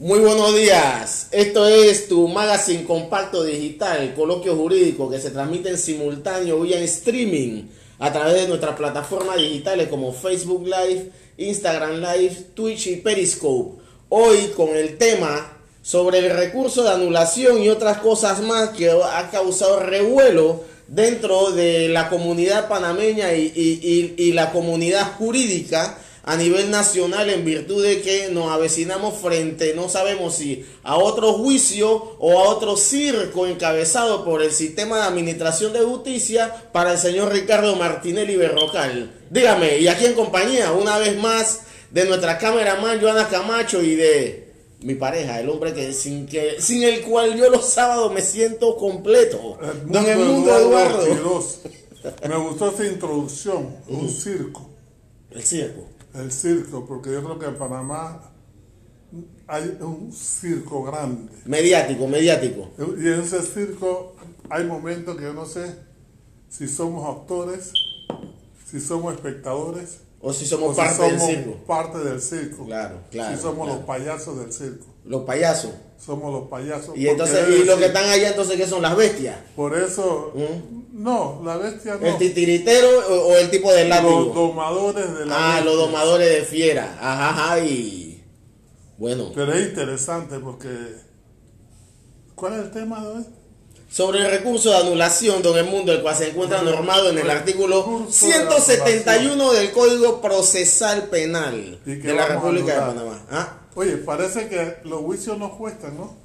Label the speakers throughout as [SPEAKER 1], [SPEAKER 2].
[SPEAKER 1] Muy buenos días. Esto es tu magazine compacto digital, coloquio jurídico que se transmite en simultáneo vía streaming a través de nuestras plataformas digitales como Facebook Live, Instagram Live, Twitch y Periscope. Hoy con el tema sobre el recurso de anulación y otras cosas más que ha causado revuelo dentro de la comunidad panameña y, la comunidad jurídica a nivel nacional en virtud de que nos avecinamos frente, no sabemos si a otro juicio o a otro circo encabezado por el sistema de administración de justicia para el señor Ricardo Martinelli Berrocal. Dígame, y aquí en compañía, una vez más, de nuestra cameraman Joana Camacho y de mi pareja, el hombre que sin que sin el cual yo los sábados me siento completo.
[SPEAKER 2] Don el mundo Eduardo. Me gustó esta introducción, un circo.
[SPEAKER 1] El circo.
[SPEAKER 2] El circo, porque yo creo que en Panamá hay un circo grande.
[SPEAKER 1] Mediático, mediático.
[SPEAKER 2] Y en ese circo hay momentos que yo no sé si somos actores, si somos espectadores
[SPEAKER 1] o si somos, parte, del circo.
[SPEAKER 2] parte del circo.
[SPEAKER 1] Claro, claro.
[SPEAKER 2] Si somos los payasos del circo.
[SPEAKER 1] Los payasos.
[SPEAKER 2] Somos los payasos.
[SPEAKER 1] Y entonces, ¿y los que están allá entonces qué son las bestias?
[SPEAKER 2] Por eso, ¿Mm? no, la bestia no.
[SPEAKER 1] ¿El titiritero o, el tipo de látigo?
[SPEAKER 2] Los domadores de la
[SPEAKER 1] Ah, los domadores de fiera. Ajá, ajá, y bueno.
[SPEAKER 2] Pero es interesante porque, ¿cuál es el tema de hoy?
[SPEAKER 1] Sobre el recurso de anulación, don mundo el cual se encuentra normado en el artículo 171 del Código Procesal Penal de la República de Panamá. ¿Ah?
[SPEAKER 2] Oye, parece que los juicios no cuestan, ¿no?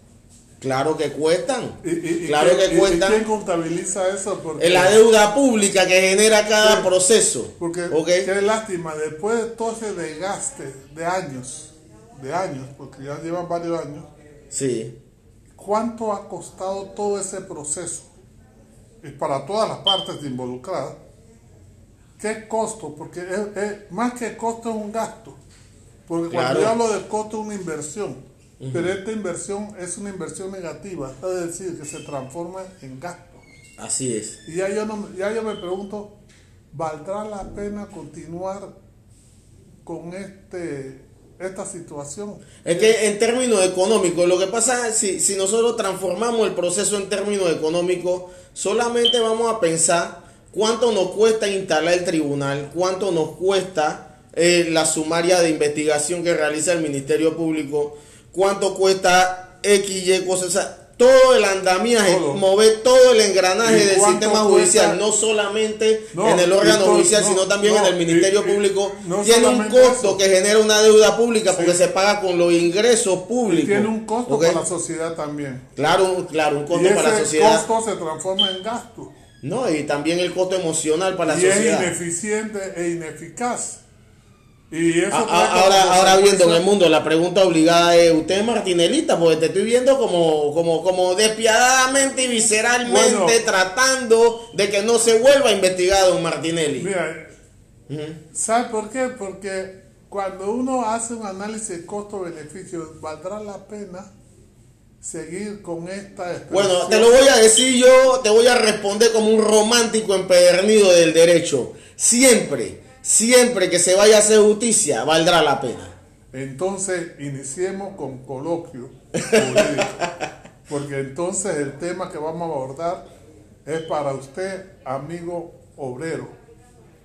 [SPEAKER 1] Claro que cuestan.
[SPEAKER 2] ¿Y,
[SPEAKER 1] claro que cuestan.
[SPEAKER 2] ¿Quién contabiliza eso?
[SPEAKER 1] Porque, la deuda pública que genera cada proceso.
[SPEAKER 2] Porque qué lástima, después de todo ese desgaste de años, de años, porque ya llevan varios años.
[SPEAKER 1] Sí
[SPEAKER 2] ¿Cuánto ha costado todo ese proceso? Y para todas las partes involucradas, ¿qué costo? Porque es, más que costo es un gasto. Porque cuando yo hablo de costo es una inversión. Pero esta inversión es una inversión negativa, es decir, que se transforma en gasto.
[SPEAKER 1] Así es.
[SPEAKER 2] Y ya yo, no, ya yo me pregunto, ¿valdrá la pena continuar con este esta situación.
[SPEAKER 1] Es que en términos económicos, lo que pasa es si, si nosotros transformamos el proceso en términos económicos, solamente vamos a pensar cuánto nos cuesta instalar el tribunal, cuánto nos cuesta eh, la sumaria de investigación que realiza el Ministerio Público, cuánto cuesta X, Y cosas todo el andamiaje, mover todo el engranaje del sistema judicial, no solamente en el órgano judicial, sino también en el Ministerio Público, tiene un costo que genera una deuda pública porque se paga con los ingresos públicos.
[SPEAKER 2] tiene un costo para la sociedad también.
[SPEAKER 1] Claro, claro, un costo para la sociedad.
[SPEAKER 2] El costo se transforma en gasto.
[SPEAKER 1] No, y también el costo emocional para la sociedad.
[SPEAKER 2] Es ineficiente e ineficaz. Y eso
[SPEAKER 1] ahora, ahora viendo en el mundo, la pregunta obligada es, ¿usted es martinelita? Porque te estoy viendo como, como, como despiadadamente y visceralmente tratando de que no se vuelva investigado un Martinelli.
[SPEAKER 2] Mira, ¿sabe por qué? Porque cuando uno hace un análisis costo-beneficio, ¿valdrá la pena seguir con esta
[SPEAKER 1] Bueno, te lo voy a decir yo, te voy a responder como un romántico empedernido del derecho. Siempre siempre que se vaya a hacer justicia, valdrá la pena.
[SPEAKER 2] Entonces, iniciemos con coloquio jurídico, porque entonces el tema que vamos a abordar es para usted, amigo obrero,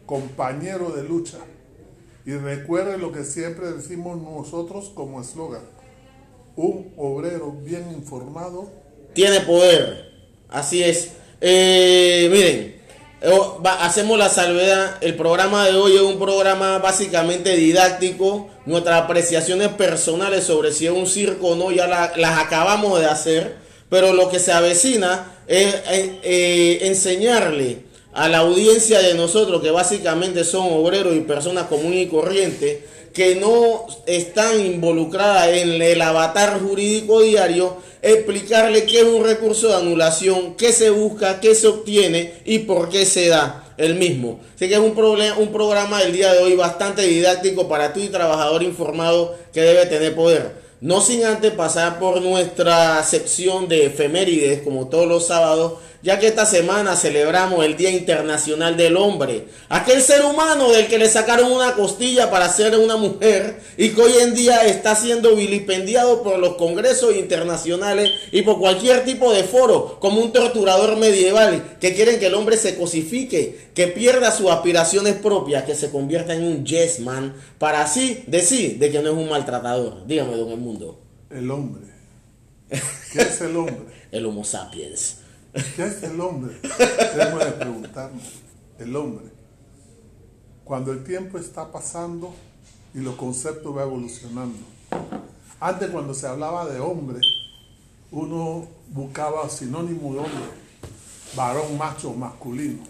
[SPEAKER 2] compañero de lucha. Y recuerde lo que siempre decimos nosotros como eslogan. Un obrero bien informado.
[SPEAKER 1] Tiene poder. Así es. Eh, miren, hacemos la salvedad. El programa de hoy es un programa básicamente didáctico. Nuestras apreciaciones personales sobre si es un circo o no ya las acabamos de hacer. Pero lo que se avecina es eh, eh, enseñarle a la audiencia de nosotros, que básicamente son obreros y personas comunes y corrientes, que no están involucradas en el avatar jurídico diario, explicarle qué es un recurso de anulación, qué se busca, qué se obtiene y por qué se da el mismo. Así que es un, un programa del día de hoy bastante didáctico para tú y trabajador informado que debe tener poder. No sin antes pasar por nuestra sección de efemérides, como todos los sábados, ya que esta semana celebramos el Día Internacional del Hombre. Aquel ser humano del que le sacaron una costilla para ser una mujer y que hoy en día está siendo vilipendiado por los congresos internacionales y por cualquier tipo de foro, como un torturador medieval, que quieren que el hombre se cosifique, que pierda sus aspiraciones propias, que se convierta en un yes man, para así decir de que no es un maltratador. Dígame, don El Mundo.
[SPEAKER 2] El hombre. ¿Qué es el hombre?
[SPEAKER 1] el Homo sapiens.
[SPEAKER 2] ¿Qué es el hombre? Debemos de preguntarnos. El hombre. Cuando el tiempo está pasando y los conceptos van evolucionando. Antes cuando se hablaba de hombre, uno buscaba sinónimo de hombre, varón, macho, masculino.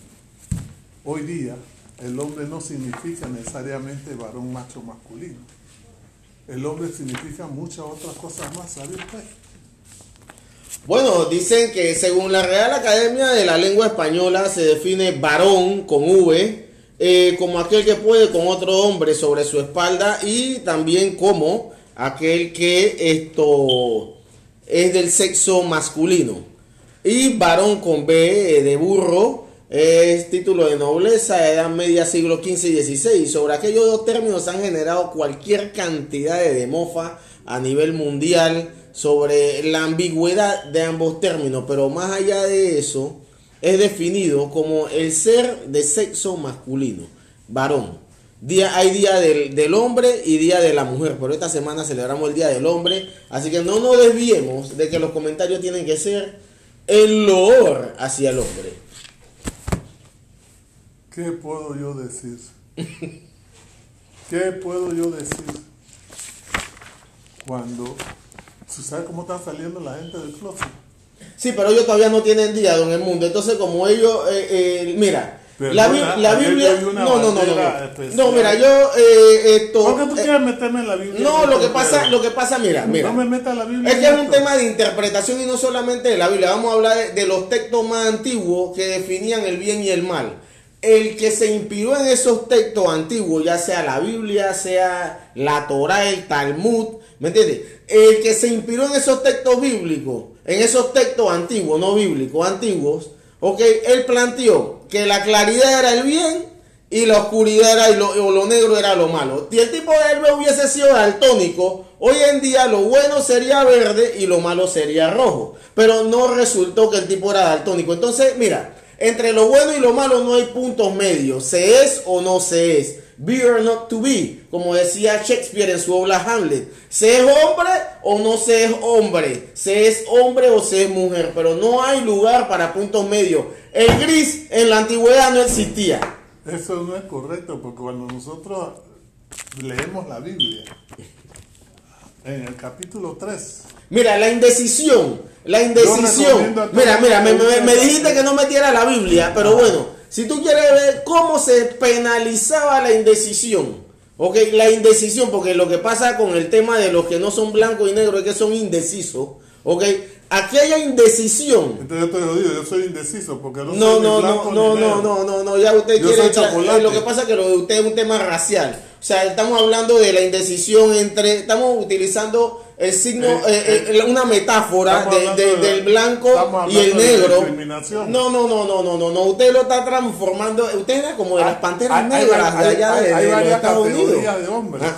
[SPEAKER 2] Hoy día el hombre no significa necesariamente varón, macho, masculino. El hombre significa muchas otras cosas más, ¿sabe usted?
[SPEAKER 1] Bueno, dicen que según la Real Academia de la Lengua Española se define varón con V eh, como aquel que puede con otro hombre sobre su espalda y también como aquel que esto es del sexo masculino. Y varón con B eh, de burro es título de nobleza, edad media siglo XV y XVI. Sobre aquellos dos términos han generado cualquier cantidad de demofa a nivel mundial sobre la ambigüedad de ambos términos, pero más allá de eso, es definido como el ser de sexo masculino, varón. Día, hay día del, del, hombre y día de la mujer, pero esta semana celebramos el día del hombre, así que no nos desviemos de que los comentarios tienen que ser el loor hacia el hombre.
[SPEAKER 2] ¿Qué puedo yo decir? ¿Qué puedo yo decir cuando ¿Tú sabes cómo está saliendo la gente del closet?
[SPEAKER 1] Sí, pero ellos todavía no tienen día, don el mundo. Entonces, como ellos, eh, eh, mira, la, la Biblia. No, no, no, no. No, mira, yo. Eh, esto,
[SPEAKER 2] ¿Por qué tú quieres meterme en la Biblia?
[SPEAKER 1] No, lo que pasa, lo que pasa, mira, mira.
[SPEAKER 2] No me metas la Biblia.
[SPEAKER 1] Es que es un tema de interpretación y no solamente de la Biblia. Vamos a hablar de, de los textos más antiguos que definían el bien y el mal el que se inspiró en esos textos antiguos, ya sea la Biblia, sea la Torah, el Talmud, ¿me entiendes? El que se inspiró en esos textos bíblicos, en esos textos antiguos, no bíblicos, antiguos, ok, él planteó que la claridad era el bien y la oscuridad era y lo, o lo negro era lo malo. Si el tipo de héroe hubiese sido daltónico, hoy en día lo bueno sería verde y lo malo sería rojo. Pero no resultó que el tipo era daltónico. Entonces, mira, entre lo bueno y lo malo no hay puntos medios. Se es o no se es. Be or not to be. Como decía Shakespeare en su obra Hamlet. Se es hombre o no se es hombre. Se es hombre o se es mujer. Pero no hay lugar para puntos medios. El gris en la antigüedad no existía.
[SPEAKER 2] Eso no es correcto porque cuando nosotros leemos la Biblia, en el capítulo 3.
[SPEAKER 1] Mira, la indecisión la indecisión. Mira, mira, me, me, dijiste que no metiera la Biblia, pero bueno, si tú quieres ver cómo se penalizaba la indecisión, ok, la indecisión, porque lo que pasa con el tema de los que no son blancos y negros es que son indecisos, ok, aquí hay indecisión.
[SPEAKER 2] Entonces yo te lo digo, yo soy indeciso porque no,
[SPEAKER 1] no
[SPEAKER 2] soy
[SPEAKER 1] no,
[SPEAKER 2] blanco
[SPEAKER 1] no,
[SPEAKER 2] ni
[SPEAKER 1] no,
[SPEAKER 2] negro.
[SPEAKER 1] no, no, no, ya usted
[SPEAKER 2] Yo
[SPEAKER 1] quiere
[SPEAKER 2] chocolate.
[SPEAKER 1] lo que pasa es que lo de usted es un tema racial. O sea, estamos hablando de la indecisión entre, estamos utilizando el signo,
[SPEAKER 2] Eh,
[SPEAKER 1] eh, eh, una metáfora
[SPEAKER 2] estamos
[SPEAKER 1] de-
[SPEAKER 2] hablando
[SPEAKER 1] de-
[SPEAKER 2] de-
[SPEAKER 1] del blanco y el negro. No, no, no, no, no, no, no, usted lo está transformando, usted era como de las panteras
[SPEAKER 2] Hay- hay-
[SPEAKER 1] negras de allá
[SPEAKER 2] hay-
[SPEAKER 1] de,
[SPEAKER 2] hay varias
[SPEAKER 1] Estados Unidos.
[SPEAKER 2] categorías de hombres.
[SPEAKER 1] Ah,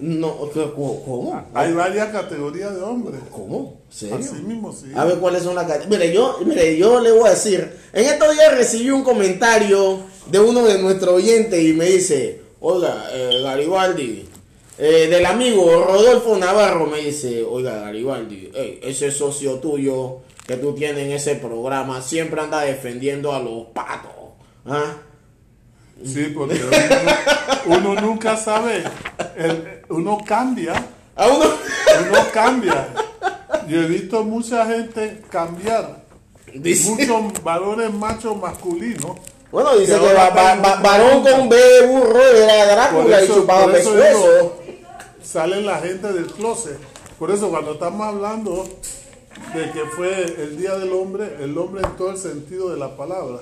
[SPEAKER 1] no, ¿cómo? ¿Cómo?
[SPEAKER 2] Hay varias categorías de hombres.
[SPEAKER 1] ¿Cómo? ¿Serio?
[SPEAKER 2] Así mismo, sí.
[SPEAKER 1] A ver cuáles son las categorías. Mire, yo, mire, yo le voy a decir, en estos días recibí un comentario de uno de nuestros oyentes y me dice, oiga, eh, Garibaldi, eh, del amigo Rodolfo Navarro me dice, oiga, Garibaldi, ese socio tuyo que tú tienes en ese programa siempre anda defendiendo a los patos. ¿Ah?
[SPEAKER 2] Sí, porque uno, uno nunca sabe. El- uno cambia.
[SPEAKER 1] A uno...
[SPEAKER 2] Uno cambia. Yo he visto mucha gente cambiar.
[SPEAKER 1] Dice-
[SPEAKER 2] Muchos valores machos masculinos.
[SPEAKER 1] Bueno, dice
[SPEAKER 2] Que
[SPEAKER 1] va- va- varón con B burro era Drácula y chupaba pescuezo.
[SPEAKER 2] Sale la gente del closet. Por eso cuando estamos hablando de que fue el Día del Hombre, el hombre en todo el sentido de la palabra.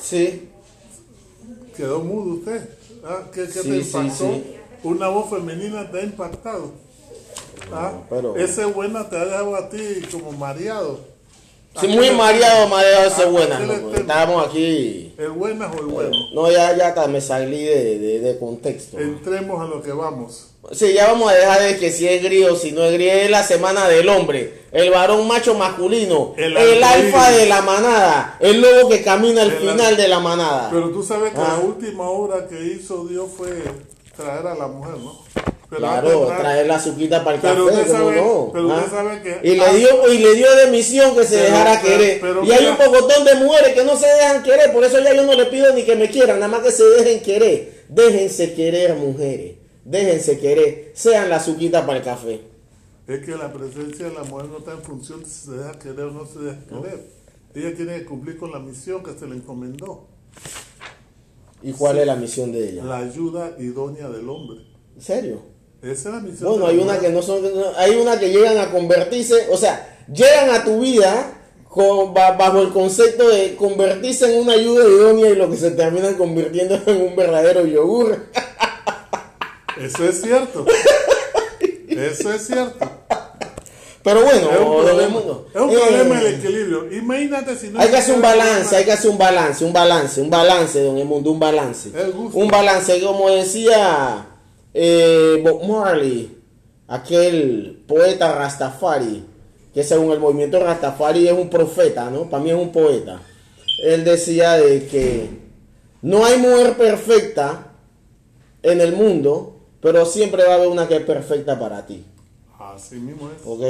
[SPEAKER 1] Sí.
[SPEAKER 2] Quedó mudo usted. ¿Ah? ¿Qué, qué
[SPEAKER 1] Sí,
[SPEAKER 2] te
[SPEAKER 1] sí,
[SPEAKER 2] impactó?
[SPEAKER 1] sí.
[SPEAKER 2] una voz femenina te ha impactado. ¿Ah?
[SPEAKER 1] No, pero-
[SPEAKER 2] Ese buena te ha dejado a ti como mareado.
[SPEAKER 1] Sí, muy mareado, mareado ese
[SPEAKER 2] Ah,
[SPEAKER 1] buena. ¿no? Estábamos aquí.
[SPEAKER 2] ¿El buena o el bueno?
[SPEAKER 1] No, ya, ya hasta me salí de, de, de contexto.
[SPEAKER 2] Entremos a lo que vamos.
[SPEAKER 1] Sí, ya vamos a dejar de que si es gris o si no es gris. Es la semana del hombre. El varón macho masculino.
[SPEAKER 2] El
[SPEAKER 1] alfa de la manada. El lobo que camina al
[SPEAKER 2] El
[SPEAKER 1] final de la manada.
[SPEAKER 2] Pero tú sabes que
[SPEAKER 1] Ah.
[SPEAKER 2] la última obra que hizo Dios fue traer a la mujer, ¿no? Pero
[SPEAKER 1] Claro, traer la azuquita para el
[SPEAKER 2] Pero
[SPEAKER 1] café,
[SPEAKER 2] usted
[SPEAKER 1] ¿cómo
[SPEAKER 2] sabe-
[SPEAKER 1] no?
[SPEAKER 2] pero usted
[SPEAKER 1] ¿Ah?
[SPEAKER 2] sabe que-
[SPEAKER 1] y le dio y le dio de misión que se
[SPEAKER 2] Pero-
[SPEAKER 1] dejara
[SPEAKER 2] pero-
[SPEAKER 1] querer. y hay un pocotón de mujeres que no se dejan querer, por eso ya yo no le pido ni que me quieran, nada más que se dejen querer. Déjense querer, mujeres. Déjense querer. Sean la azuquita para el café.
[SPEAKER 2] Es que la presencia de la mujer no está en función de si se deja querer o no se deja querer. Ella tiene que cumplir con la misión que se le encomendó.
[SPEAKER 1] ¿Y cuál es la misión de ella?
[SPEAKER 2] La ayuda idónea del hombre.
[SPEAKER 1] ¿En serio?
[SPEAKER 2] Esa es la misión
[SPEAKER 1] Bueno,
[SPEAKER 2] de
[SPEAKER 1] hay una que no son, hay una que llegan a convertirse, o sea, llegan a tu vida con- bajo el concepto de convertirse en una ayuda idónea y lo que se terminan convirtiendo en un verdadero yogur.
[SPEAKER 2] Eso es cierto. Eso es cierto.
[SPEAKER 1] Pero bueno,
[SPEAKER 2] Es un problema, es un
[SPEAKER 1] eh,
[SPEAKER 2] el equilibrio. Imagínate si no
[SPEAKER 1] hay que hacer un balance,
[SPEAKER 2] el
[SPEAKER 1] hay que hacer un balance, un balance, un balance, don Edmundo, un balance.
[SPEAKER 2] El.
[SPEAKER 1] Un balance, como decía eh, Bob Marley, aquel poeta Rastafari, que según el movimiento Rastafari es un profeta, ¿no? Para mí es un poeta. Él decía de que no hay mujer perfecta en el mundo, pero siempre va a haber una que es perfecta para ti.
[SPEAKER 2] Así mismo es.
[SPEAKER 1] ¿Ok?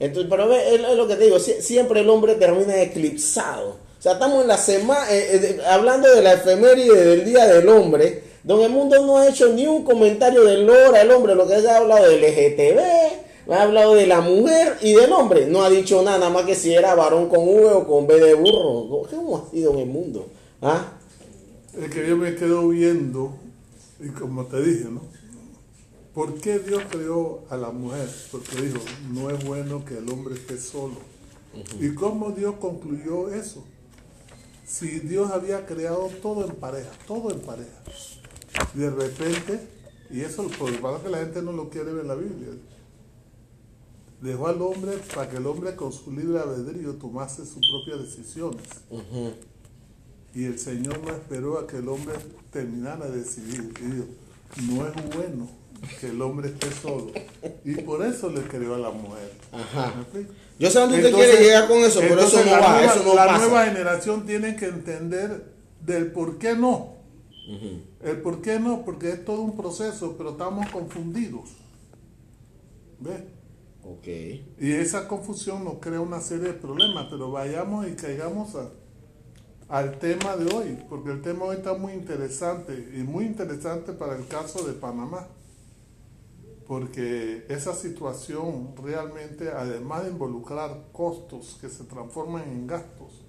[SPEAKER 1] Entonces, pero ve, es es lo que te digo, sie- siempre el hombre termina eclipsado. O sea, estamos en la semana, hablando de la efeméride del Día del Hombre, donde el mundo no ha hecho ni un comentario del hora el hombre, lo que ha hablado del LGTB, ha hablado de la mujer y del hombre. No ha dicho nada, nada más que si era varón con V o con B de burro. ¿Cómo ha sido en el mundo? ¿Ah?
[SPEAKER 2] Es que yo me quedo viendo, y como te dije, ¿no? ¿Por qué Dios creó a la mujer? Porque dijo, no es bueno que el hombre esté solo. ¿Y cómo Dios concluyó eso? Si Dios había creado todo en pareja, todo en pareja. Y de repente, y eso por lo que la gente no lo quiere ver en la Biblia, dejó al hombre para que el hombre con su libre albedrío tomase sus propias decisiones. Y el Señor no esperó a que el hombre terminara de decidir. Y dijo, no es bueno que el hombre esté solo. Y por eso le creó a la mujer.
[SPEAKER 1] Ajá. Yo sé dónde usted quiere llegar con eso, pero eso no va,
[SPEAKER 2] nueva-
[SPEAKER 1] eso no
[SPEAKER 2] La
[SPEAKER 1] pasa.
[SPEAKER 2] nueva generación tiene que entender del por qué no. El por qué no, porque es todo un proceso, pero estamos confundidos. ¿Ves?
[SPEAKER 1] Ok.
[SPEAKER 2] Y esa confusión nos crea una serie de problemas, pero vayamos y caigamos a- al tema de hoy, porque el tema hoy está muy interesante y muy interesante para el caso de Panamá, porque esa situación realmente, además de involucrar costos que se transforman en gastos,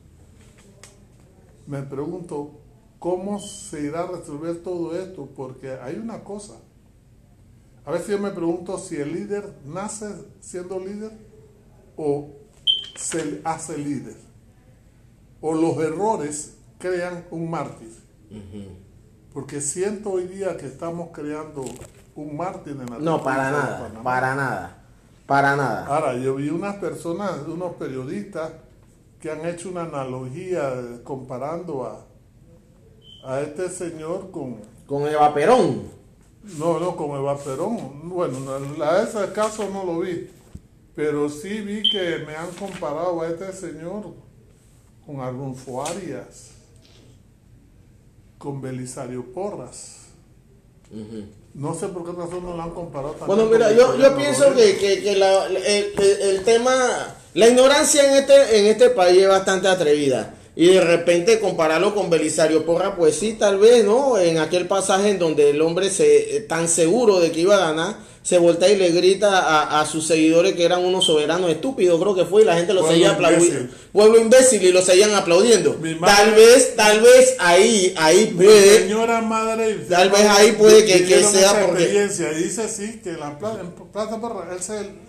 [SPEAKER 2] me pregunto cómo se irá a resolver todo esto, porque hay una cosa, a veces yo me pregunto si el líder nace siendo líder o se hace líder. O los errores crean un mártir. Porque siento hoy día que estamos creando un mártir en la
[SPEAKER 1] No, para nada, para nada, para nada.
[SPEAKER 2] Ahora, yo vi unas personas, unos periodistas, que han hecho una analogía eh, comparando a, a este señor con,
[SPEAKER 1] Con Eva Perón.
[SPEAKER 2] No, no, con Eva Perón. Bueno, no, la- ese caso no lo vi. Pero sí vi que me han comparado a este señor con Arnulfo Arias, con Belisario Porras. No sé por qué razón no lo han comparado también
[SPEAKER 1] Bueno, mira, yo, yo pienso que, que- que la- el, el- el tema, la ignorancia en este, en este país es bastante atrevida. Y de repente compararlo con Belisario Porra, pues sí, tal vez, ¿no? En aquel pasaje en donde el hombre se tan seguro de que iba a ganar, se voltea y le grita a, a sus seguidores que eran unos soberanos estúpidos, creo que fue, y la gente lo seguía aplaudiendo. Pueblo imbécil y lo seguían aplaudiendo.
[SPEAKER 2] Madre-
[SPEAKER 1] Tal vez, tal vez ahí, ahí puede.
[SPEAKER 2] señora madre
[SPEAKER 1] Tal vez ahí puede que- que sea porque-
[SPEAKER 2] dice sí que la plaza, en Plaza Porra él se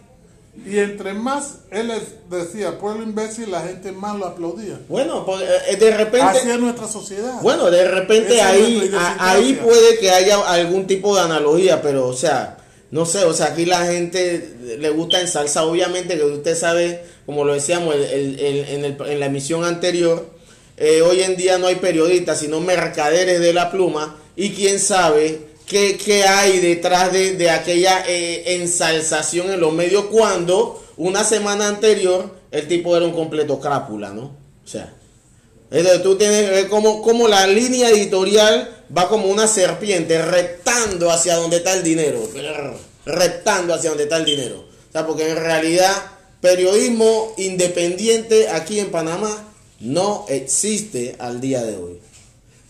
[SPEAKER 2] Y entre más él decía pueblo imbécil, la gente más lo aplaudía.
[SPEAKER 1] Bueno, pues, eh, de repente...
[SPEAKER 2] Así es nuestra sociedad.
[SPEAKER 1] Bueno, de repente
[SPEAKER 2] Esa
[SPEAKER 1] ahí, ahí puede que haya algún tipo de analogía, pero o sea, no sé, o sea, aquí la gente le gusta ensalzar, obviamente que usted sabe, como lo decíamos el- el- el- en, en la emisión anterior, eh, hoy en día no hay periodistas, sino mercaderes de la pluma, y quién sabe qué, qué hay detrás de, de aquella eh, ensalzación en los medios cuando una semana anterior el tipo era un completo crápula, ¿no? O sea, entonces tú tienes que ver la línea editorial va como una serpiente, reptando hacia donde está el dinero. Reptando hacia donde está el dinero. O sea, porque en realidad periodismo independiente aquí en Panamá no existe al día de hoy.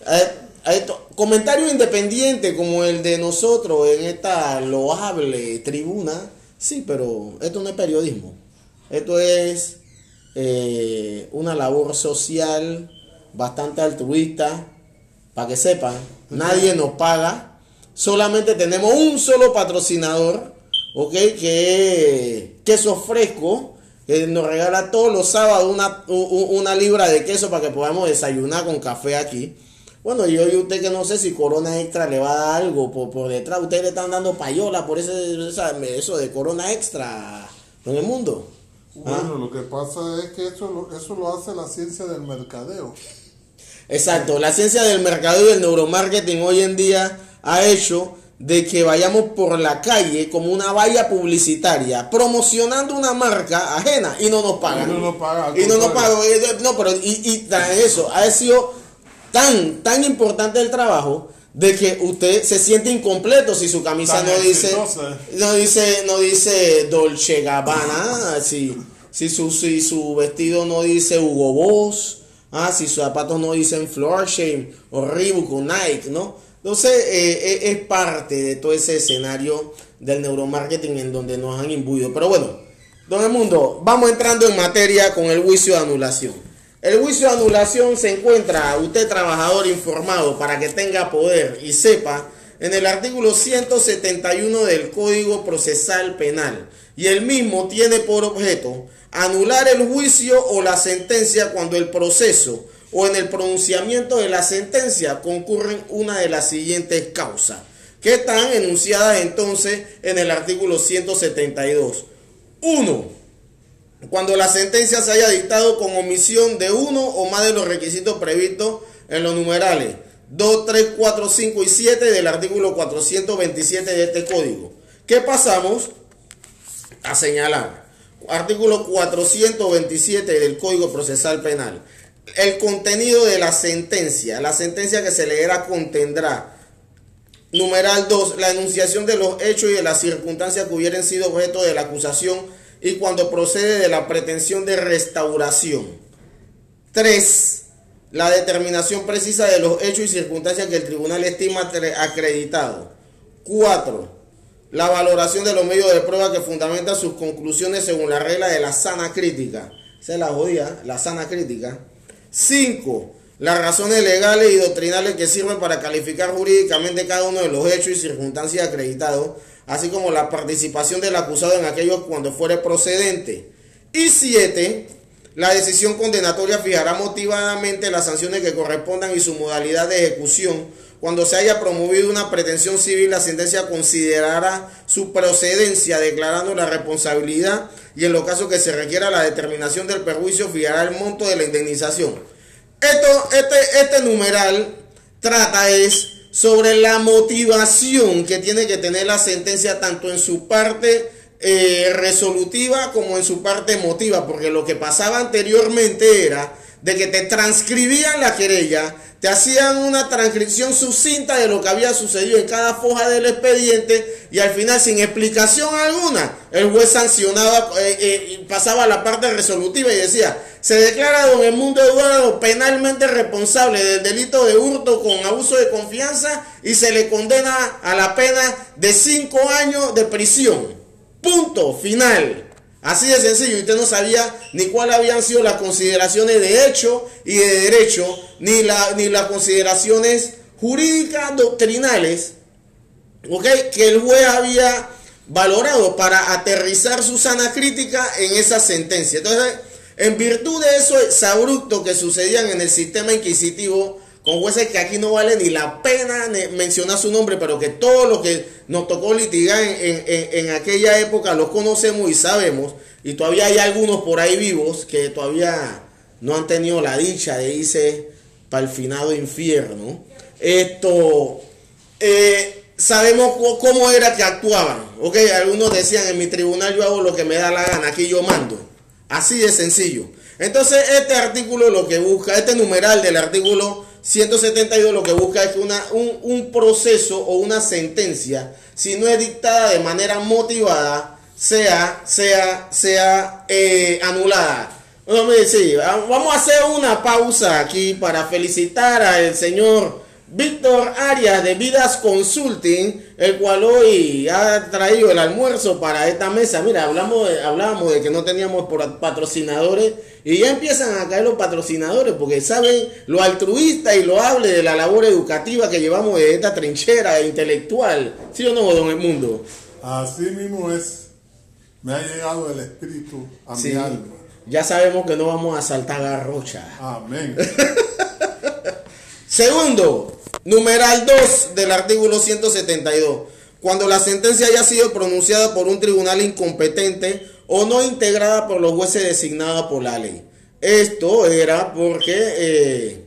[SPEAKER 1] Eh, esto- comentario independiente como el de nosotros en esta loable tribuna, sí, pero esto no es periodismo. Esto es eh, una labor social bastante altruista, para que sepan, nadie nos paga, solamente tenemos un solo patrocinador, ¿ok? Que es queso fresco, que nos regala todos los sábados una, una libra de queso para que podamos desayunar con café aquí. Bueno, yo y usted que no sé si Corona Extra le va a dar algo por, por detrás, ustedes le están dando payola por ese, eso de Corona Extra en el mundo.
[SPEAKER 2] Bueno, lo que pasa es que eso eso lo hace la ciencia del mercadeo.
[SPEAKER 1] Exacto, la ciencia del mercado y el neuromarketing hoy en día ha hecho de que vayamos por la calle como una valla publicitaria promocionando una marca ajena y no nos pagan.
[SPEAKER 2] Y no nos pagan,
[SPEAKER 1] Y no nos pagan. Eh, No, pero y, y eso ha sido tan tan importante el trabajo de que usted se siente incompleto si su camisa
[SPEAKER 2] Tan
[SPEAKER 1] no dice no dice no dice Dolce Gabbana si si su si su vestido no dice Hugo Boss ah si sus zapatos no dicen Floor Shame o Reebok o Nike no entonces eh, eh, es parte de todo ese escenario del neuromarketing en donde nos han imbuido. Pero bueno don el mundo vamos entrando en materia con el juicio de anulación. El juicio de anulación se encuentra usted trabajador informado para que tenga poder y sepa en el artículo 171 del Código Procesal Penal y el mismo tiene por objeto anular el juicio o la sentencia cuando el proceso o en el pronunciamiento de la sentencia concurren una de las siguientes causas que están enunciadas entonces en el artículo 172. 1 cuando la sentencia se haya dictado con omisión de uno o más de los requisitos previstos en los numerales 2, 3, 4, 5 y 7 del artículo 427 de este código. ¿Qué pasamos a señalar? Artículo 427 del Código Procesal Penal. El contenido de la sentencia. La sentencia que se leerá contendrá Numeral 2. La enunciación de los hechos y de las circunstancias que hubieran sido objeto de la acusación y cuando procede de la pretensión de restauración. 3. La determinación precisa de los hechos y circunstancias que el tribunal estima acreditado. 4. La valoración de los medios de prueba que fundamenta sus conclusiones según la regla de la sana crítica. Es la jodida, la sana crítica. 5. Las razones legales y doctrinales que sirven para calificar jurídicamente cada uno de los hechos y circunstancias acreditados, así como la participación del acusado en aquellos cuando fuere procedente. Y 7. La decisión condenatoria fijará motivadamente las sanciones que correspondan y su modalidad de ejecución. Cuando se haya promovido una pretensión civil, la sentencia considerará su procedencia, declarando la responsabilidad y en los casos que se requiera la determinación del perjuicio, fijará el monto de la indemnización. Esto, este, este numeral trata es sobre la motivación que tiene que tener la sentencia tanto en su parte eh, resolutiva como en su parte emotiva, porque lo que pasaba anteriormente era de que te transcribían la querella, te hacían una transcripción sucinta de lo que había sucedido en cada foja del expediente y al final sin explicación alguna el juez sancionaba, eh, eh, pasaba a la parte resolutiva y decía, se declara don Edmundo Eduardo penalmente responsable del delito de hurto con abuso de confianza y se le condena a la pena de cinco años de prisión. Punto final. Así de sencillo, usted no sabía ni cuáles habían sido las consideraciones de hecho y de derecho, ni, la, ni las consideraciones jurídicas doctrinales, ¿ok? Que el juez había valorado para aterrizar su sana crítica en esa sentencia. Entonces, en virtud de eso abrupto que sucedían en el sistema inquisitivo, con jueces que aquí no vale ni la pena mencionar su nombre, pero que todo lo que nos tocó litigar en, en, aquella época los conocemos y sabemos, y todavía hay algunos por ahí vivos que todavía no han tenido la dicha de irse para el finado infierno. Esto, eh, sabemos cómo era que actuaban, ¿ok? Algunos decían, en mi tribunal yo hago lo que me da la gana, aquí yo mando. Así de sencillo. Entonces, este artículo lo que busca, este numeral del artículo 172 lo que busca es una, un, proceso o una sentencia, si no es dictada de manera motivada, sea, sea, sea eh, anulada. Vamos a hacer una pausa aquí para felicitar al señor Víctor Arias de Vidas Consulting, el cual hoy ha traído el almuerzo para esta mesa. Mira, hablamos de, hablábamos de que no teníamos patrocinadores y ya empiezan a caer los patrocinadores porque saben lo altruista y lo hable de la labor educativa que llevamos de esta trinchera intelectual. ¿Sí o no, don Mundo?
[SPEAKER 2] Así mismo es. Me ha llegado el espíritu a mi alma.
[SPEAKER 1] Ya sabemos que no vamos a saltar garrocha.
[SPEAKER 2] Amén.
[SPEAKER 1] Segundo, numeral 2 del artículo 172. Cuando la sentencia haya sido pronunciada por un tribunal incompetente o no integrada por los jueces designados por la ley. Esto era porque eh,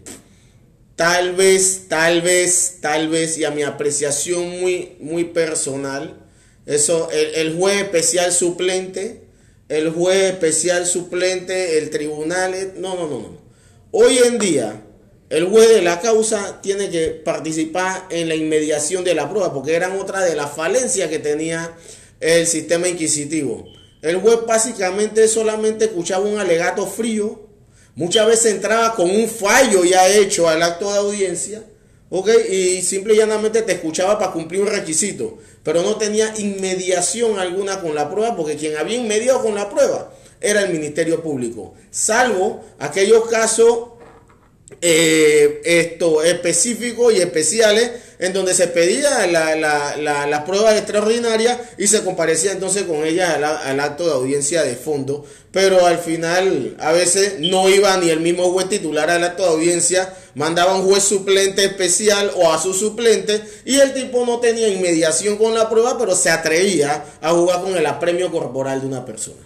[SPEAKER 1] tal vez, tal vez, tal vez, y a mi apreciación muy, muy personal, eso, el, el juez especial suplente, el juez especial suplente, el tribunal, no, no, no, no. Hoy en día, el juez de la causa tiene que participar en la inmediación de la prueba, porque eran otra de las falencias que tenía el sistema inquisitivo. El juez básicamente solamente escuchaba un alegato frío, muchas veces entraba con un fallo ya hecho al acto de audiencia, ¿ok? Y simple y llanamente te escuchaba para cumplir un requisito, pero no tenía inmediación alguna con la prueba, porque quien había inmediado con la prueba era el Ministerio Público, salvo aquellos casos eh, esto, específicos y especiales en donde se pedía la, la, las pruebas extraordinarias y se comparecía entonces con ella al, acto de audiencia de fondo, pero al final a veces no iba ni el mismo juez titular al acto de audiencia, mandaba un juez suplente especial o a su suplente y el tipo no tenía inmediación con la prueba, pero se atrevía a jugar con el apremio corporal de una persona.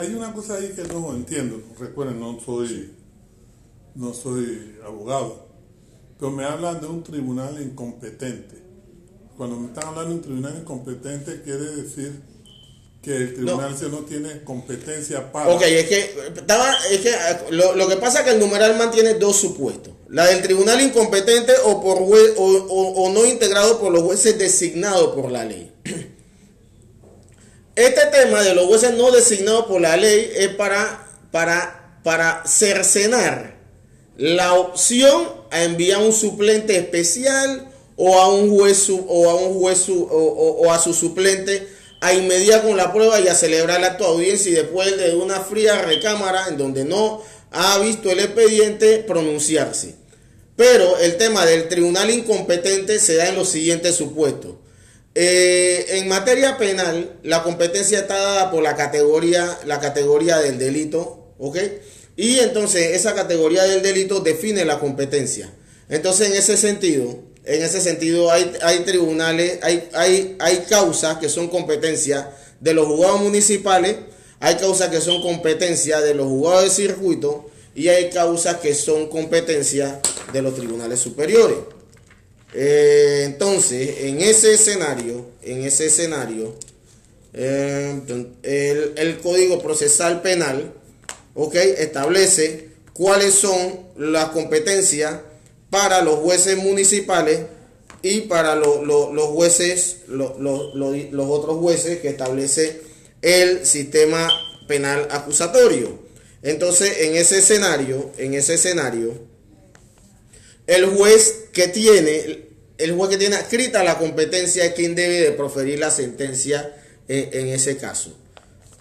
[SPEAKER 2] hay una cosa ahí que no entiendo, recuerden, no soy no soy abogado, pero me hablan de un tribunal incompetente. Cuando me están hablando de un tribunal incompetente, quiere decir que el tribunal no. no tiene competencia para...
[SPEAKER 1] Ok, es que, estaba, es que lo, que pasa es que el numeral mantiene dos supuestos. La del tribunal incompetente o, por o, no integrado por los jueces designados por la ley. Este tema de los jueces no designados por la ley es para, para, para cercenar la opción a enviar un suplente especial o a un juez o a un juez o, a su suplente a inmediar con la prueba y a celebrar de audiencia y después de una fría recámara en donde no ha visto el expediente pronunciarse. Pero el tema del tribunal incompetente se da en los siguientes supuestos. Eh, en materia penal, la competencia está dada por la categoría, la categoría del delito. Y entonces esa categoría del delito define la competencia. Entonces en ese sentido, en ese sentido hay, hay tribunales, hay, hay, hay causas que son competencia de los juzgados municipales, hay causas que son competencia de los juzgados de circuito y hay causas que son competencia de los tribunales superiores. Eh, entonces, en ese escenario, en ese escenario, eh, el, el Código Procesal Penal ¿ok? Establece cuáles son las competencias para los jueces municipales y para los jueces, los otros jueces que establece el sistema penal acusatorio. Entonces, en ese escenario, en ese escenario, el juez que tiene, el juez que tiene escrita la competencia es quien debe de proferir la sentencia en ese caso.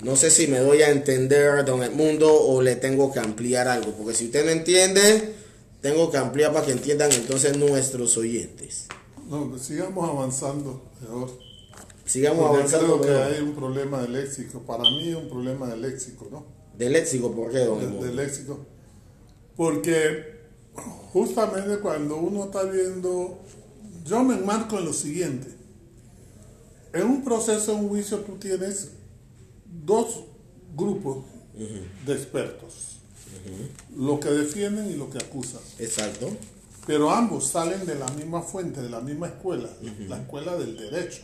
[SPEAKER 1] No sé si me doy a entender, don Edmundo, o le tengo que ampliar algo. Porque si usted no entiende, tengo que ampliar para que entiendan entonces nuestros oyentes.
[SPEAKER 2] No, pues sigamos avanzando mejor.
[SPEAKER 1] sigamos
[SPEAKER 2] Porque
[SPEAKER 1] avanzando.
[SPEAKER 2] creo que
[SPEAKER 1] mejor.
[SPEAKER 2] hay un problema de léxico. Para mí es un problema de léxico, ¿no?
[SPEAKER 1] De léxico, ¿por qué, don
[SPEAKER 2] De,
[SPEAKER 1] Edmundo?
[SPEAKER 2] de léxico. Porque justamente cuando uno está viendo, yo me enmarco en lo siguiente. En un proceso, en un juicio, tú tienes dos grupos de expertos. Lo que defienden y lo que acusan.
[SPEAKER 1] Exacto.
[SPEAKER 2] Pero ambos salen de la misma fuente, de la misma escuela, la escuela del derecho.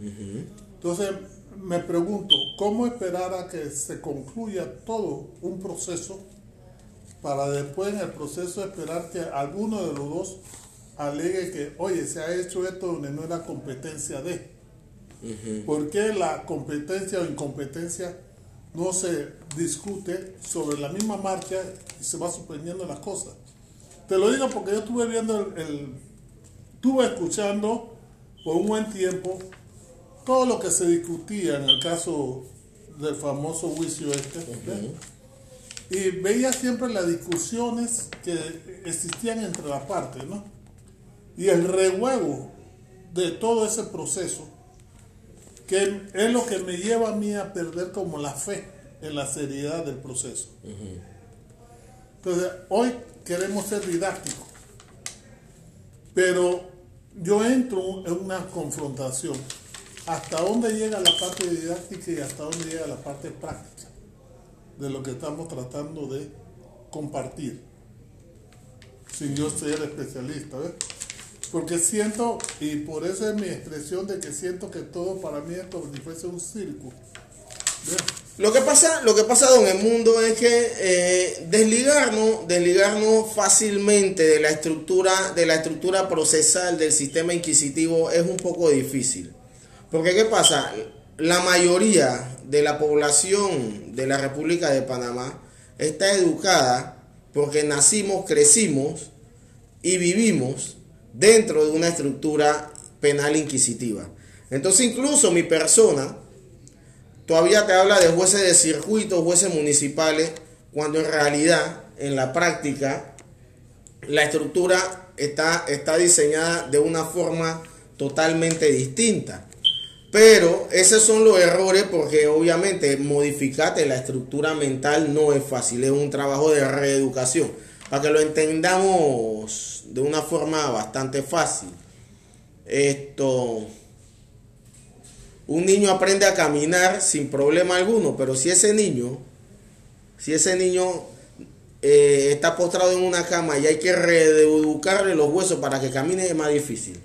[SPEAKER 2] Entonces, me pregunto, ¿cómo esperar a que se concluya todo un proceso para después en el proceso esperar que alguno de los dos alegue que, oye, se ha hecho esto donde no era competencia de? ¿Por qué la competencia o incompetencia no se discute sobre la misma marcha y se va suspendiendo las cosas? Te lo digo porque yo estuve viendo el, el- estuve escuchando por un buen tiempo todo lo que se discutía en el caso del famoso juicio este. Y veía siempre las discusiones que existían entre las partes, ¿no? Y el rehuevo de todo ese proceso, que es lo que me lleva a mí a perder como la fe en la seriedad del proceso. Entonces, hoy queremos ser didácticos, pero yo entro en una confrontación. ¿Hasta dónde llega la parte didáctica y hasta dónde llega la parte práctica de lo que estamos tratando de compartir? Sin yo ser especialista, ¿ves? Porque siento, y por eso es mi expresión de que siento que todo para mí es como si fuese un circo.
[SPEAKER 1] Lo que pasa, lo que pasa, don Edmundo, es que eh, desligarnos, desligarnos fácilmente de la estructura, de la estructura procesal del sistema inquisitivo es un poco difícil. Porque qué pasa, la mayoría de la población de la República de Panamá está educada porque nacimos, crecimos y vivimos dentro de una estructura penal inquisitiva. Entonces incluso mi persona todavía te habla de jueces de circuito, jueces municipales, cuando en realidad, en la práctica, la estructura está, está diseñada de una forma totalmente distinta. Pero esos son los errores porque obviamente modificarte la estructura mental no es fácil, es un trabajo de reeducación. Para que lo entendamos de una forma bastante fácil. Esto, un niño aprende a caminar sin problema alguno, pero si ese niño, si ese niño eh, está postrado en una cama y hay que reeducarle los huesos para que camine es más difícil.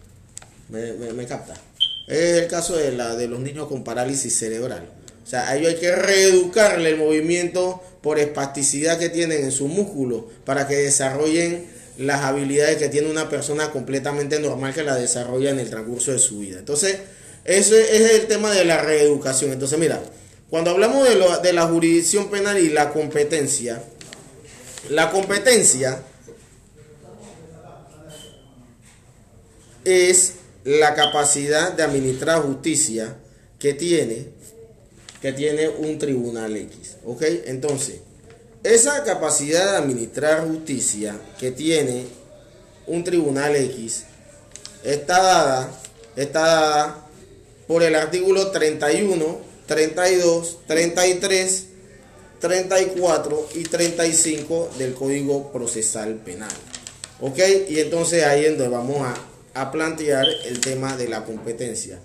[SPEAKER 1] Me, me- me capta. Es el caso de, la, de los niños con parálisis cerebral. O sea, a ellos hay que reeducarle el movimiento por espasticidad que tienen en su músculo para que desarrollen las habilidades que tiene una persona completamente normal que la desarrolla en el transcurso de su vida. Entonces, ese es el tema de la reeducación. Entonces, mira, cuando hablamos de, lo- de la jurisdicción penal y la competencia, la competencia es la capacidad de administrar justicia que tiene que tiene un tribunal X, ¿ok? Entonces, esa capacidad de administrar justicia que tiene un tribunal X está dada, está dada por el artículo 31, 32, 33, 34 y 35 del Código Procesal Penal. ¿Ok? Y entonces ahí es donde vamos a, a plantear el tema de la competencia.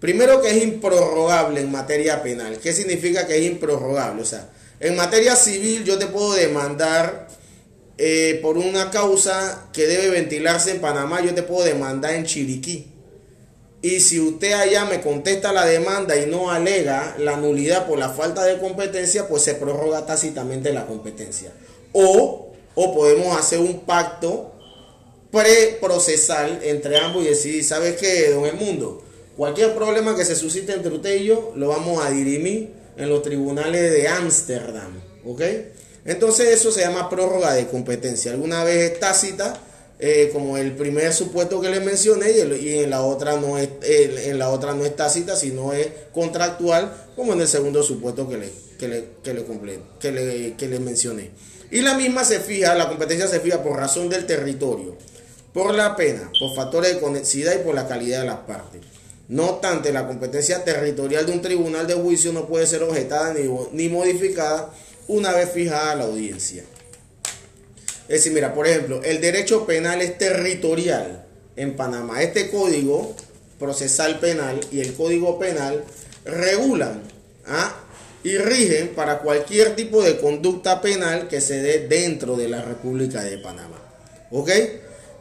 [SPEAKER 1] Primero que es improrrogable en materia penal. ¿Qué significa que es improrrogable? O sea, en materia civil yo te puedo demandar eh, por una causa que debe ventilarse en Panamá, yo te puedo demandar en Chiriquí. Y si usted allá me contesta la demanda y no alega la nulidad por la falta de competencia, pues se prorroga tácitamente la competencia. O, o podemos hacer un pacto preprocesal entre ambos y decir, ¿sabes qué, don El Mundo? Cualquier problema que se suscite entre usted y yo, lo vamos a dirimir en los tribunales de Ámsterdam. ¿Ok? Entonces eso se llama prórroga de competencia. Alguna vez es tácita, eh, como el primer supuesto que le mencioné, y, en la otra no es en la otra no es tácita, sino es contractual, como en el segundo supuesto que le, que le, que le, que le, que le mencioné. Y la misma se fija, la competencia se fija por razón del territorio, por la pena, por factores de conexidad y por la calidad de las partes. No obstante, la competencia territorial de un tribunal de juicio no puede ser objetada ni, ni modificada una vez fijada la audiencia. Es decir, mira, por ejemplo, el derecho penal es territorial en Panamá. Este código procesal penal y el código penal regulan ¿ah? y rigen para cualquier tipo de conducta penal que se dé dentro de la República de Panamá. ¿Ok?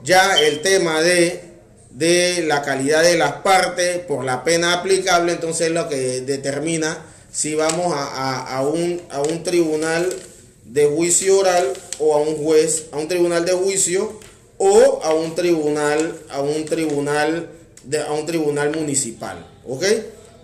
[SPEAKER 1] Ya el tema de, de la calidad de las partes por la pena aplicable, entonces es lo que determina si vamos a, a, un, a un tribunal de juicio oral o a un juez, a un tribunal de juicio o a un tribunal, a un tribunal, de, a un tribunal municipal, ¿ok?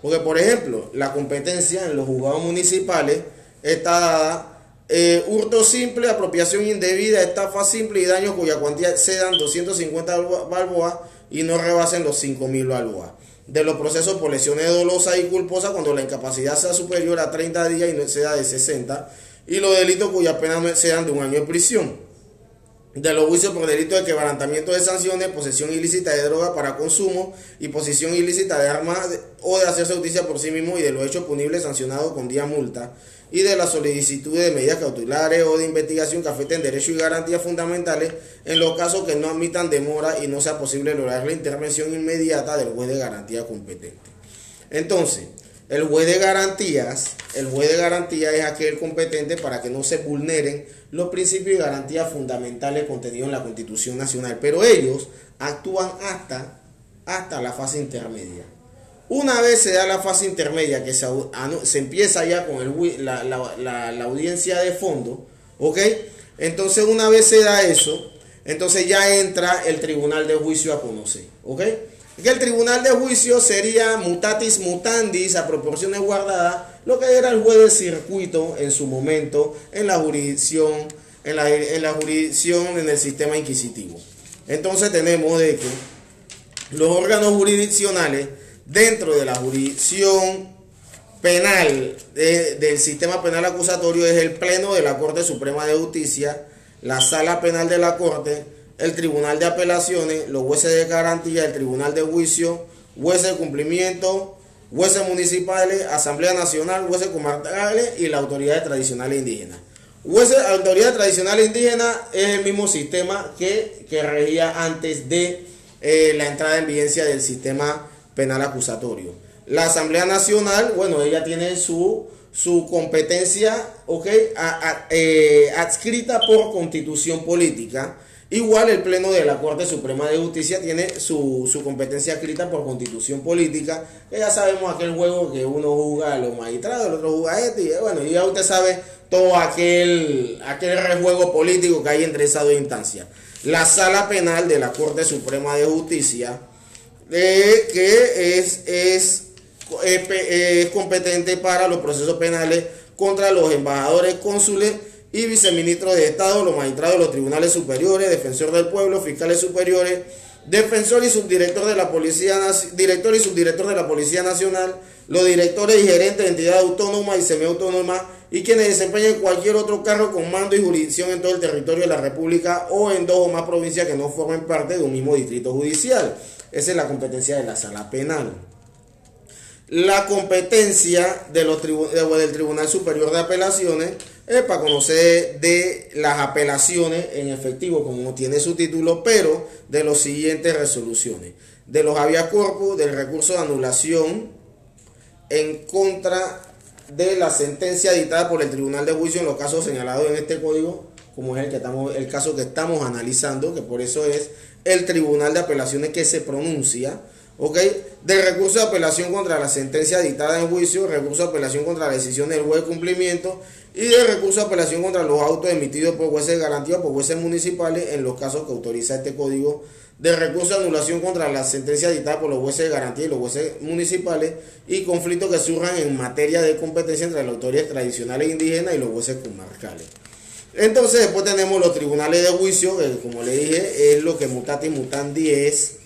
[SPEAKER 1] Porque por ejemplo, la competencia en los juzgados municipales está dada eh, hurto simple, apropiación indebida, estafa simple y daños cuya cuantía sedan 250 balboas y no rebasen los 5.000 balboas. De los procesos por lesiones dolosas y culposas cuando la incapacidad sea superior a 30 días y no exceda de 60 y los delitos cuyas penas no sean de un año de prisión. De los juicios por delito de quebrantamiento de sanciones, posesión ilícita de droga para consumo y posesión ilícita de armas o de hacerse justicia por sí mismo y de los hechos punibles sancionados con día multa y de la solicitud de medidas cautelares o de investigación que afecten derechos y garantías fundamentales en los casos que no admitan demora y no sea posible lograr la intervención inmediata del juez de garantía competente. Entonces, el juez de garantías, el juez de garantías es aquel competente para que no se vulneren los principios y garantías fundamentales contenidos en la Constitución Nacional, pero ellos actúan hasta, hasta la fase intermedia. Una vez se da la fase intermedia, que se, se empieza ya con el, la, la, la, audiencia de fondo, ¿ok? Entonces una vez se da eso, entonces ya entra el tribunal de juicio a conocer, ¿ok? que el tribunal de juicio sería mutatis mutandis a proporciones guardadas, lo que era el juez de circuito en su momento en la jurisdicción, en la, en la jurisdicción en el sistema inquisitivo. Entonces tenemos de que los órganos jurisdiccionales dentro de la jurisdicción penal del sistema penal acusatorio es el Pleno de la Corte Suprema de Justicia, la Sala Penal de la Corte, el Tribunal de Apelaciones, los jueces de garantía, el Tribunal de Juicio, jueces de cumplimiento, jueces municipales, Asamblea Nacional, jueces comarcales y la Autoridad Tradicional Indígena. Jueces, Autoridad Tradicional Indígena es el mismo sistema que, que regía antes de eh, la entrada en vigencia del sistema penal acusatorio. La Asamblea Nacional, bueno, ella tiene su, su competencia, ok, eh, adscrita por constitución política Igual el Pleno de la Corte Suprema de Justicia tiene su, competencia escrita por constitución política, ya sabemos aquel juego que uno juega a los magistrados, el otro juega a este, y bueno, y ya usted sabe todo aquel, aquel rejuego político que hay entre esas dos instancias. La sala penal de la Corte Suprema de Justicia, eh, que es, es, es competente para los procesos penales contra los embajadores, cónsules, y viceministro de Estado, los magistrados de los tribunales superiores, defensor del pueblo, fiscales superiores, defensor y subdirector de la Policía director y subdirector de la Policía Nacional, los directores y gerentes de entidades autónomas y semiautónomas y quienes desempeñen cualquier otro cargo con mando y jurisdicción en todo el territorio de la República o en dos o más provincias que no formen parte de un mismo distrito judicial. Esa es la competencia de la sala penal. La competencia de los del Tribunal Superior de Apelaciones es para conocer de las apelaciones en efectivo, como tiene su título, pero de las siguientes resoluciones. De los habeas corpus, del recurso de anulación en contra de la sentencia dictada por el Tribunal de Juicio en los casos señalados en este código, como es el, que estamos, el caso que estamos analizando, que por eso es el Tribunal de Apelaciones que se pronuncia, ¿ok? Del recurso de apelación contra la sentencia dictada en juicio, recurso de apelación contra la decisión del juez de cumplimiento y de recurso de apelación contra los autos emitidos por jueces de garantía o por jueces municipales en los casos que autoriza este código, de recurso de anulación contra la sentencia dictada por los jueces de garantía y los jueces municipales y conflictos que surjan en materia de competencia entre las autoridades tradicionales indígenas y los jueces comarcales. Entonces después tenemos los tribunales de juicio, que como le dije es lo que mutati mutandi es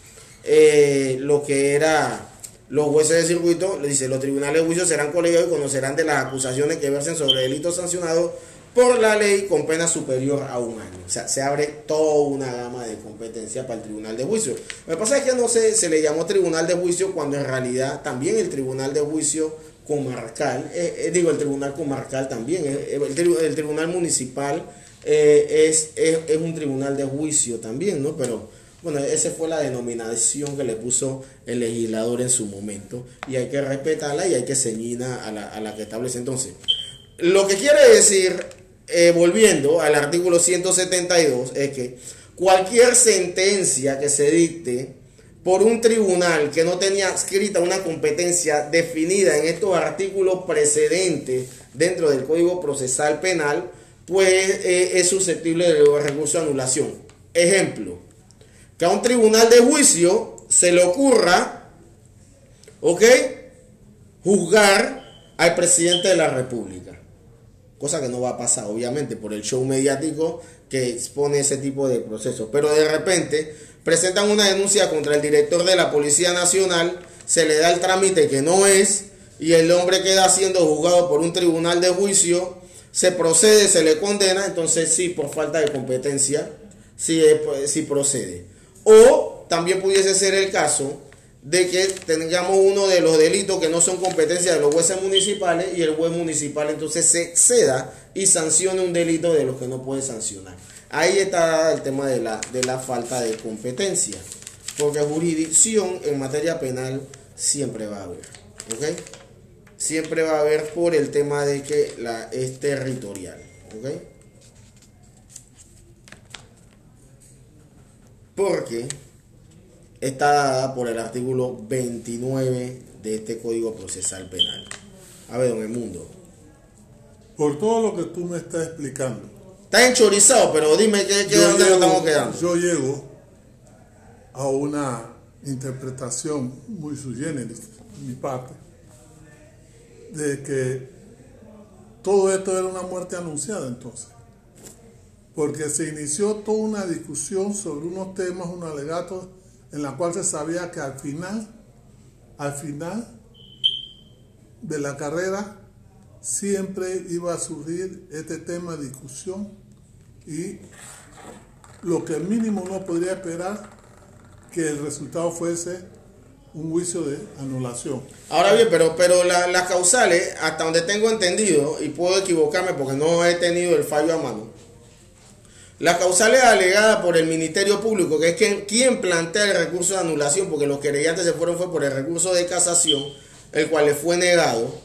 [SPEAKER 1] eh, lo que era los jueces de circuito, le dice, los tribunales de juicio serán colegiados y conocerán de las acusaciones que versen sobre delitos sancionados por la ley con pena superior a un año. O sea, se abre toda una gama de competencia para el tribunal de juicio. Lo que pasa es que no se, se le llamó tribunal de juicio cuando en realidad también el tribunal de juicio comarcal, eh, eh, digo el tribunal comarcal también, eh, el, tribunal municipal es, es, es, un tribunal de juicio también, ¿no? Pero bueno, esa fue la denominación que le puso el legislador en su momento y hay que respetarla y hay que ceñirla a la, a la que establece entonces. Lo que quiere decir volviendo al artículo 172, es que cualquier sentencia que se dicte por un tribunal que no tenía escrita una competencia definida en estos artículos precedentes dentro del Código Procesal Penal, pues eh, es susceptible de recurso de anulación. Ejemplo, que a un tribunal de juicio se le ocurra, ¿ok? Juzgar al presidente de la República cosa que no va a pasar, obviamente, por el show mediático que expone ese tipo de procesos. Pero de repente presentan una denuncia contra el director de la Policía Nacional, se le da el trámite que no es, y el hombre queda siendo juzgado por un tribunal de juicio, se procede, se le condena, entonces sí, por falta de competencia, sí, sí procede. O también pudiese ser el caso de que tengamos uno de los delitos que no son competencia de los jueces municipales y el juez municipal entonces se ceda y sancione un delito de los que no puede sancionar. Ahí está el tema de la, de la falta de competencia, porque jurisdicción en materia penal siempre va a haber, ¿ok? Siempre va a haber por el tema de que la, es territorial, ¿ok? Porque está dada por el artículo 29 de este Código Procesal Penal. A ver, don el mundo.
[SPEAKER 2] Por todo lo que tú me estás explicando.
[SPEAKER 1] Está enchorizado, pero dime qué, qué dónde nos estamos quedando.
[SPEAKER 2] Yo llego a una interpretación muy sui generis, mi parte, de que todo esto era una muerte anunciada entonces. Porque se inició toda una discusión sobre unos temas, un alegato en la cual se sabía que al final, al final de la carrera, siempre iba a surgir este tema de discusión y lo que mínimo no podría esperar que el resultado fuese un juicio de anulación.
[SPEAKER 1] Ahora bien, pero, pero las causales, hasta donde tengo entendido, y puedo equivocarme porque no he tenido el fallo a mano, la causal es alegada por el Ministerio Público, que es quien, plantea el recurso de anulación, porque los querellantes se fueron fue por el recurso de casación, el cual le fue negado,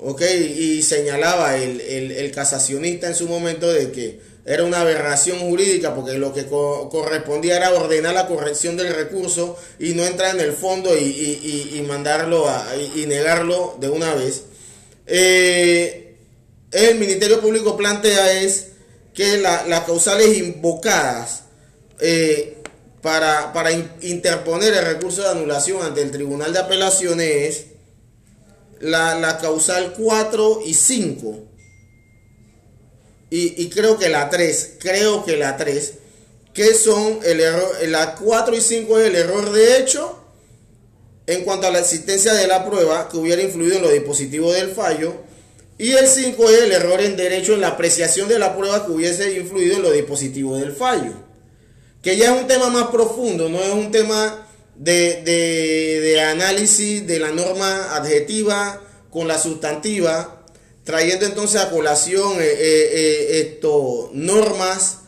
[SPEAKER 1] ¿ok? Y señalaba el, casacionista en su momento de que era una aberración jurídica, porque lo que correspondía era ordenar la corrección del recurso y no entrar en el fondo y, mandarlo y negarlo de una vez. Eh, el Ministerio Público plantea es que las causales invocadas eh, para, interponer el recurso de anulación ante el Tribunal de Apelaciones es la, causal 4 y 5. Y, creo que la 3, creo que la 3, que son el error, la 4 y 5 es el error de hecho en cuanto a la existencia de la prueba que hubiera influido en los dispositivos del fallo y el 5 es el error en derecho en la apreciación de la prueba que hubiese influido en los dispositivos del fallo. Que ya es un tema más profundo, no es un tema de, análisis de la norma adjetiva con la sustantiva, trayendo entonces a colación eh, eh, eh, esto, normas,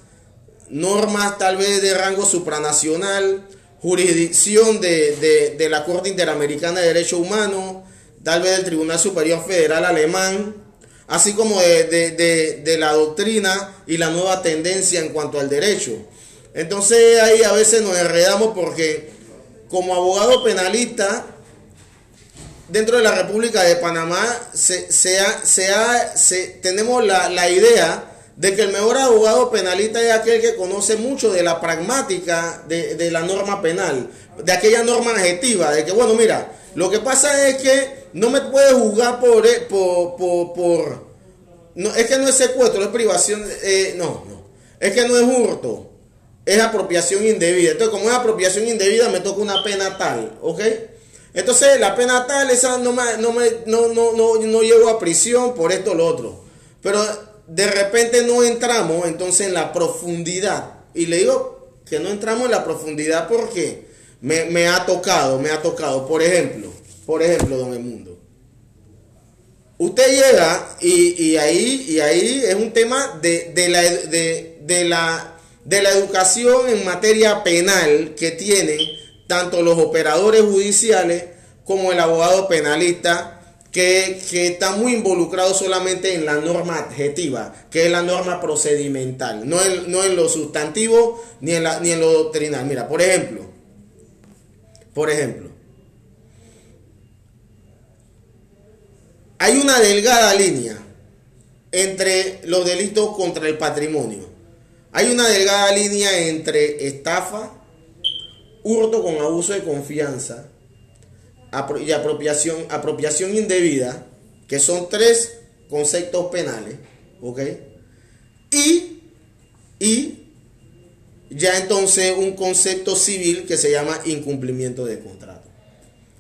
[SPEAKER 1] normas tal vez de rango supranacional, jurisdicción de, de la Corte Interamericana de Derechos Humanos, tal vez del Tribunal Superior Federal Alemán, así como de, la doctrina y la nueva tendencia en cuanto al derecho. Entonces ahí a veces nos enredamos porque como abogado penalista dentro de la República de Panamá se, se, tenemos la, idea de que el mejor abogado penalista es aquel que conoce mucho de la pragmática de, de la norma penal, de aquella norma adjetiva, de que bueno, mira, lo que pasa es que no me puede juzgar por, eh, por, por, no, es que no es secuestro, es privación, eh, no, no, es que no es hurto, es apropiación indebida. Entonces, como es apropiación indebida, me toca una pena tal, ¿ok? Entonces, la pena tal, esa no me, no me, no, no, no, no llego a prisión por esto o lo otro. Pero de repente no entramos entonces en la profundidad. Y le digo que no entramos en la profundidad porque me, me ha tocado, me ha tocado. Por ejemplo, por ejemplo, don Emundo. Usted llega y, y ahí, y ahí es un tema de, de la, de, de la, de la educación en materia penal que tienen tanto los operadores judiciales como el abogado penalista que, que está muy involucrado solamente en la norma adjetiva, que es la norma procedimental, no en, no en lo sustantivo ni en, la, ni en lo doctrinal. Mira, por ejemplo, por ejemplo, hay una delgada línea entre los delitos contra el patrimonio. Hay una delgada línea entre estafa, hurto con abuso de confianza y apropiación, apropiación indebida, que son tres conceptos penales, ¿ok? Y, y ya entonces un concepto civil que se llama incumplimiento de contrato.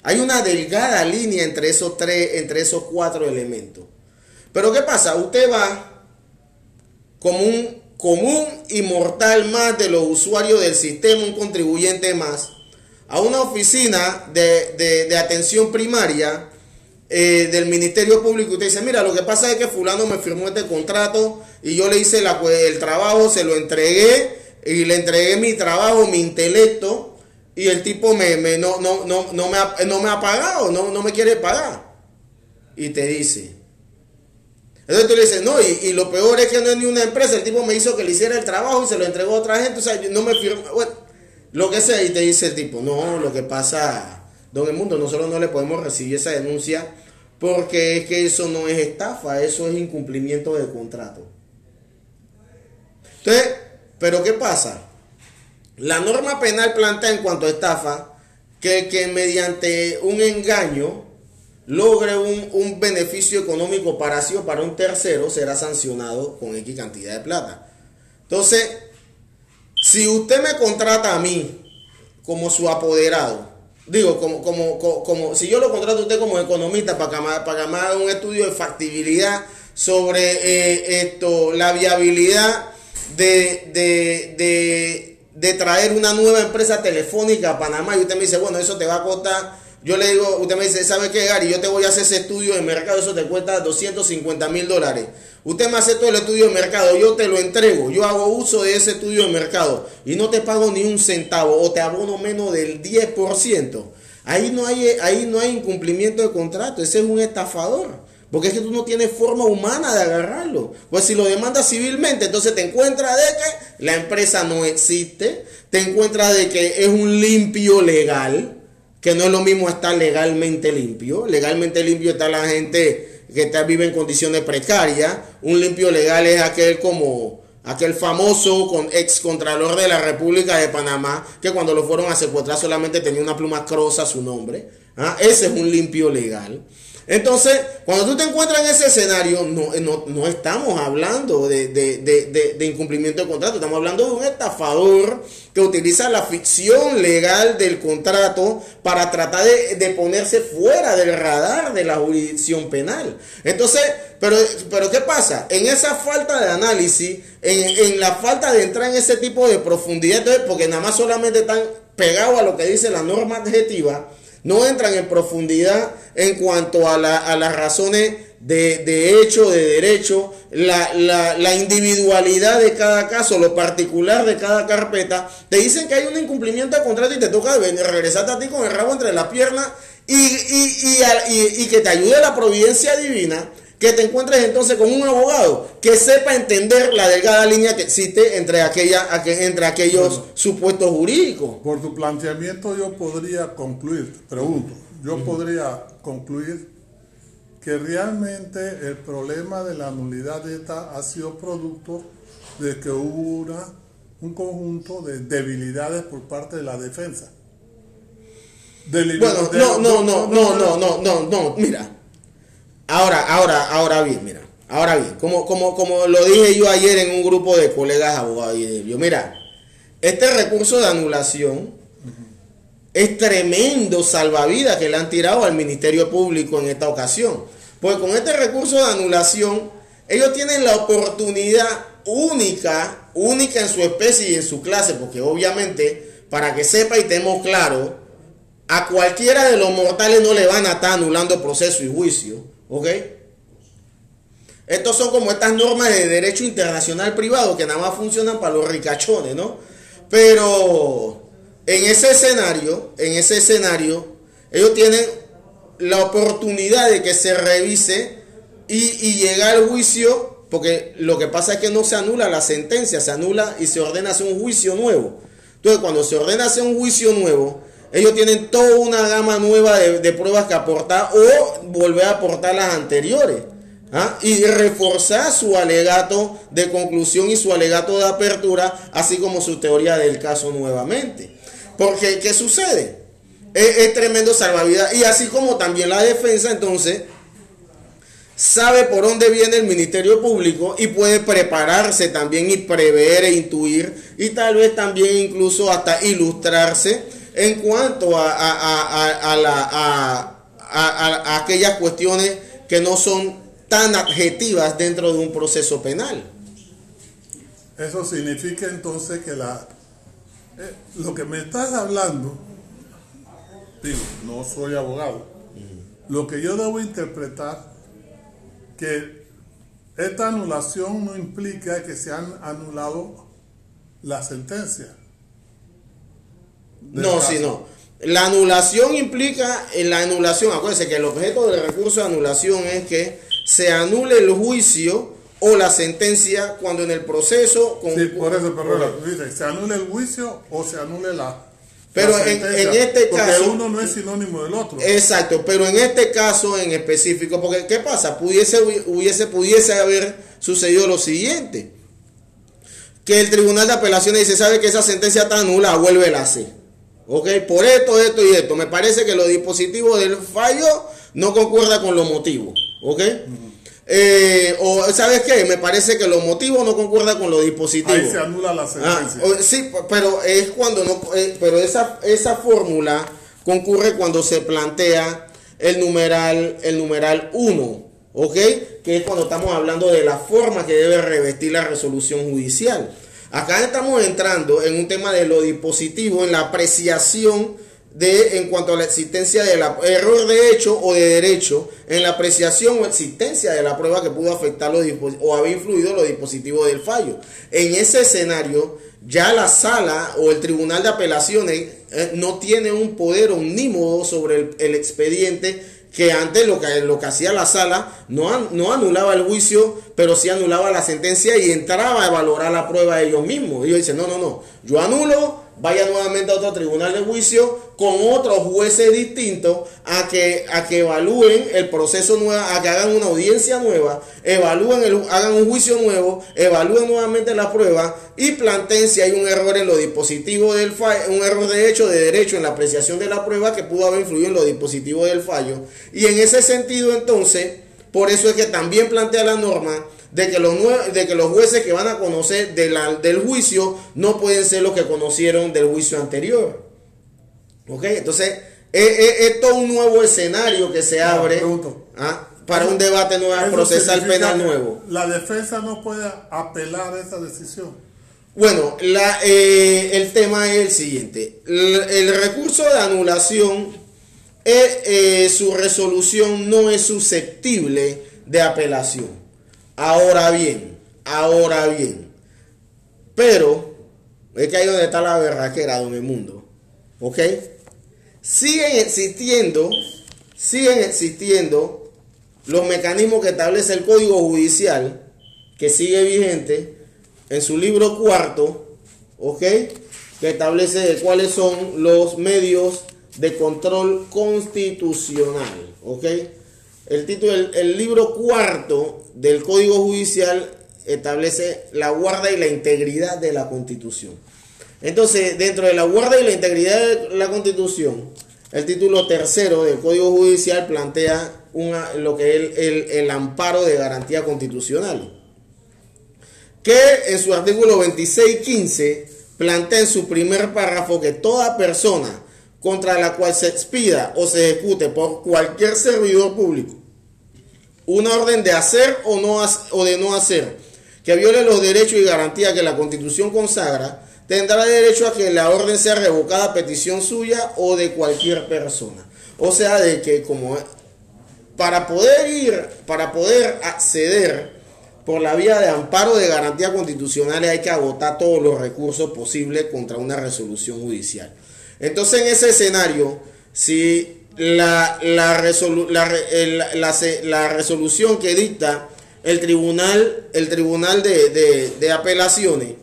[SPEAKER 1] Hay una delgada línea entre esos tres, entre esos cuatro elementos. Pero ¿qué pasa? Usted va como un común y mortal más de los usuarios del sistema, un contribuyente más, a una oficina de, atención primaria eh, del Ministerio Público usted dice, mira, lo que pasa es que fulano me firmó este contrato y yo le hice la, el trabajo, se lo entregué y le entregué mi trabajo, mi intelecto y el tipo me, no, no, no, no, me ha, no me ha pagado, no, no me quiere pagar. Y te dice, entonces tú le dices, no, y, lo peor es que no es ni una empresa, el tipo me hizo que le hiciera el trabajo y se lo entregó a otra gente, o sea, no me firmó, bueno, lo que sea, y te dice el tipo, no, lo que pasa, don el mundo, nosotros no le podemos recibir esa denuncia porque es que eso no es estafa, eso es incumplimiento de contrato. Entonces, ¿pero qué pasa? La norma penal plantea en cuanto a estafa que, que mediante un engaño logre un, un, beneficio económico para sí o para un tercero, será sancionado con X cantidad de plata. Entonces, si usted me contrata a mí como su apoderado, digo, como, como, como, si yo lo contrato a usted como economista para que, para me haga un estudio de factibilidad sobre eh, esto, la viabilidad de, de, de, de traer una nueva empresa telefónica a Panamá y usted me dice, bueno, eso te va a costar yo le digo, usted me dice, ¿sabe qué, Gary? Yo te voy a hacer ese estudio de mercado, eso te cuesta 250 mil dólares. Usted me hace todo el estudio de mercado, yo te lo entrego, yo hago uso de ese estudio de mercado y no te pago ni un centavo o te abono menos del 10%. Ahí no hay, ahí no hay incumplimiento de contrato, ese es un estafador. Porque es que tú no tienes forma humana de agarrarlo. Pues si lo demandas civilmente, entonces te encuentras de que la empresa no existe, te encuentras de que es un limpio legal, que no es lo mismo estar legalmente limpio. Legalmente limpio está la gente que está, vive en condiciones precarias. Un limpio legal es aquel como aquel famoso con, ex contralor de la República de Panamá, que cuando lo fueron a secuestrar solamente tenía una pluma crosa a su nombre. ¿ah? Ese es un limpio legal. Entonces, cuando tú te encuentras en ese escenario, no, no, estamos hablando de, de, incumplimiento de contrato, estamos hablando de un estafador que utiliza la ficción legal del contrato para tratar de, ponerse fuera del radar de la jurisdicción penal. Entonces, pero, pero ¿qué pasa? En esa falta de análisis, en, en la falta de entrar en ese tipo de profundidad, porque nada más solamente están pegados a lo que dice la norma adjetiva, no entran en profundidad en cuanto a, las razones de, hecho, de derecho, la, individualidad de cada caso, lo particular de cada carpeta. Te dicen que hay un incumplimiento de contrato y te toca regresarte a ti con el rabo entre las piernas y, y que te ayude la providencia divina que te encuentres entonces con un abogado que sepa entender la delgada línea que existe entre, aquella, entre aquellos supuestos jurídicos.
[SPEAKER 2] Por tu planteamiento yo podría concluir, pregunto, yo podría concluir que realmente el problema de la nulidad de esta ha sido producto de que hubo una, un conjunto de debilidades por parte de la defensa.
[SPEAKER 1] bueno, no, no, no, no, no, no, no, no, mira. Ahora, ahora, ahora bien, mira. Ahora bien, como, como, como lo dije yo ayer en un grupo de colegas abogados y yo, mira, este recurso de anulación es tremendo salvavidas que le han tirado al Ministerio Público en esta ocasión. Pues con este recurso de anulación, ellos tienen la oportunidad única, única en su especie y en su clase, porque obviamente, para que sepa y estemos claro, a cualquiera de los mortales no le van a estar anulando proceso y juicio, ¿ok? Estos son como estas normas de derecho internacional privado que nada más funcionan para los ricachones, ¿no? Pero en ese escenario, en ese escenario, ellos tienen la oportunidad de que se revise y, y llega al juicio, porque lo que pasa es que no se anula la sentencia, se anula y se ordena hacer un juicio nuevo. Entonces, cuando se ordena hacer un juicio nuevo, ellos tienen toda una gama nueva de, de pruebas que aportar o volver a aportar las anteriores. ¿ah? Y reforzar su alegato de conclusión y su alegato de apertura, así como su teoría del caso nuevamente. Porque, ¿qué sucede? Es, es tremendo salvavidas. Y así como también la defensa, entonces, sabe por dónde viene el Ministerio Público y puede prepararse también y prever e intuir y tal vez también incluso hasta ilustrarse en cuanto a, a, a, la, a, aquellas cuestiones que no son tan adjetivas dentro de un proceso penal.
[SPEAKER 2] Eso significa entonces que la eh, lo que me estás hablando, digo, no soy abogado, lo que yo debo interpretar que esta anulación no implica que se han anulado la sentencia.
[SPEAKER 1] No, si no. La anulación implica, en la anulación, acuérdense que el objeto del recurso de anulación es que se anule el juicio o la sentencia cuando en el proceso...
[SPEAKER 2] Con, sí, por eso, perdón, dice, se anule el juicio o se anule la...
[SPEAKER 1] Pero la en, en, este
[SPEAKER 2] porque
[SPEAKER 1] caso...
[SPEAKER 2] uno no es sinónimo del otro.
[SPEAKER 1] Exacto, pero en este caso en específico, porque ¿qué pasa? Pudiese, hubiese, pudiese haber sucedido lo siguiente. Que el tribunal de apelaciones dice, sabe que esa sentencia está nula, vuelve a hacer. ¿Ok? Por esto, esto y esto. Me parece que los dispositivos del fallo no concuerda con los motivos. ¿Ok? Uh eh, o sabes qué, me parece que los motivos no concuerdan con los dispositivos.
[SPEAKER 2] Ahí se anula la sentencia.
[SPEAKER 1] Ah, sí, pero es cuando no, eh, pero esa, esa fórmula concurre cuando se plantea el numeral, el numeral 1, ¿ok? Que es cuando estamos hablando de la forma que debe revestir la resolución judicial. Acá estamos entrando en un tema de lo dispositivo, en la apreciación de en cuanto a la existencia del error de hecho o de derecho en la apreciación o existencia de la prueba que pudo afectar los o haber influido los dispositivos del fallo. En ese escenario, ya la sala o el tribunal de apelaciones eh, no tiene un poder omnímodo sobre el, el, expediente que antes lo que, lo que hacía la sala no, no anulaba el juicio, pero sí anulaba la sentencia y entraba a valorar la prueba ellos mismos. Ellos dicen, no, no, no, yo anulo, vaya nuevamente a otro tribunal de juicio con otros jueces distintos a que, a que evalúen el proceso nuevo, a que hagan una audiencia nueva, evalúen el, hagan un juicio nuevo, evalúen nuevamente la prueba y planteen si hay un error en los dispositivos del fallo, un error de hecho, de derecho en la apreciación de la prueba que pudo haber influido en los dispositivos del fallo. Y en ese sentido entonces, por eso es que también plantea la norma de que los, de que los jueces que van a conocer de la, del juicio no pueden ser los que conocieron del juicio anterior. ¿Ok? Entonces, es, todo un nuevo escenario que se abre ¿ah? para un debate nuevo, procesal penal nuevo.
[SPEAKER 2] La defensa no puede apelar a esa decisión.
[SPEAKER 1] Bueno, la, eh, el tema es el siguiente. El, el recurso de anulación, eh, eh, su resolución no es susceptible de apelación. Ahora bien, ahora bien. Pero, es que ahí donde está la berraquera, don el mundo. ¿Ok? Siguen existiendo, siguen existiendo los mecanismos que establece el Código Judicial, que sigue vigente, en su libro cuarto, ¿ok? Que establece cuáles son los medios de control constitucional, ¿ok? El título, el, libro cuarto del Código Judicial establece la guarda y la integridad de la Constitución. Entonces, dentro de la guarda y la integridad de la Constitución, el título tercero del Código Judicial plantea una, lo que es el, el, amparo de garantía constitucional, que en su artículo 26.15 plantea en su primer párrafo que toda persona contra la cual se expida o se ejecute por cualquier servidor público una orden de hacer o, no, o de no hacer que viole los derechos y garantías que la Constitución consagra, tendrá derecho a que la orden sea revocada a petición suya o de cualquier persona. O sea, de que como para poder ir, para poder acceder por la vía de amparo de garantías constitucionales hay que agotar todos los recursos posibles contra una resolución judicial. Entonces, en ese escenario, si la, la, resolución que dicta el tribunal, el tribunal de, apelaciones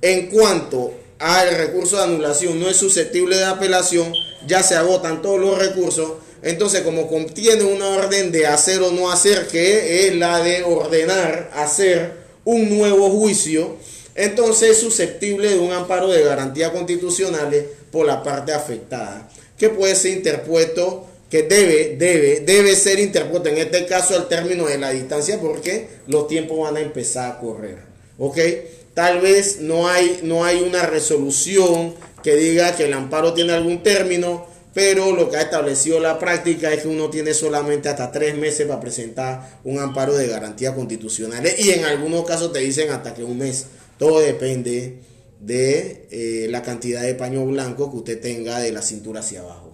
[SPEAKER 1] en cuanto al recurso de anulación no es susceptible de apelación, ya se agotan todos los recursos. Entonces, como contiene una orden de hacer o no hacer, que es la de ordenar hacer un nuevo juicio, entonces es susceptible de un amparo de garantías constitucionales por la parte afectada, que puede ser interpuesto, que debe, debe, debe ser interpuesto en este caso al término de la distancia, porque los tiempos van a empezar a correr. ¿Ok? Tal vez no hay, no hay una resolución que diga que el amparo tiene algún término, pero lo que ha establecido la práctica es que uno tiene solamente hasta tres meses para presentar un amparo de garantía constitucionales y en algunos casos te dicen hasta que un mes. Todo depende de eh, la cantidad de paño blanco que usted tenga de la cintura hacia abajo.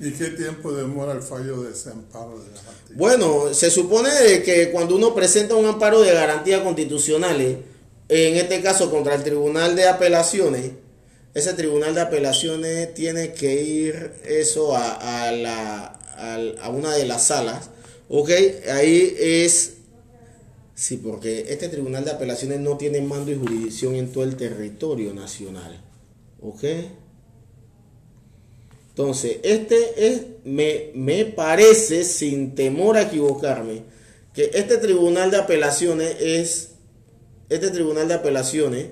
[SPEAKER 2] ¿Y qué tiempo demora el fallo de ese amparo de garantía?
[SPEAKER 1] Bueno, se supone que cuando uno presenta un amparo de garantía constitucionales, en este caso contra el Tribunal de Apelaciones, ese Tribunal de Apelaciones tiene que ir eso a, a, la, a una de las salas, ¿ok? Ahí es Sí, porque este Tribunal de Apelaciones no tiene mando y jurisdicción en todo el territorio nacional. ¿Ok? Entonces, este es, me, me parece, sin temor a equivocarme, que este Tribunal de Apelaciones es, este Tribunal de Apelaciones,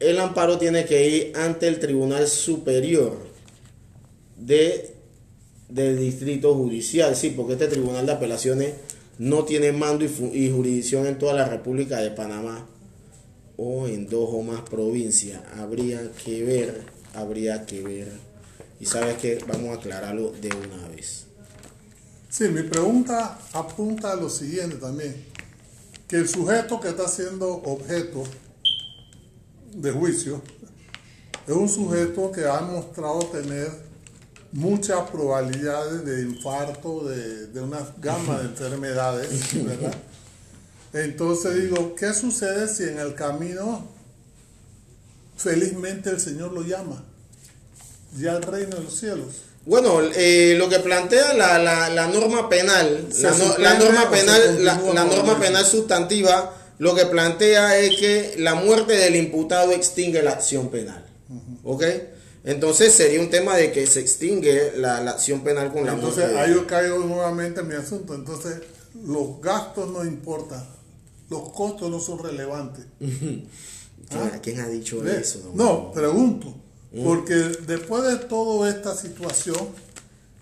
[SPEAKER 1] el amparo tiene que ir ante el Tribunal Superior de del distrito judicial, sí, porque este tribunal de apelaciones no tiene mando y, jurisdicción en toda la República de Panamá o en dos o más provincias. Habría que ver, habría que ver. Y sabes que vamos a aclararlo de una vez.
[SPEAKER 2] Sí, mi pregunta apunta a lo siguiente también, que el sujeto que está siendo objeto de juicio es un sujeto que ha mostrado tener muchas probabilidades de infarto, de, una gama de enfermedades, ¿verdad? Entonces digo, ¿qué sucede si en el camino felizmente el Señor lo llama? Ya al reino de los cielos.
[SPEAKER 1] Bueno, eh, lo que plantea la, la, norma penal, la, norma penal, la, norma penal sustantiva, lo que plantea es que la muerte del imputado extingue la acción penal. ¿Ok? Entonces sería un tema de que se extingue la, acción penal con la
[SPEAKER 2] Entonces ahí yo caigo nuevamente en mi asunto. Entonces los gastos no importan, los costos no son relevantes.
[SPEAKER 1] ¿Ah? ¿Quién ha dicho eso?
[SPEAKER 2] No, pregunto. Mm. Porque después de toda esta situación,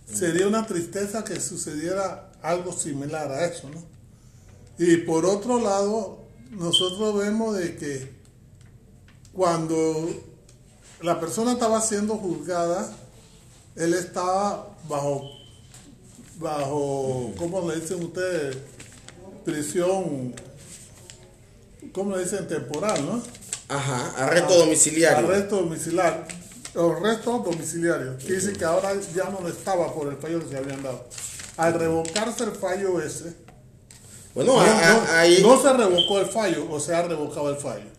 [SPEAKER 2] sería una tristeza que sucediera algo similar a eso, ¿no? Y por otro lado, nosotros vemos de que cuando la persona estaba siendo juzgada, él estaba bajo, bajo, ¿cómo le dicen ustedes? Prisión, ¿cómo le dicen? Temporal, ¿no?
[SPEAKER 1] Ajá, arresto domiciliario.
[SPEAKER 2] Arresto domiciliario. Arresto domiciliario. Dice que ahora ya no estaba por el fallo que se habían dado. Al revocarse el fallo ese, bueno, ahí... no se revocó el fallo o se ha revocado el fallo.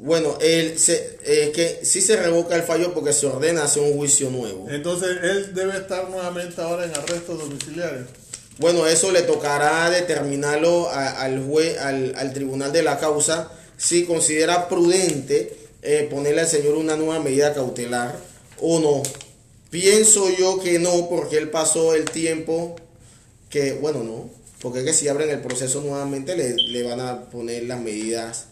[SPEAKER 1] Bueno, él se, eh, que sí se revoca el fallo porque se ordena hacer un juicio nuevo.
[SPEAKER 2] Entonces, él debe estar nuevamente ahora en arresto domiciliario.
[SPEAKER 1] Bueno, eso le tocará determinarlo al juez, al, tribunal de la causa, si considera prudente eh, ponerle al señor una nueva medida cautelar o no. Pienso yo que no, porque él pasó el tiempo que, bueno, no, porque es que si abren el proceso nuevamente le, le van a poner las medidas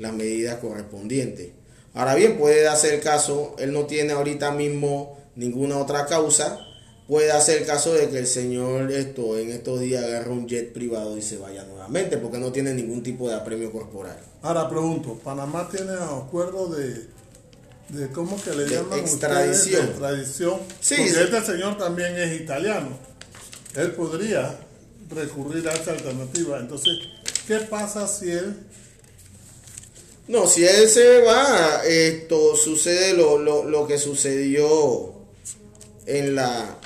[SPEAKER 1] las medidas correspondientes. Ahora bien, puede hacer el caso, él no tiene ahorita mismo ninguna otra causa, puede hacer el caso de que el señor esto en estos días agarre un jet privado y se vaya nuevamente, porque no tiene ningún tipo de apremio corporal.
[SPEAKER 2] Ahora pregunto, ¿Panamá tiene acuerdo de, de cómo que le llaman
[SPEAKER 1] extradición?
[SPEAKER 2] extradición. Sí, porque este señor también es italiano. él podría recurrir a esa alternativa. Entonces, ¿qué pasa si él
[SPEAKER 1] No, si él se va, esto sucede lo, lo, lo que sucedió en la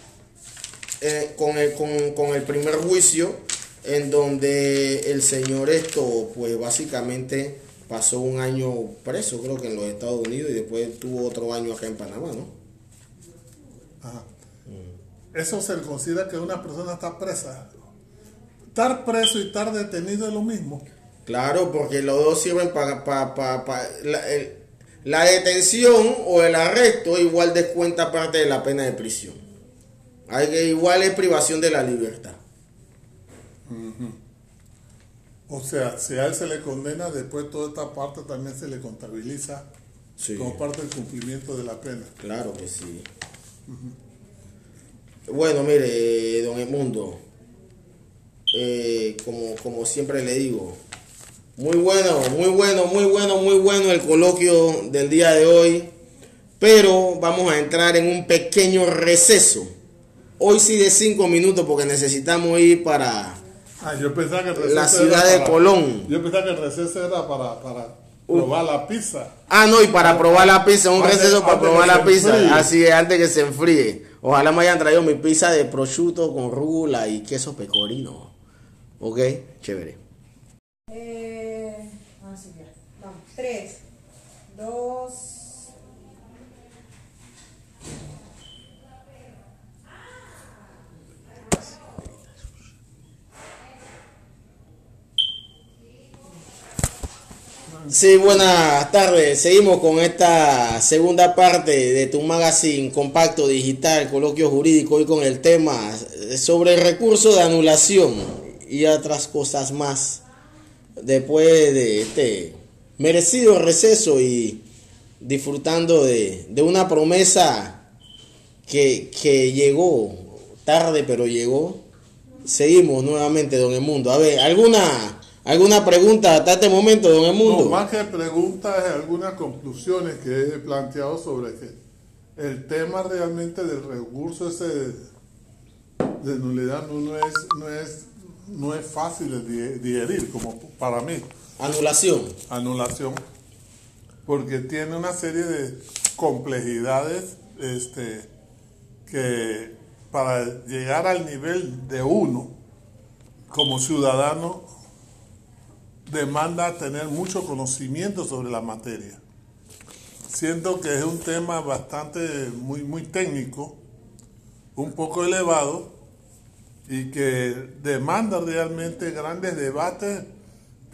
[SPEAKER 1] eh, con, el, con, con el primer juicio, en donde el señor esto, pues básicamente pasó un año preso, creo que en los Estados Unidos, y después tuvo otro año acá en Panamá, ¿no?
[SPEAKER 2] Ajá. Eso se considera que una persona está presa. Estar preso y estar detenido es lo mismo.
[SPEAKER 1] Claro, porque los dos sirven para la, el- la detención o el arresto igual descuenta parte de la pena de prisión. Hay que igual es privación de la libertad.
[SPEAKER 2] O sea, si a él se le condena, después toda esta parte también se le contabiliza
[SPEAKER 1] Sí.
[SPEAKER 2] como parte del cumplimiento de la pena.
[SPEAKER 1] Claro que sí. Bueno, mire, don Edmundo, eh, como, como siempre le digo, muy bueno, muy bueno, muy bueno, muy bueno el coloquio del día de hoy, pero vamos a entrar en un pequeño receso. Hoy sí de cinco minutos porque necesitamos ir para...
[SPEAKER 2] Ah, yo pensaba que el
[SPEAKER 1] La ciudad de
[SPEAKER 2] para-
[SPEAKER 1] Colón.
[SPEAKER 2] Yo pensaba que el receso era para, para probar la pizza.
[SPEAKER 1] Ah, no, y para probar la pizza, un
[SPEAKER 2] Antes-
[SPEAKER 1] receso para probar la pizza.
[SPEAKER 2] enfríe.
[SPEAKER 1] Así es, antes que se enfríe. Ojalá me hayan traído mi pizza de prosciutto con rúgula y queso pecorino. ¿Ok? Chévere.
[SPEAKER 3] 3, 2, 1.
[SPEAKER 1] Sí, buenas tardes. Seguimos con esta segunda parte de tu magazine compacto digital, coloquio jurídico, hoy con el tema sobre el recurso de anulación y otras cosas más. Después de este merecido receso y disfrutando de, de una promesa que, que llegó tarde, pero llegó. Seguimos nuevamente, don Emundo. A ver, ¿alguna, alguna pregunta hasta este momento, don Emundo?
[SPEAKER 2] No, más que preguntas, algunas conclusiones que he planteado sobre que el tema realmente del recurso ese de, de nulidad no, no es, no, es, no es fácil de di- digerir, como para mí,
[SPEAKER 1] Anulación.
[SPEAKER 2] anulación, porque tiene una serie de complejidades este, que para llegar al nivel de uno como ciudadano demanda tener mucho conocimiento sobre la materia. Siento que es un tema bastante muy muy técnico, un poco elevado y que demanda realmente grandes debates,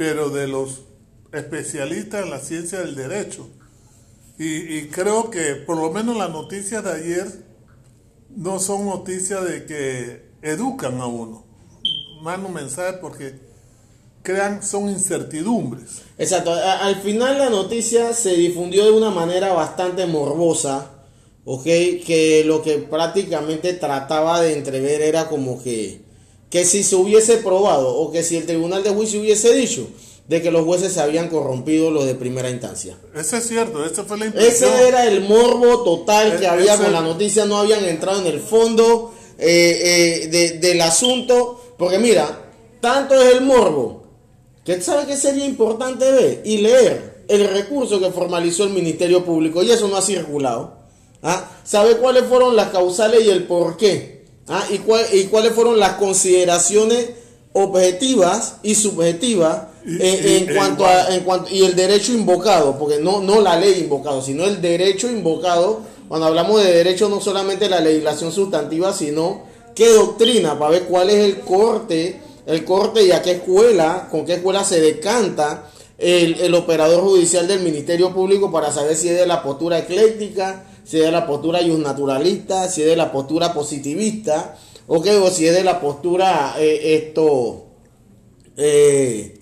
[SPEAKER 2] pero de los especialistas en la ciencia del derecho. Y, y creo que por lo menos las noticias de ayer no son noticias de que educan a uno, un mensaje porque crean, son incertidumbres.
[SPEAKER 1] Exacto. Al final la noticia se difundió de una manera bastante morbosa. Que lo que prácticamente trataba de entrever era como que, que si se hubiese probado o que si el tribunal de juicio hubiese dicho de que los jueces se habían corrompido los de primera instancia.
[SPEAKER 2] Eso es cierto, esa fue la impresión.
[SPEAKER 1] Ese era el morbo total que
[SPEAKER 2] E-
[SPEAKER 1] había con la noticia, no habían entrado en el fondo eh, eh, de- del asunto, porque mira, tanto es el morbo, que sabe que sería importante ver y leer el recurso que formalizó el Ministerio Público, y eso no ha circulado. ¿ah? ¿Sabe cuáles fueron las causales y el por qué? ¿Ah? ¿Y, cuál- y cuáles fueron las consideraciones objetivas y subjetivas
[SPEAKER 2] Y- y-
[SPEAKER 1] en
[SPEAKER 2] e
[SPEAKER 1] cuanto a en cuanto y el derecho invocado, porque no no la ley invocado, sino el derecho invocado. Cuando hablamos de derecho no solamente la legislación sustantiva, sino qué doctrina para ver cuál es el corte, el corte y a qué escuela, con qué escuela se decanta el, el operador judicial del Ministerio Público para saber si es de la postura ecléctica, si es de la postura naturalista, si es de la postura positivista, ok, o si es de la postura eh, esto eh,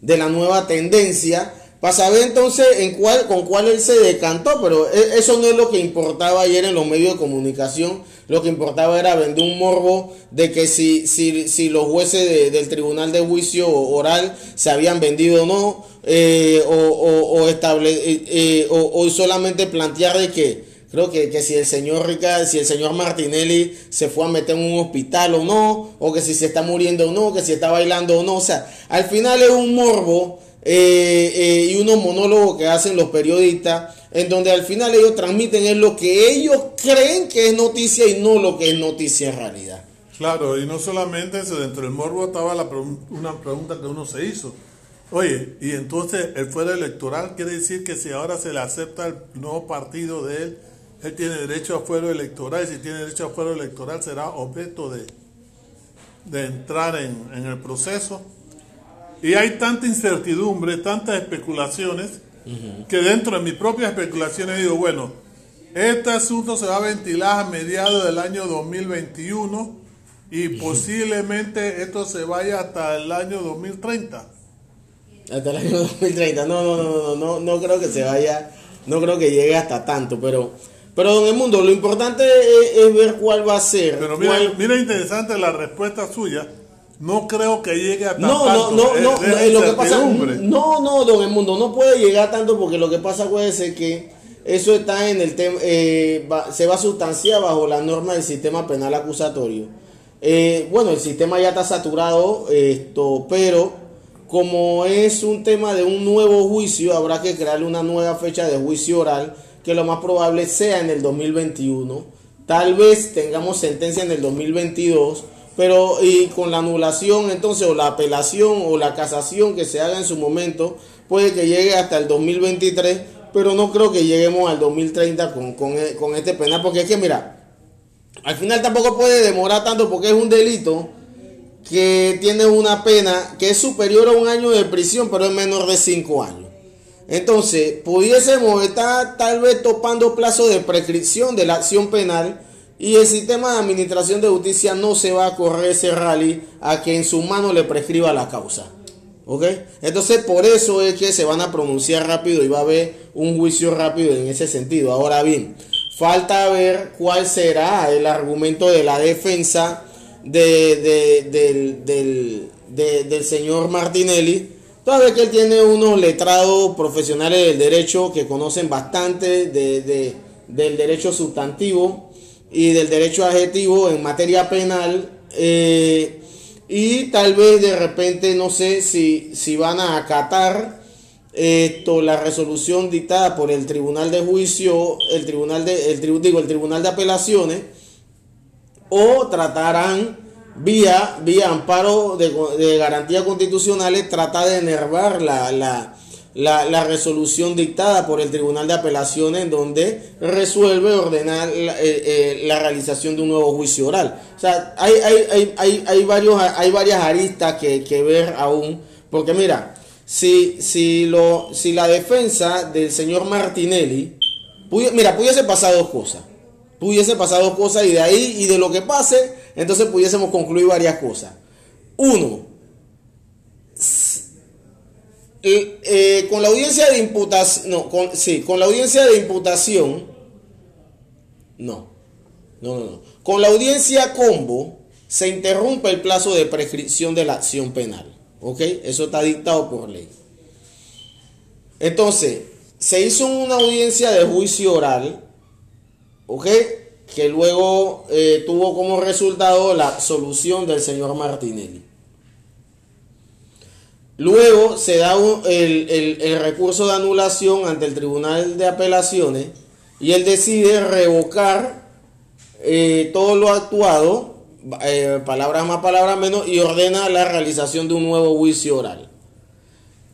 [SPEAKER 1] de la nueva tendencia para saber entonces en cuál con cuál él se decantó pero e- eso no es lo que importaba ayer en los medios de comunicación lo que importaba era vender un morbo de que si si, si los jueces de- del tribunal de juicio oral se habían vendido o no eh, o, o, estable eh, eh, o, solamente plantear de que creo que, que si el señor Ricardo, si el señor Martinelli se fue a meter en un hospital o no, o que si se está muriendo o no, que si está bailando o no, o sea, al final es un morbo y unos monólogos que hacen los periodistas, en donde al final ellos transmiten es lo que ellos creen que es noticia y no lo que es noticia en realidad.
[SPEAKER 2] Claro, y no solamente eso, dentro del morbo estaba la pregun- una pregunta que uno se hizo. Oye, y entonces el fuero electoral quiere decir que si ahora se le acepta el nuevo partido de él, él tiene derecho a fuero electoral, y si tiene derecho a fuero electoral será objeto de, de entrar en, en el proceso. Y hay tanta incertidumbre, tantas especulaciones, que dentro de mis propias especulaciones digo, bueno, este asunto se va a ventilar a mediados del año 2021 y posiblemente esto se vaya hasta el año 2030.
[SPEAKER 1] Hasta el año 2030. No, no, no, no, no, no creo que se vaya, no creo que llegue hasta tanto, pero, pero don Edmundo, lo importante es, es ver cuál va a ser.
[SPEAKER 2] Pero mira,
[SPEAKER 1] cuál-
[SPEAKER 2] mira interesante la respuesta suya. No creo que llegue a tan
[SPEAKER 1] No, no,
[SPEAKER 2] tanto.
[SPEAKER 1] no,
[SPEAKER 2] Es-
[SPEAKER 1] no,
[SPEAKER 2] es
[SPEAKER 1] no, eh, lo que pasa, no, no, don Edmundo, no puede llegar tanto porque lo que pasa puede ser que eso está en el tema, eh, se va a sustanciar bajo la norma del sistema penal acusatorio. Eh, bueno, el sistema ya está saturado, esto, pero como es un tema de un nuevo juicio, habrá que crearle una nueva fecha de juicio oral, que lo más probable sea en el 2021. Tal vez tengamos sentencia en el 2022, pero y con la anulación entonces o la apelación o la casación que se haga en su momento, puede que llegue hasta el 2023, pero no creo que lleguemos al 2030 con, con, e- con este penal, porque es que mira, al final tampoco puede demorar tanto porque es un delito que tiene una pena que es superior a un año de prisión, pero es menor de cinco años. Entonces, pudiésemos estar tal vez topando plazo de prescripción de la acción penal y el sistema de administración de justicia no se va a correr ese rally a que en su mano le prescriba la causa. ¿Ok? Entonces, por eso es que se van a pronunciar rápido y va a haber un juicio rápido en ese sentido. Ahora bien, falta ver cuál será el argumento de la defensa de, de- del, del- de- del señor Martinelli. Toda vez que él tiene unos letrados profesionales del derecho que conocen bastante de- del derecho sustantivo y del derecho adjetivo en materia penal. eh, y tal vez de repente no sé si, si van a acatar esto la resolución dictada por el tribunal de juicio el tribunal de el tribu- digo el tribunal de apelaciones o tratarán vía vía amparo de, de garantías constitucionales tratar de enervar la, la, la, la resolución dictada por el tribunal de apelaciones en donde resuelve ordenar la, eh, eh, la realización de un nuevo juicio oral o sea hay hay, hay, hay, varios hay varias aristas que, que ver aún porque mira si si lo si la defensa del señor Martinelli mira pudiese pasar dos cosas pudiese pasar dos cosas y de ahí y de lo que pase, entonces pudiésemos concluir varias cosas. Uno, eh, con la audiencia de imputación, no, con, sí, con la audiencia de imputación, no, no, no, no, con la audiencia combo se interrumpe el plazo de prescripción de la acción penal, ¿ok? Eso está dictado por ley. Entonces, se hizo una audiencia de juicio oral, ¿ok? Que luego eh, tuvo como resultado la absolución del señor Martinelli. Luego se da el, el- recurso de anulación ante el Tribunal de Apelaciones y él decide revocar eh, todo lo actuado, eh, palabras más, palabras menos, y ordena la realización de un nuevo juicio oral.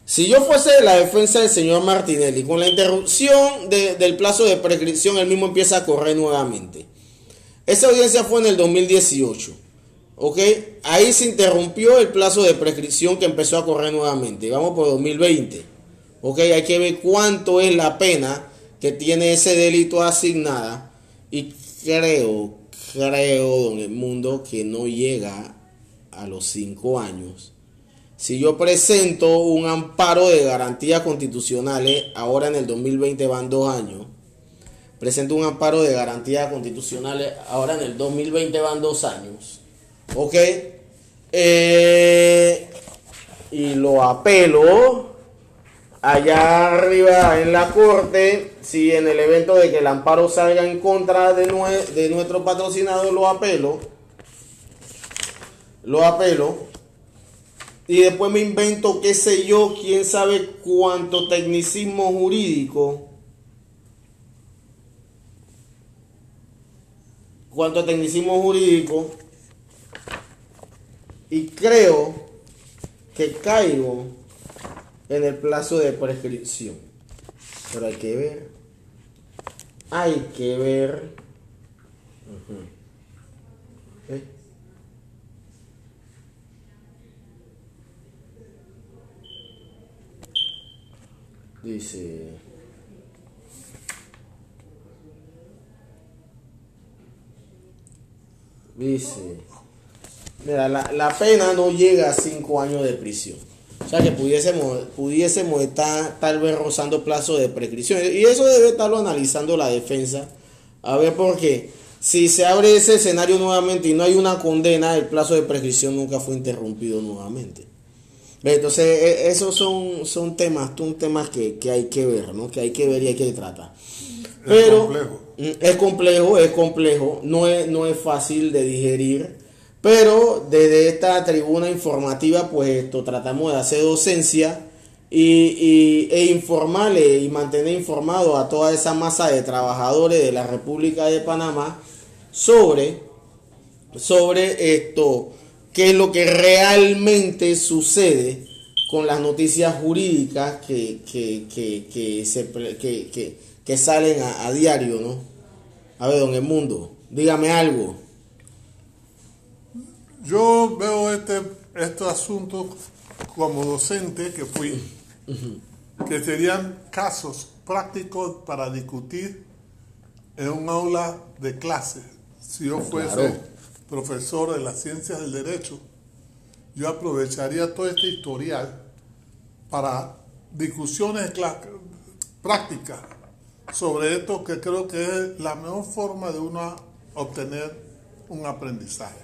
[SPEAKER 1] Si yo fuese la defensa del señor Martinelli, con la interrupción de- del plazo de prescripción, él mismo empieza a correr nuevamente. Esa audiencia fue en el 2018. ¿Ok? Ahí se interrumpió el plazo de prescripción que empezó a correr nuevamente. Vamos por 2020. ¿Ok? Hay que ver cuánto es la pena que tiene ese delito asignada. Y creo, creo, don Edmundo, que no llega a los cinco años. Si yo presento un amparo de garantías constitucionales, ahora en el 2020 van dos años, presento un amparo de garantías constitucionales, ahora en el 2020 van dos años, ¿ok? Eh, y lo apelo allá arriba en la corte, si en el evento de que el amparo salga en contra de, de nuestro patrocinador, lo apelo. Lo apelo. Y después me invento, qué sé yo, quién sabe cuánto tecnicismo jurídico. Cuánto tecnicismo jurídico. Y creo que caigo en el plazo de prescripción. Pero hay que ver. Hay que ver. ¿Eh? Dice. Dice. Mira, la, la pena no llega a cinco años de prisión. O sea que pudiésemos, pudiésemos estar tal vez rozando plazo de prescripción. Y eso debe estarlo analizando la defensa. A ver por qué. Si se abre ese escenario nuevamente y no hay una condena, el plazo de prescripción nunca fue interrumpido nuevamente. Entonces, e- esos son, son temas, son temas que, que hay que ver, ¿no? Que hay que ver y hay que tratar. Pero
[SPEAKER 2] complejo.
[SPEAKER 1] mm, es complejo, es complejo, no es, no es fácil de digerir, pero desde esta tribuna informativa, pues esto tratamos de hacer docencia y, e informarle y mantener informado a toda esa masa de trabajadores de la República de Panamá sobre sobre esto, qué es lo que realmente sucede con las noticias jurídicas que, que, que, que, salen a, diario, ¿no? A ver, don Mundo, dígame algo.
[SPEAKER 2] Yo veo este, este asunto como docente que fui, que serían casos prácticos para discutir en un aula de clase. Si yo fuese
[SPEAKER 1] Claro.
[SPEAKER 2] profesor de las ciencias del derecho, yo aprovecharía todo este historial para discusiones prácticas sobre esto que creo que es la mejor forma de uno obtener un aprendizaje.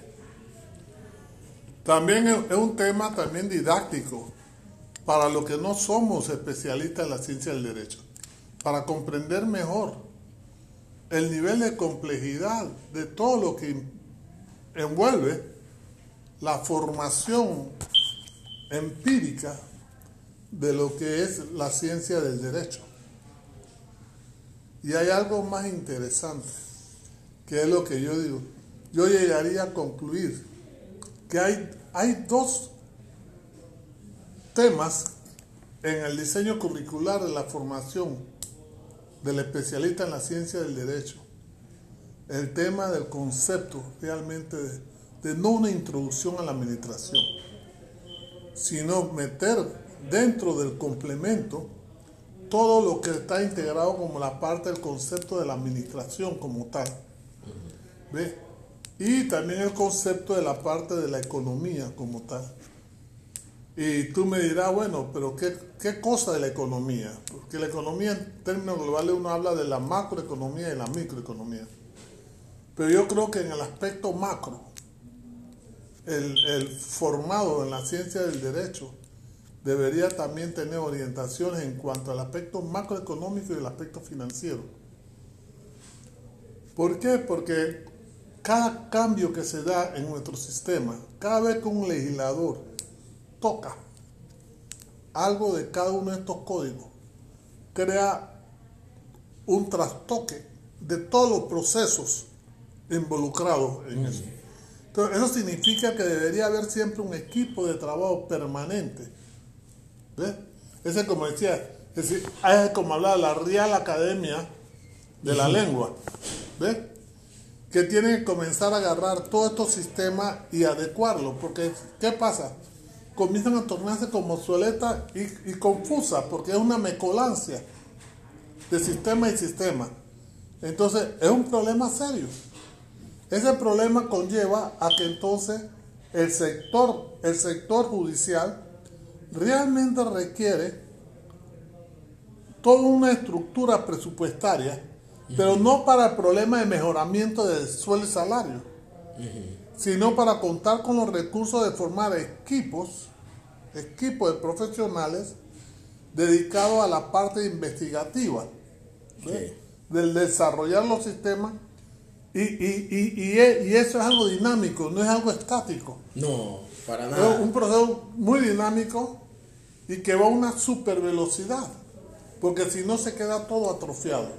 [SPEAKER 2] También es un tema también didáctico para los que no somos especialistas en la ciencia del derecho, para comprender mejor el nivel de complejidad de todo lo que envuelve la formación empírica de lo que es la ciencia del derecho. Y hay algo más interesante, que es lo que yo digo. Yo llegaría a concluir que hay, hay dos temas en el diseño curricular de la formación del especialista en la ciencia del derecho. El tema del concepto realmente de, no una introducción a la administración, sino meter dentro del complemento todo lo que está integrado como la parte del concepto de la administración como tal. ¿Ve? Y también el concepto de la parte de la economía como tal. Y tú me dirás, bueno, pero ¿qué, qué cosa de la economía? Porque la economía en términos globales uno habla de la macroeconomía y la microeconomía. Pero yo creo que en el aspecto macro, el, el formado en la ciencia del derecho debería también tener orientaciones en cuanto al aspecto macroeconómico y el aspecto financiero. ¿Por qué? Porque cada cambio que se da en nuestro sistema, cada vez que un legislador toca algo de cada uno de estos códigos, crea un trastoque de todos los procesos involucrados en eso. Entonces, eso significa que debería haber siempre un equipo de trabajo permanente. ¿Ves? Ese como decía, es como hablar de la Real Academia de la Lengua. ¿Ves? Que tiene que comenzar a agarrar todos estos sistemas y adecuarlos. Porque, ¿qué pasa? Comienzan a tornarse como obsoletas y, y confusas, porque es una mezcolancia de sistema y sistema. Entonces, es un problema serio. Ese problema conlleva a que entonces el sector, el sector judicial realmente requiere toda una estructura presupuestaria, pero no para el problema de mejoramiento del sueldo y salario, sino para contar con los recursos de formar equipos, equipos de profesionales dedicado a la parte investigativa, ¿ves? del desarrollar los sistemas, y, y, y, y, e- y eso es algo dinámico, no es algo estático.
[SPEAKER 1] No, para
[SPEAKER 2] Es
[SPEAKER 1] nada.
[SPEAKER 2] un proceso muy dinámico y que va a una super velocidad, porque si no se queda todo atrofiado,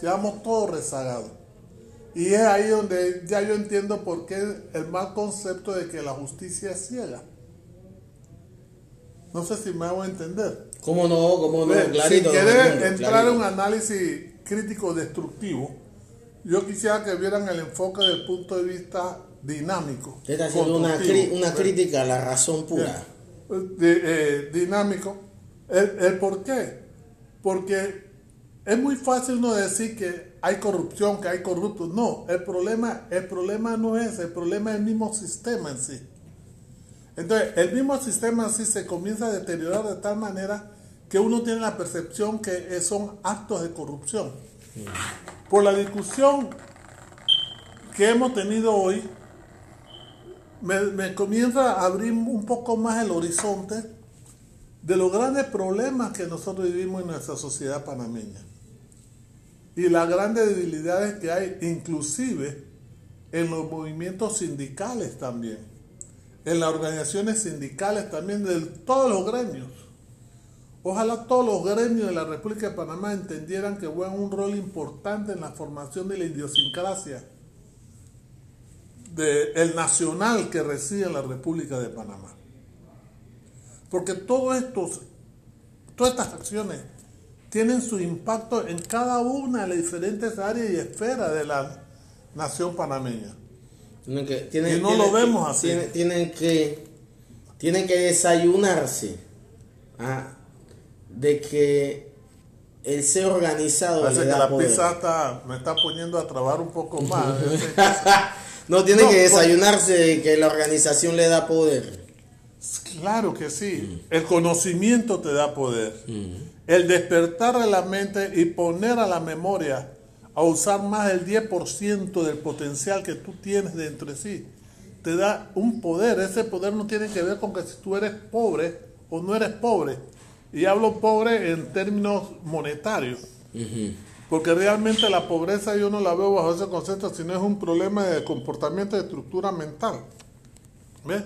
[SPEAKER 2] quedamos todos rezagados. Y es ahí donde ya yo entiendo por qué el mal concepto de que la justicia es ciega. No sé si me hago entender.
[SPEAKER 1] ¿Cómo no? ¿Cómo no? Clarito.
[SPEAKER 2] si quieres entrar en un análisis crítico destructivo, yo quisiera que vieran el enfoque del punto de vista dinámico.
[SPEAKER 1] Usted está haciendo una, una crítica a la razón pura.
[SPEAKER 2] de- eh, dinámico. El, el por qué? Porque es muy fácil uno decir que hay corrupción, que hay corruptos. No, el problema, el problema no es, el problema es el mismo sistema en sí. Entonces, el mismo sistema en sí se comienza a deteriorar de tal manera que uno tiene la percepción que son actos de corrupción. Por la discusión que hemos tenido hoy, me comienza a abrir un poco más el horizonte de los grandes problemas que nosotros vivimos en nuestra sociedad panameña y las grandes debilidades que hay inclusive en los movimientos sindicales también, en las organizaciones sindicales también de todos los gremios. Ojalá todos los gremios de la República de Panamá entendieran que juegan un rol importante en la formación de la idiosincrasia de el nacional que reside en la República de Panamá. Porque todo estos, todas estas acciones tienen su impacto en cada una de las diferentes áreas y esferas de la nación panameña.
[SPEAKER 1] Tienen que, tienen,
[SPEAKER 2] Y no
[SPEAKER 1] tienen
[SPEAKER 2] lo vemos así.
[SPEAKER 1] Tienen, que, tienen que desayunarse ah, de que el ser organizado
[SPEAKER 2] Parece que la
[SPEAKER 1] poder.
[SPEAKER 2] pizza está, me está poniendo a trabar un poco más.
[SPEAKER 1] no, tienen
[SPEAKER 2] No,
[SPEAKER 1] que desayunarse de que la organización le da poder.
[SPEAKER 2] Claro que sí. El conocimiento te da poder. El despertar de la mente y poner a la memoria a usar más del 10% del potencial que tú tienes dentro de sí, te da un poder. Ese poder no tiene que ver con que si tú eres pobre o no eres pobre. Y hablo pobre en términos monetarios. Porque realmente la pobreza yo no la veo bajo ese concepto, sino es un problema de comportamiento de estructura mental. ¿Ves?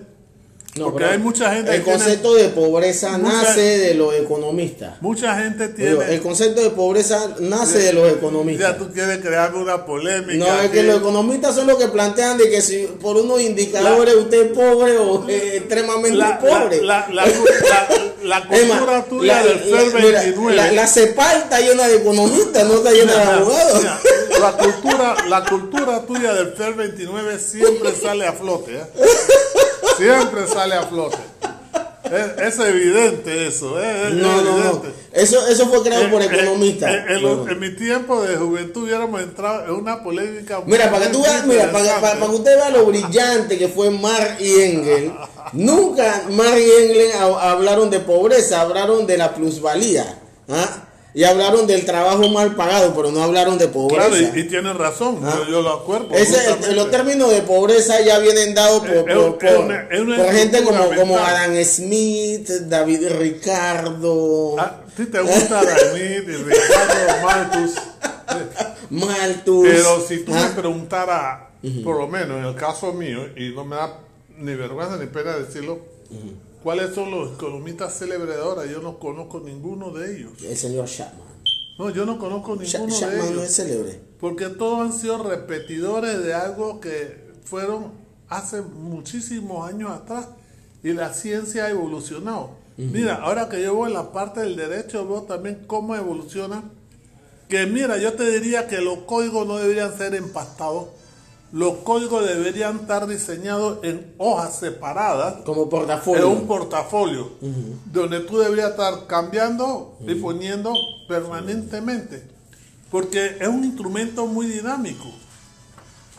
[SPEAKER 1] No,
[SPEAKER 2] Porque hay mucha gente
[SPEAKER 1] El
[SPEAKER 2] tiene-
[SPEAKER 1] concepto de pobreza
[SPEAKER 2] Mucha-
[SPEAKER 1] nace de los economistas.
[SPEAKER 2] Mucha gente
[SPEAKER 1] Digo,
[SPEAKER 2] tiene.
[SPEAKER 1] el concepto de pobreza nace de los economistas.
[SPEAKER 2] Ya tú quieres crear una polémica.
[SPEAKER 1] No, es que los economistas son los que plantean de que si por unos indicadores usted es pobre o eh, extremadamente
[SPEAKER 2] la,
[SPEAKER 1] pobre.
[SPEAKER 2] La, cultura tuya del
[SPEAKER 1] mira,
[SPEAKER 2] 29.
[SPEAKER 1] La, la CEPAL está llena de economistas, no está llena de abogados.
[SPEAKER 2] mira, la cultura, la cultura tuya del FER 29 siempre sale a flote. ¿eh? Siempre sale a flote. Es, es evidente eso. ¿eh? Es
[SPEAKER 1] No, no, no. Eso, eso fue creado por
[SPEAKER 2] Eh, eh,
[SPEAKER 1] economistas.
[SPEAKER 2] eh, en, mi tiempo de juventud hubiéramos entrado en una polémica.
[SPEAKER 1] Mira, para que tú veas, mira, para, para- para que usted vea lo brillante que fue Marx y Engel, nunca Marx y Engel ha- hablaron de pobreza, hablaron de la plusvalía, ¿ah? Y hablaron del trabajo mal pagado, pero no hablaron de pobreza.
[SPEAKER 2] Claro, y, y tienen razón,
[SPEAKER 1] Ah.
[SPEAKER 2] yo, yo lo acuerdo.
[SPEAKER 1] Ese- los términos de pobreza ya vienen dados por, por gente como, como. Adam Smith, David Ricardo,
[SPEAKER 2] ¿A ti te gusta David y Ricardo Marcus?
[SPEAKER 1] Malthus.
[SPEAKER 2] Pero si tú
[SPEAKER 1] ¿ah?
[SPEAKER 2] me preguntaras, por lo menos en el caso mío, y no me da ni vergüenza ni pena decirlo, ¿cuáles son los economistas célebres de ahora? Yo no conozco ninguno de ellos.
[SPEAKER 1] El señor Chapman.
[SPEAKER 2] No, yo no conozco ninguno de
[SPEAKER 1] Chapman no
[SPEAKER 2] ellos.
[SPEAKER 1] es célebre.
[SPEAKER 2] Porque todos han sido repetidores de algo que fueron hace muchísimos años atrás y la ciencia ha evolucionado. Mira, ahora que yo voy en la parte del derecho, veo también cómo evoluciona. Que mira, yo te diría que los códigos no deberían ser empastados. Los códigos deberían estar diseñados en hojas separadas
[SPEAKER 1] Como portafolio.
[SPEAKER 2] un portafolio donde tú deberías estar cambiando y poniendo permanentemente porque es un instrumento muy dinámico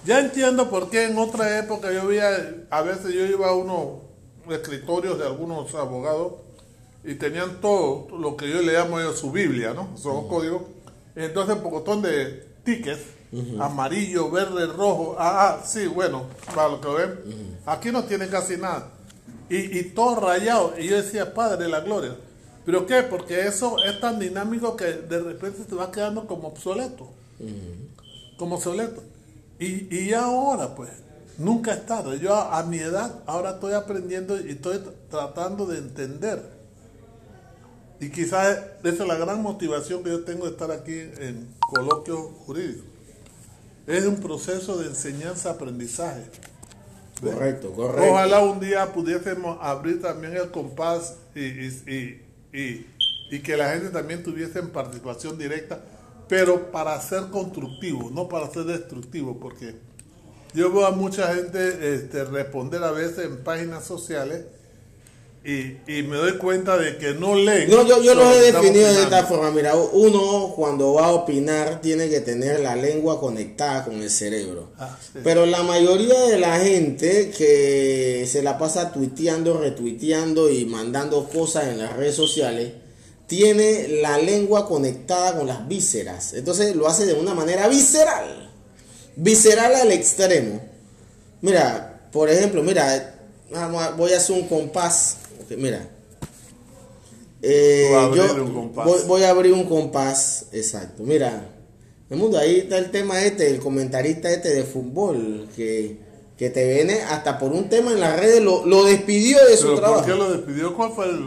[SPEAKER 2] ya entiendo por qué en otra época yo veía a veces yo iba a unos escritorios de algunos abogados y tenían todo lo que yo le llamo yo su Biblia, ¿no? Son códigos. Entonces, un pocotón de tickets, amarillo, verde, rojo. Ah, ah, sí, bueno, para lo que ven. Aquí no tiene casi nada. Y, y todo rayado. Y yo decía, Padre de la Gloria. ¿Pero qué? Porque eso es tan dinámico que de repente te va quedando como obsoleto. Como obsoleto. Y, y ahora, pues, nunca es tarde. Yo a, a mi edad ahora estoy aprendiendo y estoy tr- tratando de entender. Y quizás esa es la gran motivación que yo tengo de estar aquí en coloquio jurídico. Es un proceso de enseñanza-aprendizaje.
[SPEAKER 1] Correcto, correcto.
[SPEAKER 2] Ojalá un día pudiésemos abrir también el compás y, y- y- y- que la gente también tuviese participación directa, pero para ser constructivo, no para ser destructivo, porque yo veo a mucha gente este, responder a veces en páginas sociales y, y me doy cuenta de que no leen.
[SPEAKER 1] No, yo, yo lo
[SPEAKER 2] lo
[SPEAKER 1] he definido de esta forma. Mira, uno cuando va a opinar tiene que tener la lengua conectada con el cerebro.
[SPEAKER 2] Ah, sí.
[SPEAKER 1] Pero la mayoría de la gente que se la pasa tuiteando, retuiteando y mandando cosas en las redes sociales, tiene la lengua conectada con las vísceras. Entonces lo hace de una manera visceral. Visceral al extremo. Mira, por ejemplo, mira, voy a hacer un compás. Ok, mira. Eh, yo. Voy, voy a abrir un compás, exacto. Mira, el mundo, ahí está el tema este, el comentarista este de fútbol, que, que te viene hasta por un tema en las redes, lo, lo despidió de su
[SPEAKER 2] ¿Pero
[SPEAKER 1] trabajo.
[SPEAKER 2] ¿Por qué lo despidió? ¿Cuál fue el...?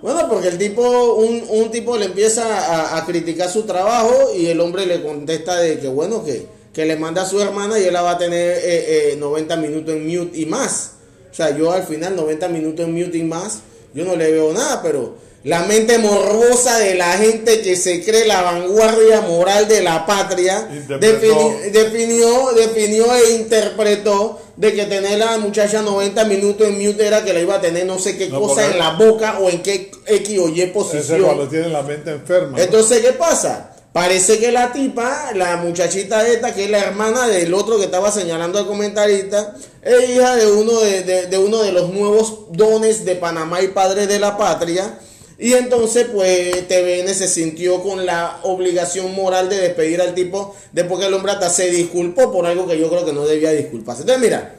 [SPEAKER 1] Bueno, porque el tipo, un, un tipo le empieza a, a criticar su trabajo y el hombre le contesta de que bueno, que, que le manda a su hermana y él la va a tener eh, eh, 90 minutos en mute y más. O sea, yo al final 90 minutos en mute y más, yo no le veo nada, pero la mente morbosa de la gente que se cree la vanguardia moral de la patria
[SPEAKER 2] Interpretó.
[SPEAKER 1] defini- definió, definió e interpretó de que tener a la muchacha 90 minutos en mute era que la iba a tener no sé qué
[SPEAKER 2] No,
[SPEAKER 1] cosa en la boca o en qué X o Y
[SPEAKER 2] Ese es cuando
[SPEAKER 1] posición.
[SPEAKER 2] tiene la mente enferma.
[SPEAKER 1] Entonces, ¿qué pasa? Parece que la tipa, la muchachita esta, que es la hermana del otro que estaba señalando al comentarista, es hija de uno de, de- uno de los nuevos dones de Panamá y padres de la patria. Y entonces, pues, TVN se sintió con la obligación moral de despedir al tipo después que el hombre hasta se disculpó por algo que yo creo que no debía disculparse. Entonces, mira,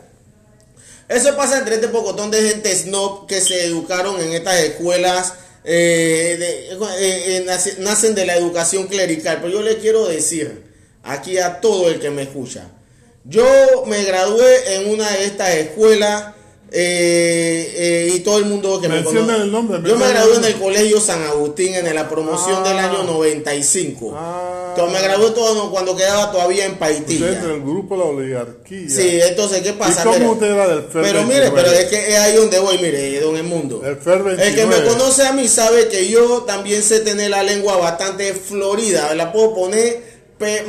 [SPEAKER 1] eso pasa entre este pocotón de gente snob que se educaron en estas escuelas, eh, de- eh, eh, nace- nacen de la educación clerical. Pero yo le quiero decir aquí a todo el que me escucha, yo me gradué en una de estas escuelas eh, eh, y todo el mundo que me
[SPEAKER 2] Mencionen
[SPEAKER 1] conoce.
[SPEAKER 2] el nombre,
[SPEAKER 1] Yo me gradué
[SPEAKER 2] el
[SPEAKER 1] en el colegio San Agustín en la promoción
[SPEAKER 2] Ah.
[SPEAKER 1] del año 95.
[SPEAKER 2] Ah.
[SPEAKER 1] Entonces, me gradué todo cuando quedaba todavía en
[SPEAKER 2] Usted
[SPEAKER 1] Paitilla.
[SPEAKER 2] es del grupo La Oligarquía.
[SPEAKER 1] Sí, entonces, ¿qué pasa?
[SPEAKER 2] ¿Y cómo usted era del FER
[SPEAKER 1] Pero
[SPEAKER 2] 29?
[SPEAKER 1] mire, pero es que es ahí donde voy, mire, don el mundo.
[SPEAKER 2] El FER
[SPEAKER 1] El que me
[SPEAKER 2] 29.
[SPEAKER 1] conoce a mí sabe que yo también sé tener la lengua bastante florida. La puedo poner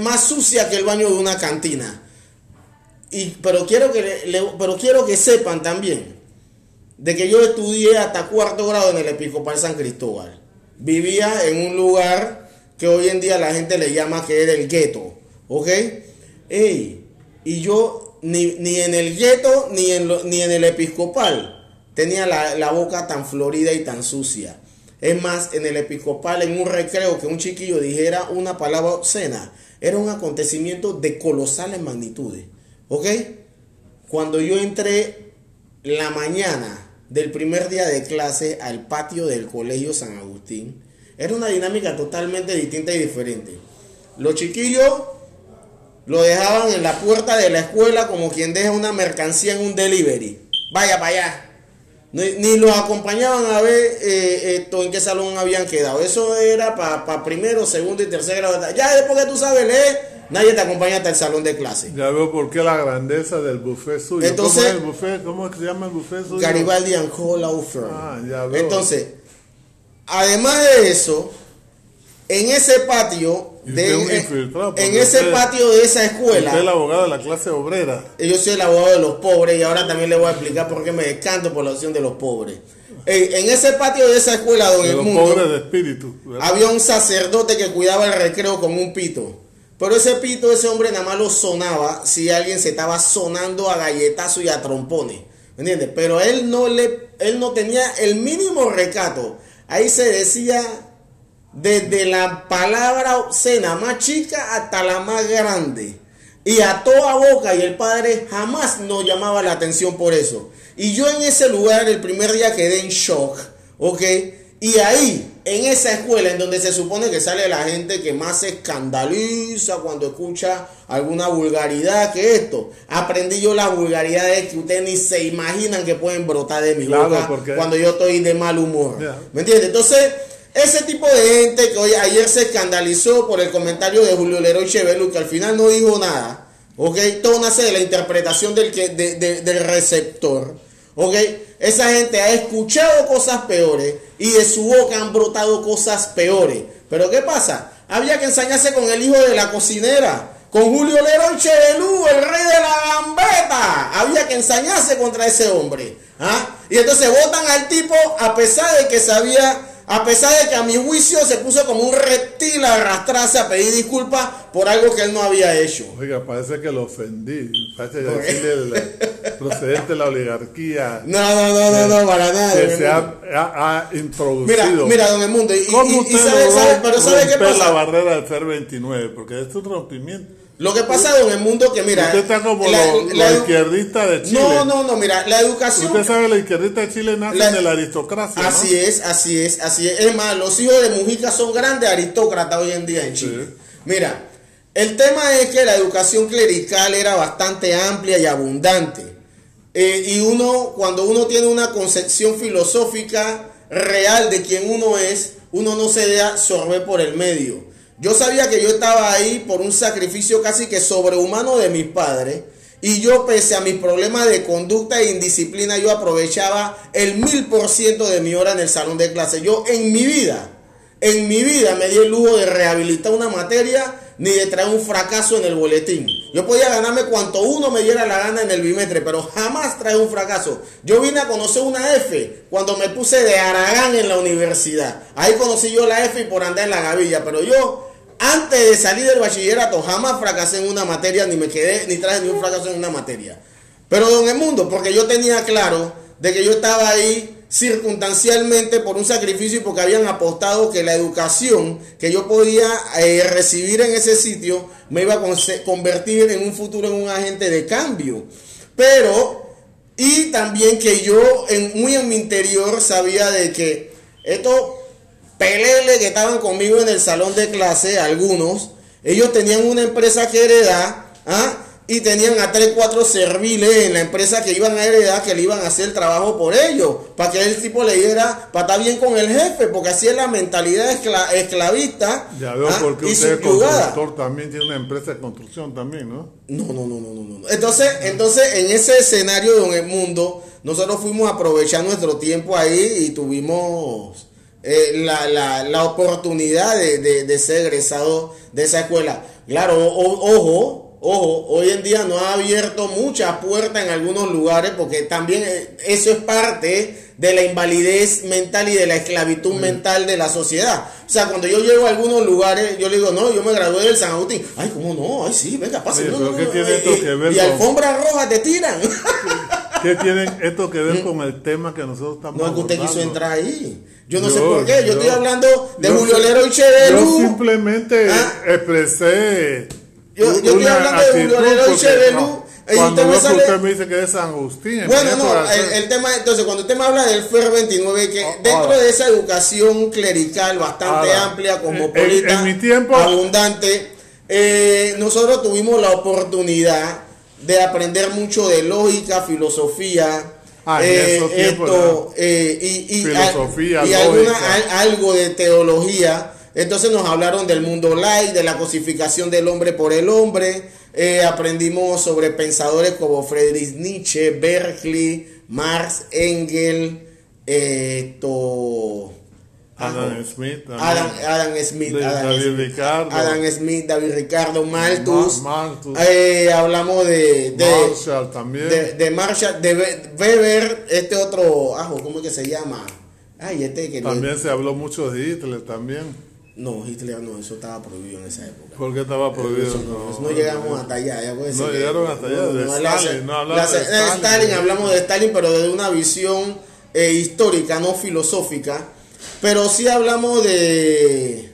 [SPEAKER 1] más sucia que el baño de una cantina. Y, pero, quiero que le- pero quiero que sepan también de que yo estudié hasta cuarto grado en el Episcopal San Cristóbal. Vivía en un lugar que hoy en día la gente le llama que era el gueto. ¿Ok? Ey, y yo ni, ni en el gueto ni en, lo- ni en el Episcopal tenía la, la boca tan florida y tan sucia. Es más, en el Episcopal, en un recreo, que un chiquillo dijera una palabra obscena, era un acontecimiento de colosales magnitudes. ¿Ok? Cuando yo entré la mañana del primer día de clase al patio del colegio San Agustín, era una dinámica totalmente distinta y diferente. Los chiquillos lo dejaban en la puerta de la escuela como quien deja una mercancía en un delivery. Vaya para allá. Ni, ni los acompañaban a ver eh, esto, en qué salón habían quedado. Eso era para primero, segundo y tercer grado. Ya después que tú sabes leer, nadie te acompaña hasta el salón de clase.
[SPEAKER 2] Ya veo por qué la grandeza del buffet suyo.
[SPEAKER 1] Entonces-
[SPEAKER 2] ¿Cómo es el buffet? ¿Cómo se llama el buffet suyo?
[SPEAKER 1] Garibaldi and Hall.
[SPEAKER 2] Ah, ya veo.
[SPEAKER 1] Entonces, además de eso, en ese patio, de, en, ese
[SPEAKER 2] usted-
[SPEAKER 1] patio de esa
[SPEAKER 2] Usted es el
[SPEAKER 1] escuela,
[SPEAKER 2] abogado de la clase obrera.
[SPEAKER 1] yo soy el abogado de los pobres y ahora también le voy a explicar por qué me descanto por la opción de los pobres. Eh, en ese patio de esa escuela, don
[SPEAKER 2] De
[SPEAKER 1] el
[SPEAKER 2] los
[SPEAKER 1] mundo,
[SPEAKER 2] pobres de espíritu. ¿verdad?
[SPEAKER 1] había un sacerdote que cuidaba el recreo con un pito. Pero ese pito, ese hombre nada más lo sonaba si alguien se estaba sonando a galletazo y a trompones. ¿Me entiendes? Pero él no le, él no tenía el mínimo recato. Ahí se decía desde la palabra obscena más chica hasta la más grande. Y a toda boca y el padre jamás nos llamaba la atención por eso. Y yo en ese lugar el primer día quedé en shock, ¿ok? Y ahí en esa escuela en donde se supone que sale la gente que más se escandaliza cuando escucha alguna vulgaridad que esto. Aprendí yo las vulgaridades que ustedes ni se imaginan que pueden brotar de mi
[SPEAKER 2] Claro,
[SPEAKER 1] boca
[SPEAKER 2] porque-
[SPEAKER 1] cuando yo estoy de mal humor. ¿Me entiendes? Entonces, ese tipo de gente que hoy, ayer se escandalizó por el comentario de Julio Leroy Chevelu, que al final no dijo nada, ¿ok? Todo nace de la interpretación del, que, de- de- del receptor, ¿ok? Esa gente ha escuchado cosas peores y de su boca han brotado cosas peores. Pero ¿qué pasa? Había que ensañarse con el hijo de la cocinera. Con Julio Leroy Chevelú, el rey de la gambeta. Había que ensañarse contra ese hombre. ¿ah? Y entonces votan al tipo a pesar de que sabía, a pesar de que a mi juicio se puso como un reptil a arrastrarse a pedir disculpas por algo que él no había hecho.
[SPEAKER 2] Oiga, parece que lo ofendí. Parece decirle el procedente de la oligarquía
[SPEAKER 1] No, no, no, no, no, para nada.
[SPEAKER 2] que se ha, ha- ha introducido.
[SPEAKER 1] Mira, mira, don Edmundo. Y,
[SPEAKER 2] ¿Cómo
[SPEAKER 1] y- y
[SPEAKER 2] usted
[SPEAKER 1] sabe, pero ¿sabe qué
[SPEAKER 2] romper la
[SPEAKER 1] pasa?
[SPEAKER 2] barrera del FER 29? Porque es un rompimiento.
[SPEAKER 1] Lo que pasa, don Edmundo, que mira.
[SPEAKER 2] usted está como
[SPEAKER 1] la-
[SPEAKER 2] los
[SPEAKER 1] la
[SPEAKER 2] los izquierdistas de Chile.
[SPEAKER 1] No, no, no, mira, la educación.
[SPEAKER 2] Usted sabe, la izquierdista de Chile nace
[SPEAKER 1] La-
[SPEAKER 2] de la aristocracia. ¿no?
[SPEAKER 1] Así es, así es, así es. Es más, los hijos de Mujica son grandes aristócratas hoy en día en Chile.
[SPEAKER 2] Sí.
[SPEAKER 1] Mira, el tema es que la educación clerical era bastante amplia y abundante. Eh, y uno, cuando uno tiene una concepción filosófica real de quién uno es, uno no se deja absorber por el medio. Yo sabía que yo estaba ahí por un sacrificio casi que sobrehumano de mis padres. Y yo, pese a mis problemas de conducta e indisciplina, yo aprovechaba el mil por ciento de mi hora en el salón de clase. Yo en mi vida, en mi vida me di el lujo de rehabilitar una materia ni de traer un fracaso en el boletín. Yo podía ganarme cuanto uno me diera la gana en el bimestre, pero jamás traje un fracaso. Yo vine a conocer una F cuando me puse de Aragán en la universidad. Ahí conocí yo la F y por andar en la gavilla, pero yo antes de salir del bachillerato jamás fracasé en una materia, ni me quedé, ni traje ni un fracaso en una materia. Pero don Edmundo, porque yo tenía claro de que yo estaba ahí circunstancialmente por un sacrificio y porque habían apostado que la educación que yo podía eh, recibir en ese sitio me iba a convertir en un futuro en un agente de cambio. Pero, y también que yo en, muy en mi interior sabía de que estos peleles que estaban conmigo en el salón de clase, algunos, ellos tenían una empresa que heredar, ¿ah? y tenían a 3, 4 serviles en la empresa que iban a heredar, que le iban a hacer el trabajo por ellos, para que el tipo le diera, para estar bien con el jefe, porque así es la mentalidad escla- esclavista
[SPEAKER 2] Ya veo
[SPEAKER 1] ¿ah?
[SPEAKER 2] por qué
[SPEAKER 1] y
[SPEAKER 2] usted es constructor también tiene una empresa de construcción también, ¿no?
[SPEAKER 1] No, no, no, no, no, no. Entonces, entonces en ese escenario de el mundo, nosotros fuimos a aprovechar nuestro tiempo ahí y tuvimos eh, la, la, la oportunidad de, de, de ser egresado de esa escuela. Claro, o- ojo, ojo, hoy en día no ha abierto muchas puertas en algunos lugares porque también eh, eso es parte de la invalidez mental y de la esclavitud mental de la sociedad. O sea, cuando yo llego a algunos lugares, yo le digo, no, yo me gradué del San Agustín. Ay, ¿cómo no? Ay, sí, venga, pase.
[SPEAKER 2] Oye,
[SPEAKER 1] No,
[SPEAKER 2] pero
[SPEAKER 1] no,
[SPEAKER 2] ¿qué
[SPEAKER 1] no,
[SPEAKER 2] tiene
[SPEAKER 1] eh, eh, y
[SPEAKER 2] con-
[SPEAKER 1] alfombra roja te tiran.
[SPEAKER 2] ¿Qué tiene esto que ver con el tema que nosotros estamos
[SPEAKER 1] No es que usted quiso entrar ahí. Yo no
[SPEAKER 2] Yo-
[SPEAKER 1] sé por qué. Yo,
[SPEAKER 2] yo-
[SPEAKER 1] estoy hablando de
[SPEAKER 2] yo-
[SPEAKER 1] Julio Lero y
[SPEAKER 2] Yo
[SPEAKER 1] Chevelú.
[SPEAKER 2] simplemente
[SPEAKER 1] Ah.
[SPEAKER 2] expresé.
[SPEAKER 1] Yo- yo estoy hablando de Julio Lero y Chevelú,
[SPEAKER 2] no, Cuando
[SPEAKER 1] usted me sale-
[SPEAKER 2] usted me dice que es San Agustín.
[SPEAKER 1] Bueno, no, el, el tema, entonces, cuando usted me habla del FER 29, que
[SPEAKER 2] Ah,
[SPEAKER 1] dentro
[SPEAKER 2] ahora.
[SPEAKER 1] de esa educación clerical bastante
[SPEAKER 2] Ahora,
[SPEAKER 1] amplia,
[SPEAKER 2] en-
[SPEAKER 1] cosmopolita,
[SPEAKER 2] en mi tiempo-
[SPEAKER 1] abundante, eh, nosotros tuvimos la oportunidad de aprender mucho de lógica, filosofía,
[SPEAKER 2] Ah,
[SPEAKER 1] eh,
[SPEAKER 2] tiempos
[SPEAKER 1] esto, eh, y, y,
[SPEAKER 2] Filosofía,
[SPEAKER 1] y alguna- al- algo de teología. Entonces nos hablaron del mundo light, de la cosificación del hombre por el hombre. Eh, aprendimos sobre pensadores como Friedrich Nietzsche, Berkeley, Marx, Engel, esto,
[SPEAKER 2] Adam. Smith.
[SPEAKER 1] Adam, Adam Smith,
[SPEAKER 2] De-
[SPEAKER 1] Adam
[SPEAKER 2] David
[SPEAKER 1] Smith,
[SPEAKER 2] Ricardo.
[SPEAKER 1] Adam Smith, David Ricardo, Malthus.
[SPEAKER 2] Ma- Malthus.
[SPEAKER 1] Eh, hablamos de, de,
[SPEAKER 2] Marshall también.
[SPEAKER 1] de, de Marshall, de Be- Weber, este otro, ajo, ¿cómo es que se llama? Ay, este que le-
[SPEAKER 2] También se habló mucho de Hitler también.
[SPEAKER 1] No, Hitler no, eso estaba prohibido en esa época.
[SPEAKER 2] ¿Por qué estaba prohibido?
[SPEAKER 1] Eso no, no llegamos hasta allá. ya puede
[SPEAKER 2] No
[SPEAKER 1] ser que-
[SPEAKER 2] llegaron hasta allá, de Stalin, no
[SPEAKER 1] la-
[SPEAKER 2] hablamos de
[SPEAKER 1] eh,
[SPEAKER 2] Stalin.
[SPEAKER 1] Stalin, hablamos de Stalin, pero desde una visión eh, histórica, no filosófica. Pero sí hablamos de.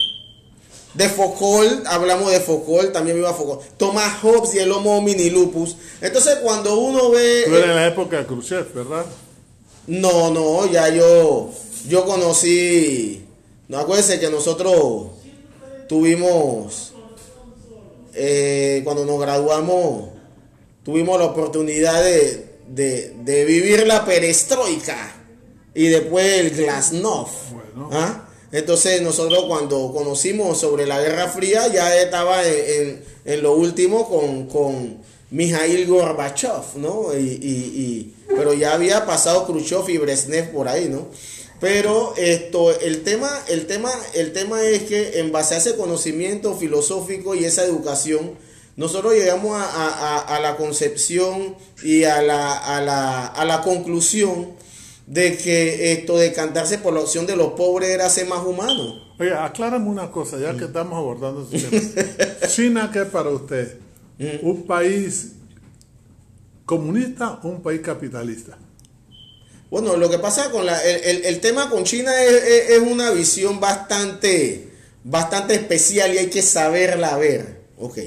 [SPEAKER 1] De Foucault, hablamos de Foucault, también iba Foucault. Thomas Hobbes y el Homo homini lupus. Entonces, cuando uno ve.
[SPEAKER 2] Eres en la época de Khrushchev, ¿verdad?
[SPEAKER 1] No, no, ya yo, yo conocí, No acuérdense que nosotros tuvimos, eh, cuando nos graduamos, tuvimos la oportunidad de, de- de vivir la perestroika y después el glasnost.
[SPEAKER 2] Bueno.
[SPEAKER 1] ¿ah? Entonces nosotros cuando conocimos sobre la Guerra Fría ya estaba en, en- en lo último con, con Mijail Gorbachev, ¿no? Y, y- y- pero ya había pasado Khrushchev y Brezhnev por ahí, ¿no? Pero esto, el tema, el tema, el tema es que en base a ese conocimiento filosófico y esa educación, nosotros llegamos a, a- a- a la concepción y a la, a la, a la conclusión de que esto de cantarse por la opción de los pobres era ser más humano.
[SPEAKER 2] Oye, aclárame una cosa, ya que estamos abordando ese tema. China, ¿qué es para usted? ¿Un país comunista o un país capitalista?
[SPEAKER 1] Bueno, lo que pasa con la, el, el- el tema con China es, es- es una visión bastante, bastante especial y hay que saberla ver. Ok.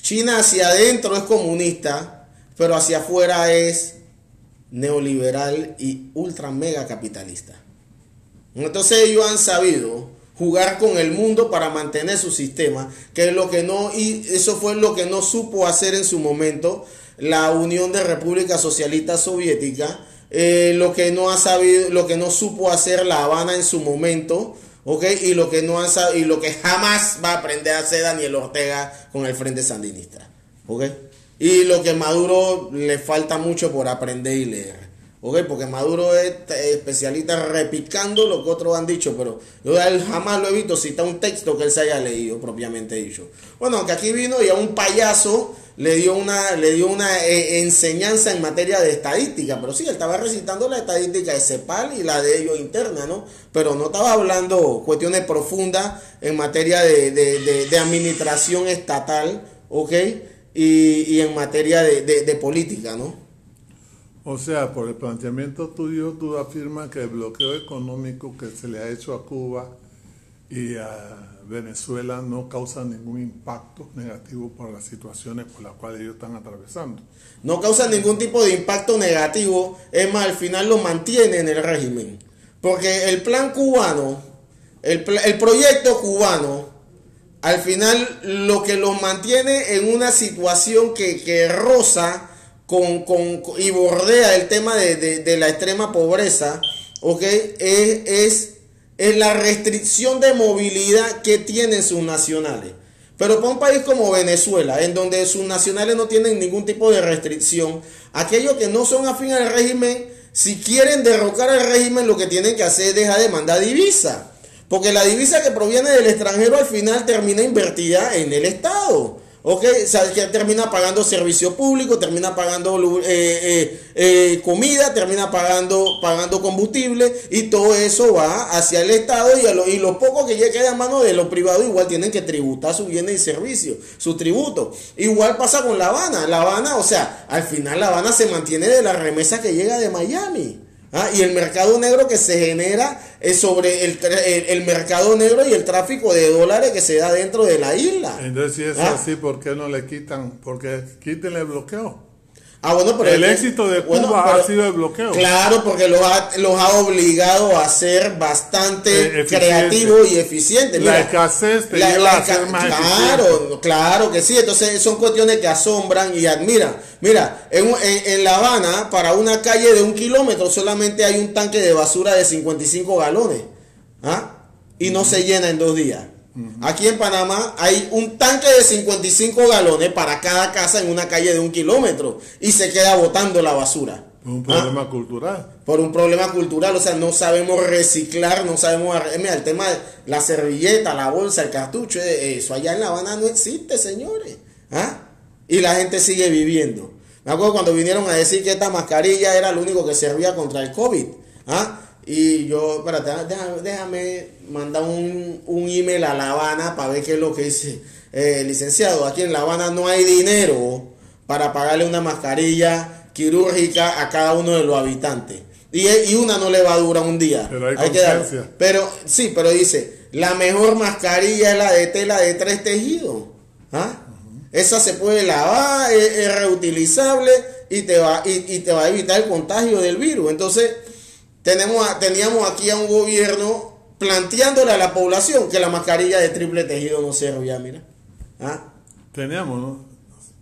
[SPEAKER 1] China hacia adentro es comunista, pero hacia afuera es neoliberal y ultra mega capitalista. Entonces ellos han sabido jugar con el mundo para mantener su sistema, que es lo que no y eso fue lo que no supo hacer en su momento la Unión de Repúblicas Socialistas Soviéticas, eh, lo que no ha sabido, lo que no supo hacer La Habana en su momento, ¿ok? Y lo que no ha sab- y lo que jamás va a aprender a hacer Daniel Ortega con el Frente Sandinista, ¿ok? Y lo que Maduro le falta mucho por aprender y leer. ¿ok? Porque Maduro es especialista repicando lo que otros han dicho, pero yo él jamás lo he visto citar un texto que él se haya leído propiamente dicho. Bueno, aunque aquí vino y a un payaso le dio una, le dio una eh, enseñanza en materia de estadística, pero sí, él estaba recitando la estadística de CEPAL y la de ellos interna, ¿no? Pero no estaba hablando cuestiones profundas en materia de, de- de- de administración estatal, ¿ok? Y, y en materia de, de- de política, ¿no?
[SPEAKER 2] O sea, por el planteamiento tuyo, tú afirmas que el bloqueo económico que se le ha hecho a Cuba y a Venezuela no causa ningún impacto negativo por las situaciones por las cuales ellos están atravesando.
[SPEAKER 1] no causa ningún tipo de impacto negativo, es más, al final lo mantiene en el régimen. Porque el plan cubano, el, el proyecto cubano, al final lo que los mantiene en una situación que, que roza con, con- y bordea el tema de, de- de la extrema pobreza, ¿ok? Es, es, es la restricción de movilidad que tienen sus nacionales. Pero para un país como Venezuela, en donde sus nacionales no tienen ningún tipo de restricción, aquellos que no son afín al régimen, si quieren derrocar al régimen, lo que tienen que hacer es dejar de mandar divisa. Porque la divisa que proviene del extranjero al final termina invertida en el Estado. ¿Ok? O sea, que termina pagando servicio público, termina pagando eh, eh, eh, comida, termina pagando, pagando combustible y todo eso va hacia el Estado y, a lo, y lo poco que ya queda a mano de los privados igual tienen que tributar sus bienes y servicios, su tributo. Igual pasa con La Habana. La Habana, o sea, al final La Habana se mantiene de la remesa que llega de Miami. Ah, y el mercado negro que se genera es sobre el, el, el mercado negro y el tráfico de dólares que se da dentro de la isla.
[SPEAKER 2] Entonces, si es
[SPEAKER 1] Ah.
[SPEAKER 2] así, ¿por qué no le quitan? Porque quítenle el bloqueo.
[SPEAKER 1] Ah, bueno, pero
[SPEAKER 2] El éxito de
[SPEAKER 1] bueno,
[SPEAKER 2] Cuba
[SPEAKER 1] pero-
[SPEAKER 2] ha sido el bloqueo.
[SPEAKER 1] Claro, porque los ha, los ha obligado a ser bastante
[SPEAKER 2] Eh, eficiente.
[SPEAKER 1] creativos y eficientes.
[SPEAKER 2] La escasez te
[SPEAKER 1] la-
[SPEAKER 2] lleva
[SPEAKER 1] la
[SPEAKER 2] a ser más
[SPEAKER 1] Claro,
[SPEAKER 2] eficiente.
[SPEAKER 1] claro que sí. Entonces son cuestiones que asombran y admiran. Mira, en- en La Habana, para una calle de un kilómetro, solamente hay un tanque de basura de 55 galones. ¿ah? Y no se llena en dos días. Aquí en Panamá hay un tanque de 55 galones para cada casa en una calle de un kilómetro y se queda botando la basura.
[SPEAKER 2] Un
[SPEAKER 1] ¿Ah?
[SPEAKER 2] problema cultural.
[SPEAKER 1] por un problema cultural, o sea, no sabemos reciclar, no sabemos, arre- mira, el tema de la servilleta, la bolsa, el cartucho, eh, eso allá en La Habana no existe, señores, ¿ah? Y la gente sigue viviendo. Me acuerdo cuando vinieron a decir que esta mascarilla era lo único que servía contra el COVID, ¿ah? Y yo, espérate, déjame, déjame mandar un, un email a La Habana para ver qué es lo que dice. Eh, licenciado, aquí en La Habana no hay dinero para pagarle una mascarilla quirúrgica a cada uno de los habitantes. Y, y una no le va a durar un día.
[SPEAKER 2] Pero hay
[SPEAKER 1] que dar-. Pero sí, pero dice, la mejor mascarilla es la de tela de tres tejidos. ¿Ah? Esa se puede lavar, es, es reutilizable y te, va, y, y te va a evitar el contagio del virus. Entonces, tenemos a- teníamos aquí a un gobierno planteándole a la población que la mascarilla de triple tejido no servía, mira. ¿Ah?
[SPEAKER 2] Teníamos, ¿no?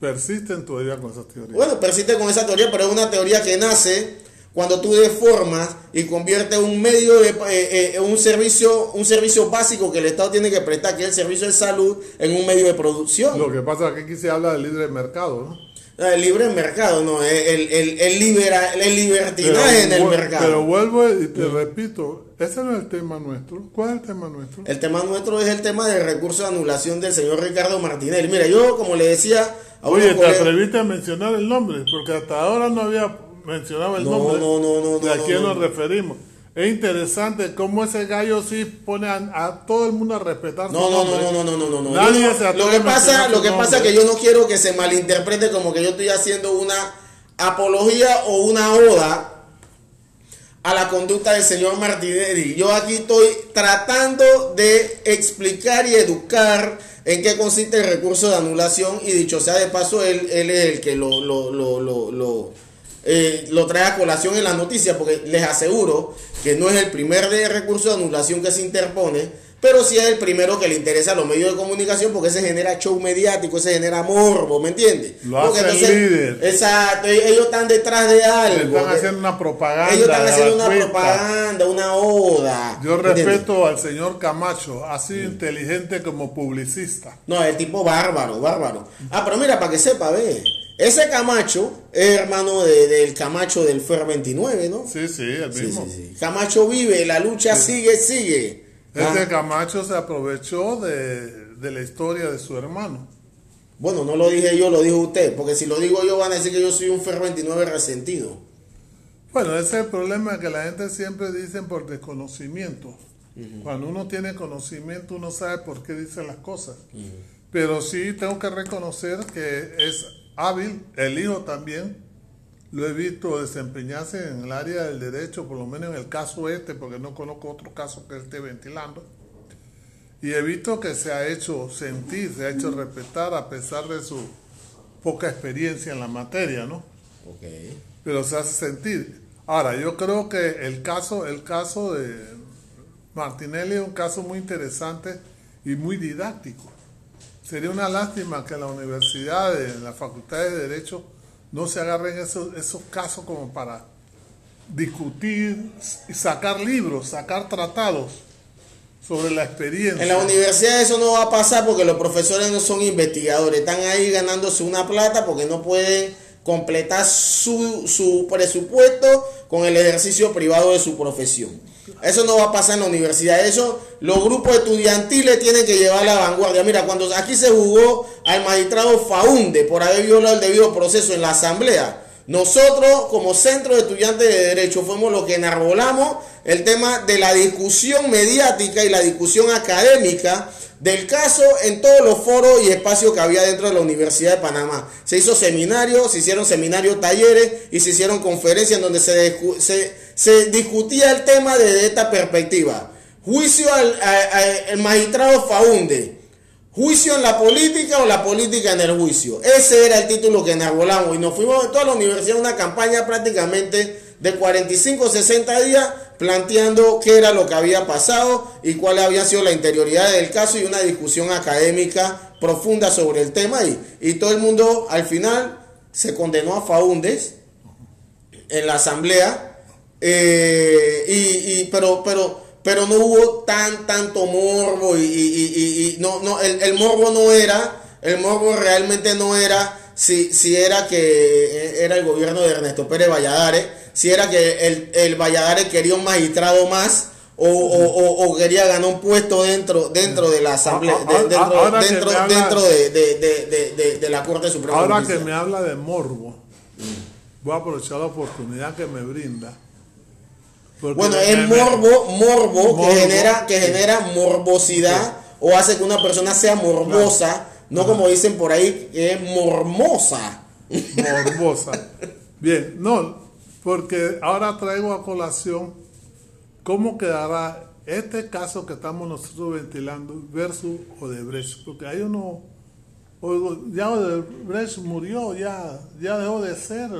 [SPEAKER 2] Persisten todavía con esas teorías.
[SPEAKER 1] Bueno, persiste con esa teoría, pero es una teoría que nace cuando tú deformas y conviertes un medio de eh, eh, un servicio un servicio básico que el Estado tiene que prestar, que es el servicio de salud, en un medio de producción.
[SPEAKER 2] Lo que pasa es que aquí se habla del libre mercado, ¿no?
[SPEAKER 1] Ah, El libre mercado, no, el, el, el, libera, el libertinaje en el mercado.
[SPEAKER 2] pero vuelvo y te repito, ese no es el tema nuestro. ¿Cuál es el tema nuestro?
[SPEAKER 1] El tema nuestro es el tema del recurso de anulación del señor Ricardo Martinelli. Mira, yo como le decía a
[SPEAKER 2] Oye, te atreviste a mencionar el nombre, porque hasta ahora no había mencionado el
[SPEAKER 1] No,
[SPEAKER 2] nombre
[SPEAKER 1] no, no, no,
[SPEAKER 2] de a quién
[SPEAKER 1] no,
[SPEAKER 2] nos
[SPEAKER 1] no.
[SPEAKER 2] referimos. Es interesante cómo ese gallo sí pone a, a todo el mundo a respetar
[SPEAKER 1] No,
[SPEAKER 2] su
[SPEAKER 1] no,
[SPEAKER 2] nombre.
[SPEAKER 1] no, no, no, no, no, no.
[SPEAKER 2] Nadie
[SPEAKER 1] no-
[SPEAKER 2] se
[SPEAKER 1] lo que pasa, lo que pasa es que yo no quiero que se malinterprete como que yo estoy haciendo una apología o una oda a la conducta del señor Martinelli. Yo aquí estoy tratando de explicar y educar en qué consiste el recurso de anulación y dicho sea de paso, él, él es el que lo, lo, lo, lo, lo, eh, lo trae a colación en la noticia, porque les aseguro que no es el primer de recurso de anulación que se interpone, pero sí es el primero que le interesa a los medios de comunicación porque se genera show mediático, se genera morbo, ¿me entiendes?
[SPEAKER 2] Lo
[SPEAKER 1] Porque
[SPEAKER 2] hace el líder.
[SPEAKER 1] Exacto, ellos están detrás de algo.
[SPEAKER 2] están haciendo una propaganda.
[SPEAKER 1] ellos están haciendo una propaganda, una oda.
[SPEAKER 2] Yo respeto al señor Camacho, así inteligente como publicista.
[SPEAKER 1] No, el tipo bárbaro, bárbaro. Ah, pero mira, para que sepa, ve. Ese Camacho es hermano de- del Camacho del FER 29, ¿no?
[SPEAKER 2] Sí, sí, el mismo.
[SPEAKER 1] sí, sí. Camacho vive, la lucha sigue, sigue.
[SPEAKER 2] Este
[SPEAKER 1] Ah,
[SPEAKER 2] Camacho se aprovechó de, de la historia de su hermano.
[SPEAKER 1] Bueno, no lo dije yo, lo dijo usted, porque si lo digo yo van a decir que yo soy un FER 29 resentido.
[SPEAKER 2] Bueno, ese es el problema que la gente siempre dice por desconocimiento. Cuando uno tiene conocimiento, uno sabe por qué dice las cosas. Pero sí tengo que reconocer que es hábil, el hijo también. Lo he visto desempeñarse en el área del derecho, por lo menos en el caso este, porque no conozco otro caso que esté ventilando. Y he visto que se ha hecho sentir, se ha hecho respetar a pesar de su poca experiencia en la materia, ¿no?
[SPEAKER 1] Ok.
[SPEAKER 2] pero se hace sentir. Ahora, yo creo que el caso, el caso de Martinelli es un caso muy interesante y muy didáctico. Sería una lástima que en la universidad, en la facultad de Derecho, no se agarren esos, esos casos como para discutir y sacar libros, sacar tratados sobre la experiencia.
[SPEAKER 1] En la universidad eso no va a pasar porque los profesores no son investigadores, están ahí ganándose una plata porque no pueden completar su, su presupuesto con el ejercicio privado de su profesión. Eso no va a pasar en la universidad. Eso los grupos estudiantiles tienen que llevar la vanguardia. Mira, cuando aquí se jugó al magistrado Faunde por haber violado el debido proceso en la asamblea, nosotros, como Centro de Estudiantes de Derecho, fuimos los que enarbolamos el tema de la discusión mediática y la discusión académica del caso en todos los foros y espacios que había dentro de la Universidad de Panamá. Se hizo seminarios, se hicieron seminarios, talleres y se hicieron conferencias en donde se, se discutía el tema desde esta perspectiva. Juicio al, magistrado Faunde. ¿Juicio en la política o la política en el juicio? Ese era el título que enarbolamos y nos fuimos en toda la universidad una campaña prácticamente de 45 o 60 días planteando qué era lo que había pasado y cuál había sido la interioridad del caso y una discusión académica profunda sobre el tema y, y todo el mundo al final se condenó a Faundes en la asamblea eh, y, y- pero pero pero no hubo tan tanto morbo y, y- y- no no el, el morbo no era el morbo realmente no era si si era que era el gobierno de Ernesto Pérez Valladares si era que el, el Valladares quería un magistrado más o, o- o- o quería ganar un puesto dentro dentro de la asamblea de- dentro,
[SPEAKER 2] ahora
[SPEAKER 1] dentro,
[SPEAKER 2] habla-
[SPEAKER 1] dentro de, de- de- de- de- de la Corte Suprema
[SPEAKER 2] Ahora que me habla de morbo, voy a aprovechar la oportunidad que me brinda. Porque
[SPEAKER 1] Bueno, es morbo, morbo,
[SPEAKER 2] Morbo.
[SPEAKER 1] que genera, que genera morbosidad o hace que una persona sea morbosa, no como dicen por ahí, que es mormosa.
[SPEAKER 2] morbosa. Bien, no, porque ahora traigo a colación cómo quedará este caso que estamos nosotros ventilando versus Odebrecht, porque hay uno, ya Odebrecht murió, ya, ya dejó de ser.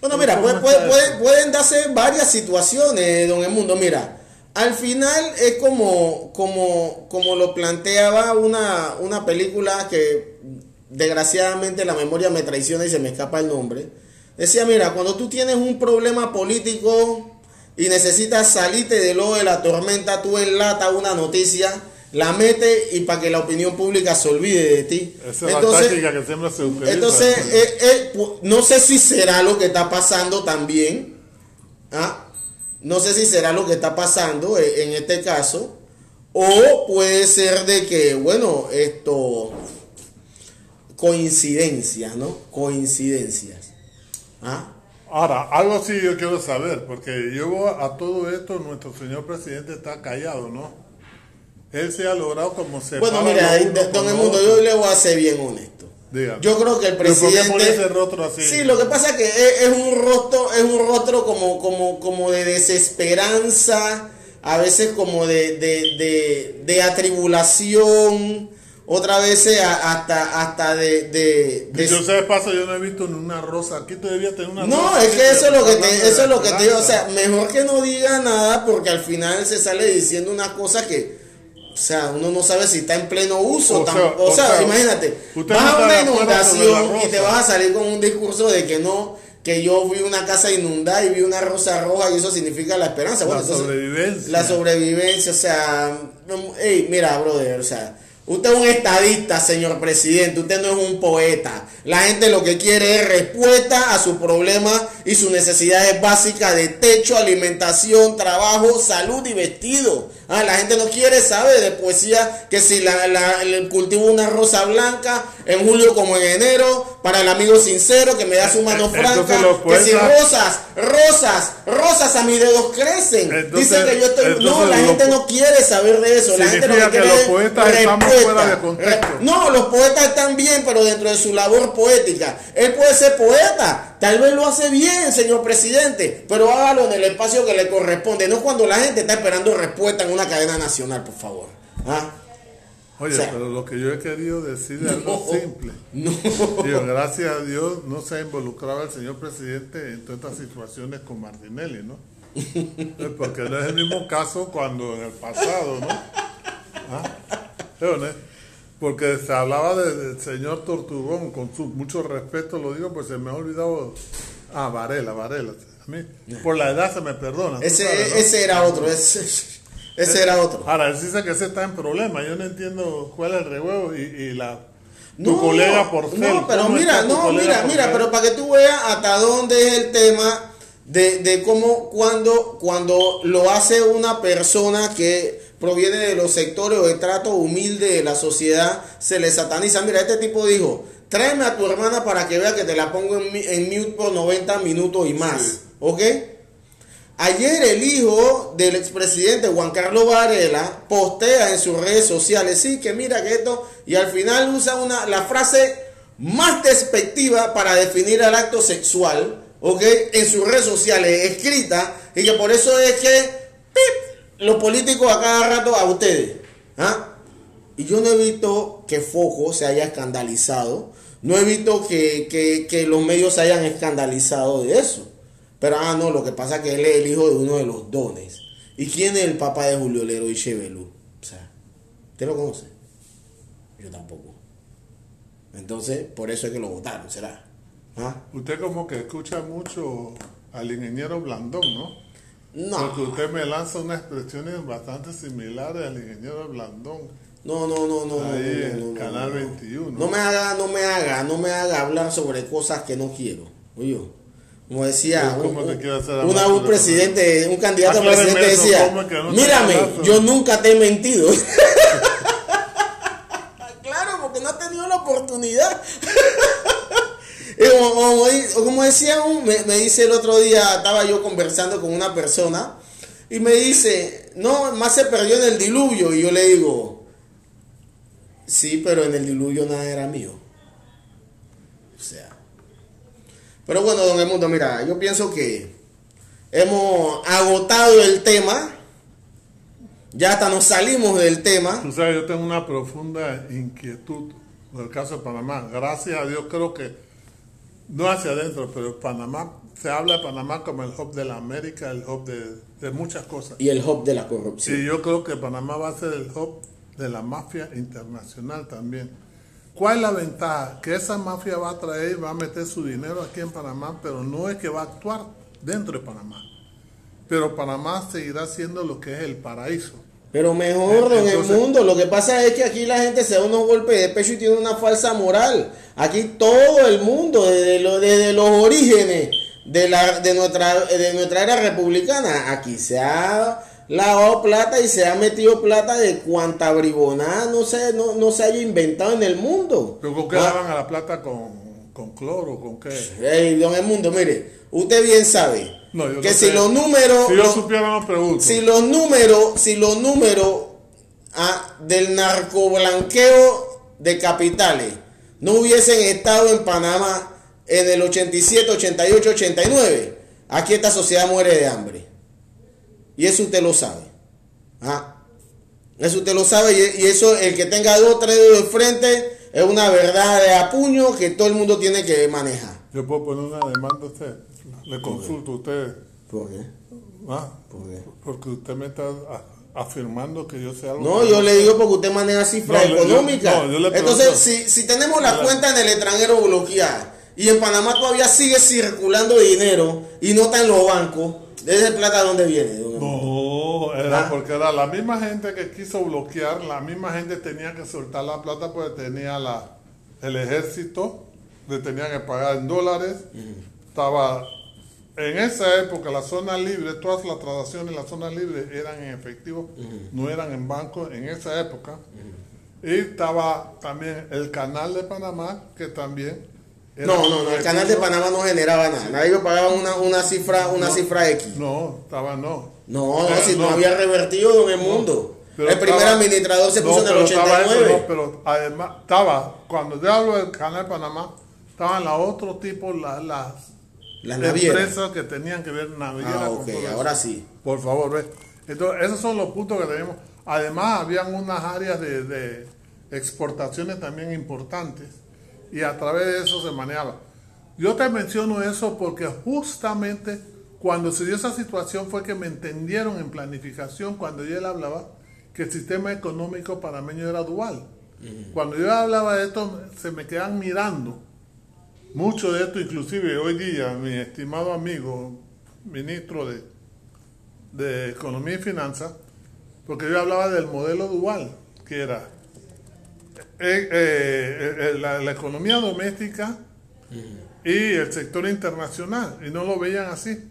[SPEAKER 1] Bueno, mira,
[SPEAKER 2] ¿Cómo
[SPEAKER 1] puede- puede- puede- pueden darse varias situaciones, don Emundo. Mira, al final es como, como, como lo planteaba una, una película que desgraciadamente la memoria me traiciona y se me escapa el nombre. Decía, mira, cuando tú tienes un problema político y necesitas salirte del lodo de la tormenta, tú enlata una noticia, la metes y para que la opinión pública se olvide de ti.
[SPEAKER 2] Esa es la táctica que siempre se utiliza.
[SPEAKER 1] Entonces, eh, eh, no sé si será lo que está pasando también. ¿ah? No sé si será lo que está pasando eh, en este caso. O puede ser de que, bueno, esto. Coincidencias, ¿no? Coincidencias. ¿Ah?
[SPEAKER 2] Ahora, algo sí yo quiero saber, porque yo a todo esto nuestro señor presidente está callado, ¿no? Él se ha logrado como se
[SPEAKER 1] Bueno, mira, don Edmundo, yo le voy a ser bien honesto.
[SPEAKER 2] Dígame.
[SPEAKER 1] Yo creo que el
[SPEAKER 2] ¿Pero por qué
[SPEAKER 1] presidente.
[SPEAKER 2] ese rostro así?
[SPEAKER 1] Sí, lo que pasa es que es, es un rostro, es un rostro como, como, como de desesperanza, a veces como de, de, de, de atribulación, otra vez a- hasta, hasta de, de, de-
[SPEAKER 2] Yo sé de paso, yo no he visto ni una rosa. Aquí todavía tengo una
[SPEAKER 1] no,
[SPEAKER 2] rosa.
[SPEAKER 1] es que eso es lo que te, eso es lo que te digo, o sea, mejor que no diga nada porque al final se sale diciendo una cosa que, o sea, uno no sabe si está en pleno uso.
[SPEAKER 2] O sea,
[SPEAKER 1] o sea,
[SPEAKER 2] sea,
[SPEAKER 1] imagínate, vas a una inundación y te vas a salir con un discurso de que no, que yo vi una casa inundada y vi una rosa roja y eso significa la esperanza.
[SPEAKER 2] La
[SPEAKER 1] entonces,
[SPEAKER 2] sobrevivencia.
[SPEAKER 1] La sobrevivencia, o sea, no- ey, mira, brother, o sea, usted es un estadista, señor presidente, usted no es un poeta. La gente lo que quiere es respuesta a su problema y sus necesidades básicas de techo, alimentación, trabajo, salud y vestido. Ah, la gente no quiere saber de poesía que si la, la- el cultivo una rosa blanca en julio como en enero, para el amigo sincero que me da su mano
[SPEAKER 2] Entonces
[SPEAKER 1] franca, que si rosas, rosas, rosas a mis dedos crecen.
[SPEAKER 2] Entonces-
[SPEAKER 1] Dice que yo estoy... No, la gente no quiere saber de eso. La gente lo que
[SPEAKER 2] que
[SPEAKER 1] quiere
[SPEAKER 2] los
[SPEAKER 1] es
[SPEAKER 2] poetas estamos
[SPEAKER 1] respuesta.
[SPEAKER 2] fuera de contexto.
[SPEAKER 1] Re- No, los poetas están bien, pero dentro de su labor poética. Él puede ser poeta. Tal vez lo hace bien, señor presidente, pero hágalo en el espacio que le corresponde. No cuando la gente está esperando respuesta en una cadena nacional, por favor. ¿Ah?
[SPEAKER 2] Oye,
[SPEAKER 1] o sea-
[SPEAKER 2] pero lo que yo he querido decir es algo
[SPEAKER 1] No.
[SPEAKER 2] simple.
[SPEAKER 1] No.
[SPEAKER 2] Digo, gracias a Dios no se ha involucrado el señor presidente en todas estas situaciones con Martinelli, ¿no? Eh, Porque no es el mismo caso cuando en el pasado, ¿no? ¿Ah? ¿Sí o no? Porque se hablaba de- del señor Tortugón, con su mucho respeto lo digo, pues se me ha olvidado. Ah, Varela, Varela. A mí, por la edad se me perdona.
[SPEAKER 1] Ese,
[SPEAKER 2] sabes, ¿no?
[SPEAKER 1] ese era otro. Ese, ese era otro.
[SPEAKER 2] Ahora, él dice que ese está en problema. Yo no entiendo cuál es el rehuevo y, y la. Tu
[SPEAKER 1] No,
[SPEAKER 2] colega por
[SPEAKER 1] No, pero
[SPEAKER 2] ¿cómo
[SPEAKER 1] mira, no, mira,
[SPEAKER 2] Porcel?
[SPEAKER 1] mira, pero para que tú veas hasta dónde es el tema de, de cómo cuando, cuando lo hace una persona que proviene de los sectores o de trato humilde de la sociedad, se le sataniza. Mira, este tipo dijo, tráeme a tu hermana para que vea que te la pongo en, mute por 90 minutos y más,
[SPEAKER 2] Sí.
[SPEAKER 1] ¿ok? Ayer el hijo del expresidente Juan Carlos Varela postea en sus redes sociales, sí, que mira que esto, y al final usa una, la frase más despectiva para definir el acto sexual, ¿ok? En sus redes sociales, escrita, y que por eso es que, ¡pip! Los políticos a cada rato a ustedes, ¿ah? Y yo no he visto que Foco se haya escandalizado, no he visto que, que- que los medios se hayan escandalizado de eso. Pero, ah, no, lo que pasa es que él es el hijo de uno de los dones. ¿Y quién es el papá de Julio Lero y Chevelú? O sea, ¿usted lo conoce? Yo tampoco. Entonces, por eso es que lo votaron, ¿será? ¿Ah?
[SPEAKER 2] Usted como que escucha mucho al ingeniero Blandón, ¿no?
[SPEAKER 1] No.
[SPEAKER 2] Porque usted me lanza unas expresiones bastante similares al ingeniero Blandón.
[SPEAKER 1] No, no, no, no. no,
[SPEAKER 2] Ahí
[SPEAKER 1] no,
[SPEAKER 2] en
[SPEAKER 1] no, no,
[SPEAKER 2] Canal
[SPEAKER 1] no.
[SPEAKER 2] 21.
[SPEAKER 1] No me haga, no me haga, no me haga hablar sobre cosas que no quiero. Oye, como decía
[SPEAKER 2] Pero ¿cómo
[SPEAKER 1] un,
[SPEAKER 2] hacer
[SPEAKER 1] un- presidente, un candidato a presidente decía,
[SPEAKER 2] ¿cómo es que no te
[SPEAKER 1] mírame, yo nunca te he mentido. claro, porque no ha tenido la oportunidad. Y como, como di- como decía, un- me, me dice el otro día, estaba yo conversando con una persona y me dice, no, más se perdió en el diluvio. Y yo le digo, sí, pero en el diluvio nada era mío. O sea. Pero bueno, don Edmundo, mira, yo pienso que hemos agotado el tema. Ya hasta nos salimos del tema.
[SPEAKER 2] Tú sabes, yo tengo una profunda inquietud por el caso de Panamá. Gracias a Dios creo que, no hacia adentro, pero Panamá, se habla de Panamá como el hub de la América, el hub de de muchas cosas.
[SPEAKER 1] Y el hub de la corrupción.
[SPEAKER 2] Y yo creo que Panamá va a ser el hub de la mafia internacional también. ¿Cuál es la ventaja? Que esa mafia va a traer, va a meter su dinero aquí en Panamá, pero no es que va a actuar dentro de Panamá. Pero Panamá seguirá siendo lo que es el paraíso.
[SPEAKER 1] Pero mejor en el
[SPEAKER 2] Entonces-
[SPEAKER 1] mundo. Lo que pasa es que aquí la gente se da unos golpes de pecho y tiene una falsa moral. Aquí todo el mundo, desde, lo- desde los orígenes de, la, de, nuestra, de nuestra era republicana, aquí se ha lavado plata y se ha metido plata de cuanta bribonada no se, no, no se haya inventado en el mundo.
[SPEAKER 2] ¿Pero con qué
[SPEAKER 1] Ah,
[SPEAKER 2] lavan a la plata? ¿Con, con cloro? ¿Con qué?
[SPEAKER 1] Ey, don Edmundo, mire, usted bien sabe
[SPEAKER 2] No, yo
[SPEAKER 1] que
[SPEAKER 2] no
[SPEAKER 1] si
[SPEAKER 2] sé.
[SPEAKER 1] los números...
[SPEAKER 2] Si yo
[SPEAKER 1] los-
[SPEAKER 2] supiera, no pregunto.
[SPEAKER 1] si los números, si los números ah, del narcoblanqueo de capitales no hubiesen estado en Panamá en el 87, 88, 89, aquí esta sociedad muere de hambre. Y eso usted lo sabe. Ah, Eso usted lo sabe y, y eso, el que tenga dos, tres dedos de frente, es una verdad de apuño que todo el mundo tiene que manejar.
[SPEAKER 2] Yo puedo poner una demanda a usted. Le consulto a usted.
[SPEAKER 1] ¿Por qué?
[SPEAKER 2] Ah,
[SPEAKER 1] ¿Por qué?
[SPEAKER 2] porque usted me está afirmando que yo sé algo.
[SPEAKER 1] No, yo le digo porque usted maneja cifras
[SPEAKER 2] No,
[SPEAKER 1] económicas.
[SPEAKER 2] no, yo le
[SPEAKER 1] Entonces, si, si tenemos la cuenta en el extranjero bloqueada y en Panamá todavía sigue circulando dinero y no está en los bancos, ¿de esa plata dónde viene?
[SPEAKER 2] No, era
[SPEAKER 1] Ah.
[SPEAKER 2] porque era la misma gente que quiso bloquear, la misma gente tenía que soltar la plata porque tenía la, el ejército, le tenía que pagar en dólares, estaba en esa época la zona libre, todas las transacciones en la zona libre eran en efectivo, no eran en banco en esa época. Y estaba también el canal de Panamá, que también... era
[SPEAKER 1] No, no, no, el canal de. Panamá no generaba nada. Nadie pagaba una, una cifra, una
[SPEAKER 2] No.
[SPEAKER 1] cifra X.
[SPEAKER 2] No, estaba no.
[SPEAKER 1] No, no, si no,
[SPEAKER 2] no.
[SPEAKER 1] había revertido don el mundo. El primer administrador se puso en el
[SPEAKER 2] pero estaba
[SPEAKER 1] 89.
[SPEAKER 2] eso, no, pero además, estaba, cuando yo hablo del canal de Panamá, estaban los otros tipos, la- las
[SPEAKER 1] Las navieras.
[SPEAKER 2] empresas que tenían que ver navieras.
[SPEAKER 1] Ah, ok, ahora sí.
[SPEAKER 2] Por favor, ve. Entonces, esos son los puntos que tenemos. Además, habían unas áreas de, de exportaciones también importantes y a través de eso se manejaba. Yo te menciono eso porque justamente cuando se dio esa situación fue que me entendieron en planificación cuando yo le hablaba que el sistema económico panameño era dual. Cuando yo hablaba de esto, se me quedan mirando. Mucho de esto, inclusive hoy día, mi estimado amigo, ministro de, de Economía y Finanzas, porque yo hablaba del modelo dual, que era eh, eh, eh, la, economía doméstica y el sector internacional, y no lo veían así.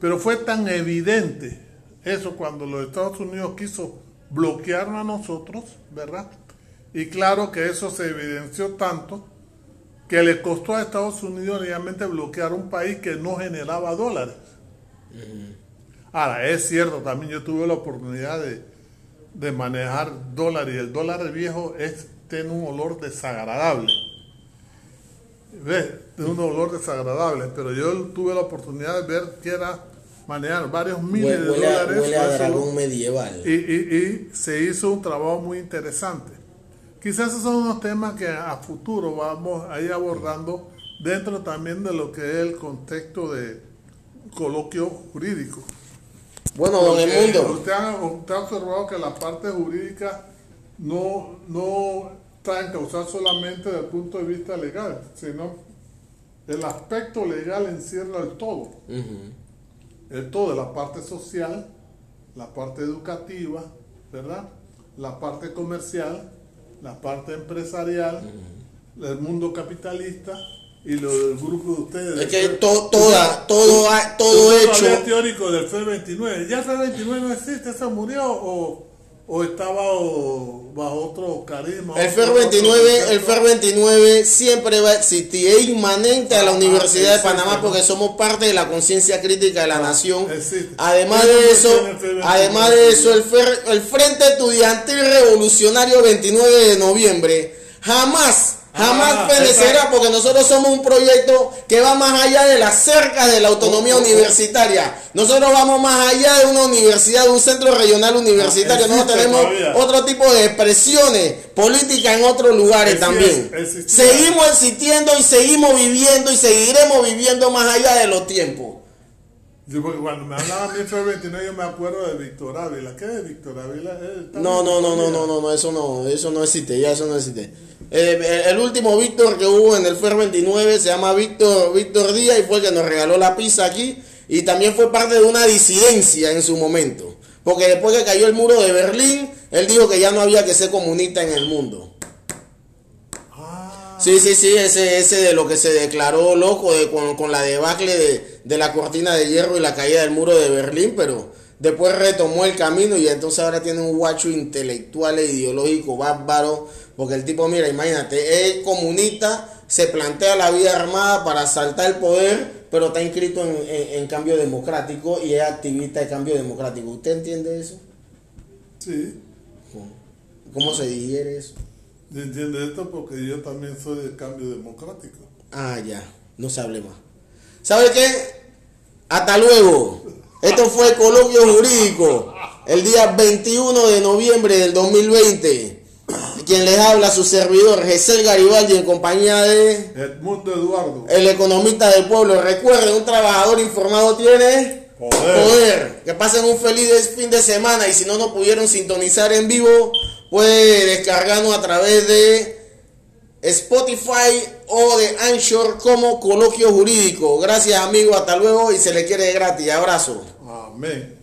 [SPEAKER 2] Pero fue tan evidente eso cuando los Estados Unidos quiso bloquearnos a nosotros, ¿verdad? Y claro que eso se evidenció tanto que le costó a Estados Unidos realmente bloquear un país que no generaba dólares. Ahora, es cierto, también yo tuve la oportunidad de, de manejar dólar y el dólar viejo es, tiene un olor desagradable. ¿Ves? Tiene un olor desagradable, pero yo tuve la oportunidad de ver que era manejar varios miles
[SPEAKER 1] Huele,
[SPEAKER 2] de dólares.
[SPEAKER 1] huele a
[SPEAKER 2] eso lo-
[SPEAKER 1] dragón medieval.
[SPEAKER 2] y, y- y se hizo un trabajo muy interesante. Quizás esos son unos temas que a futuro vamos a ir abordando dentro también de lo que es el contexto de coloquio jurídico.
[SPEAKER 1] Bueno, don Edmundo.
[SPEAKER 2] Usted ha, usted ha observado que la parte jurídica no, no está encausada solamente desde el punto de vista legal, sino el aspecto legal encierra el todo
[SPEAKER 1] Ujú.
[SPEAKER 2] el todo, la parte social, la parte educativa, ¿verdad? La parte comercial, la parte empresarial, el mundo capitalista y lo del grupo de ustedes.
[SPEAKER 1] Es que to- toda, todo, todo
[SPEAKER 2] usted
[SPEAKER 1] hecho.
[SPEAKER 2] teórico del FER 29. ¿Ya el FER 29 no existe? ¿Se murió o, o estaba bajo otro carisma?
[SPEAKER 1] El FER
[SPEAKER 2] otro
[SPEAKER 1] 29, el? FER 29 siempre va a existir, es inmanente a la
[SPEAKER 2] Ah,
[SPEAKER 1] Universidad de Panamá porque somos parte de la conciencia crítica de la nación.
[SPEAKER 2] existe.
[SPEAKER 1] Además
[SPEAKER 2] ¿Qué
[SPEAKER 1] de eso,
[SPEAKER 2] tiene el FER 29?
[SPEAKER 1] además de eso, el, FER- el Frente Estudiantil Revolucionario 29 de noviembre jamás Jamás
[SPEAKER 2] Ah,
[SPEAKER 1] perecerá porque nosotros somos un proyecto que va más allá de las cercas de la autonomía
[SPEAKER 2] Oh, oh, oh.
[SPEAKER 1] universitaria. Nosotros vamos más allá de una universidad, de un centro regional universitario. Nosotros tenemos
[SPEAKER 2] todavía.
[SPEAKER 1] otro tipo de expresiones políticas en otros lugares también. Seguimos existiendo y seguimos viviendo y seguiremos viviendo más allá de los tiempos.
[SPEAKER 2] Yo porque cuando me hablaban mí fue 29 yo me acuerdo de Víctor Ávila. ¿Qué es Víctor Ávila?
[SPEAKER 1] No, no, no, no, no, no, no, eso no, eso no existe, ya eso no existe. Eh, el último Víctor que hubo en el FER 29 se llama Víctor, Víctor Díaz y fue el que nos regaló la pizza aquí y también fue parte de una disidencia en su momento. Porque después que cayó el muro de Berlín, él dijo que ya no había que ser comunista en el mundo. Sí, sí, sí, ese, ese de lo que se declaró loco de, con, con la debacle de, de la cortina de hierro y la caída del muro de Berlín, pero después retomó el camino y entonces ahora tiene un guacho intelectual e ideológico bárbaro, porque el tipo, mira, imagínate, es comunista, se plantea la vida armada para saltar el poder, pero está inscrito en, en- en cambio democrático y es activista de cambio democrático. ¿Usted entiende eso?
[SPEAKER 2] sí.
[SPEAKER 1] ¿Cómo se digiere eso?
[SPEAKER 2] Yo entiendo esto porque yo también soy del cambio democrático.
[SPEAKER 1] Ah, ya, no se hable más. ¿Sabe qué? Hasta luego. Esto fue Coloquio Jurídico, el día 21 de noviembre del 2020. Quien les habla, su servidor, Gesel Garibaldi, en compañía de
[SPEAKER 2] Edmundo Eduardo.
[SPEAKER 1] el economista del pueblo. Recuerden, un trabajador informado tiene
[SPEAKER 2] Poder.
[SPEAKER 1] poder. Que pasen un feliz fin de semana y si no nos pudieron sintonizar en vivo, puede descargarnos a través de Spotify o de Anchor como coloquio jurídico. Gracias amigos, hasta luego y se le quiere de gratis. Abrazo.
[SPEAKER 2] Amén.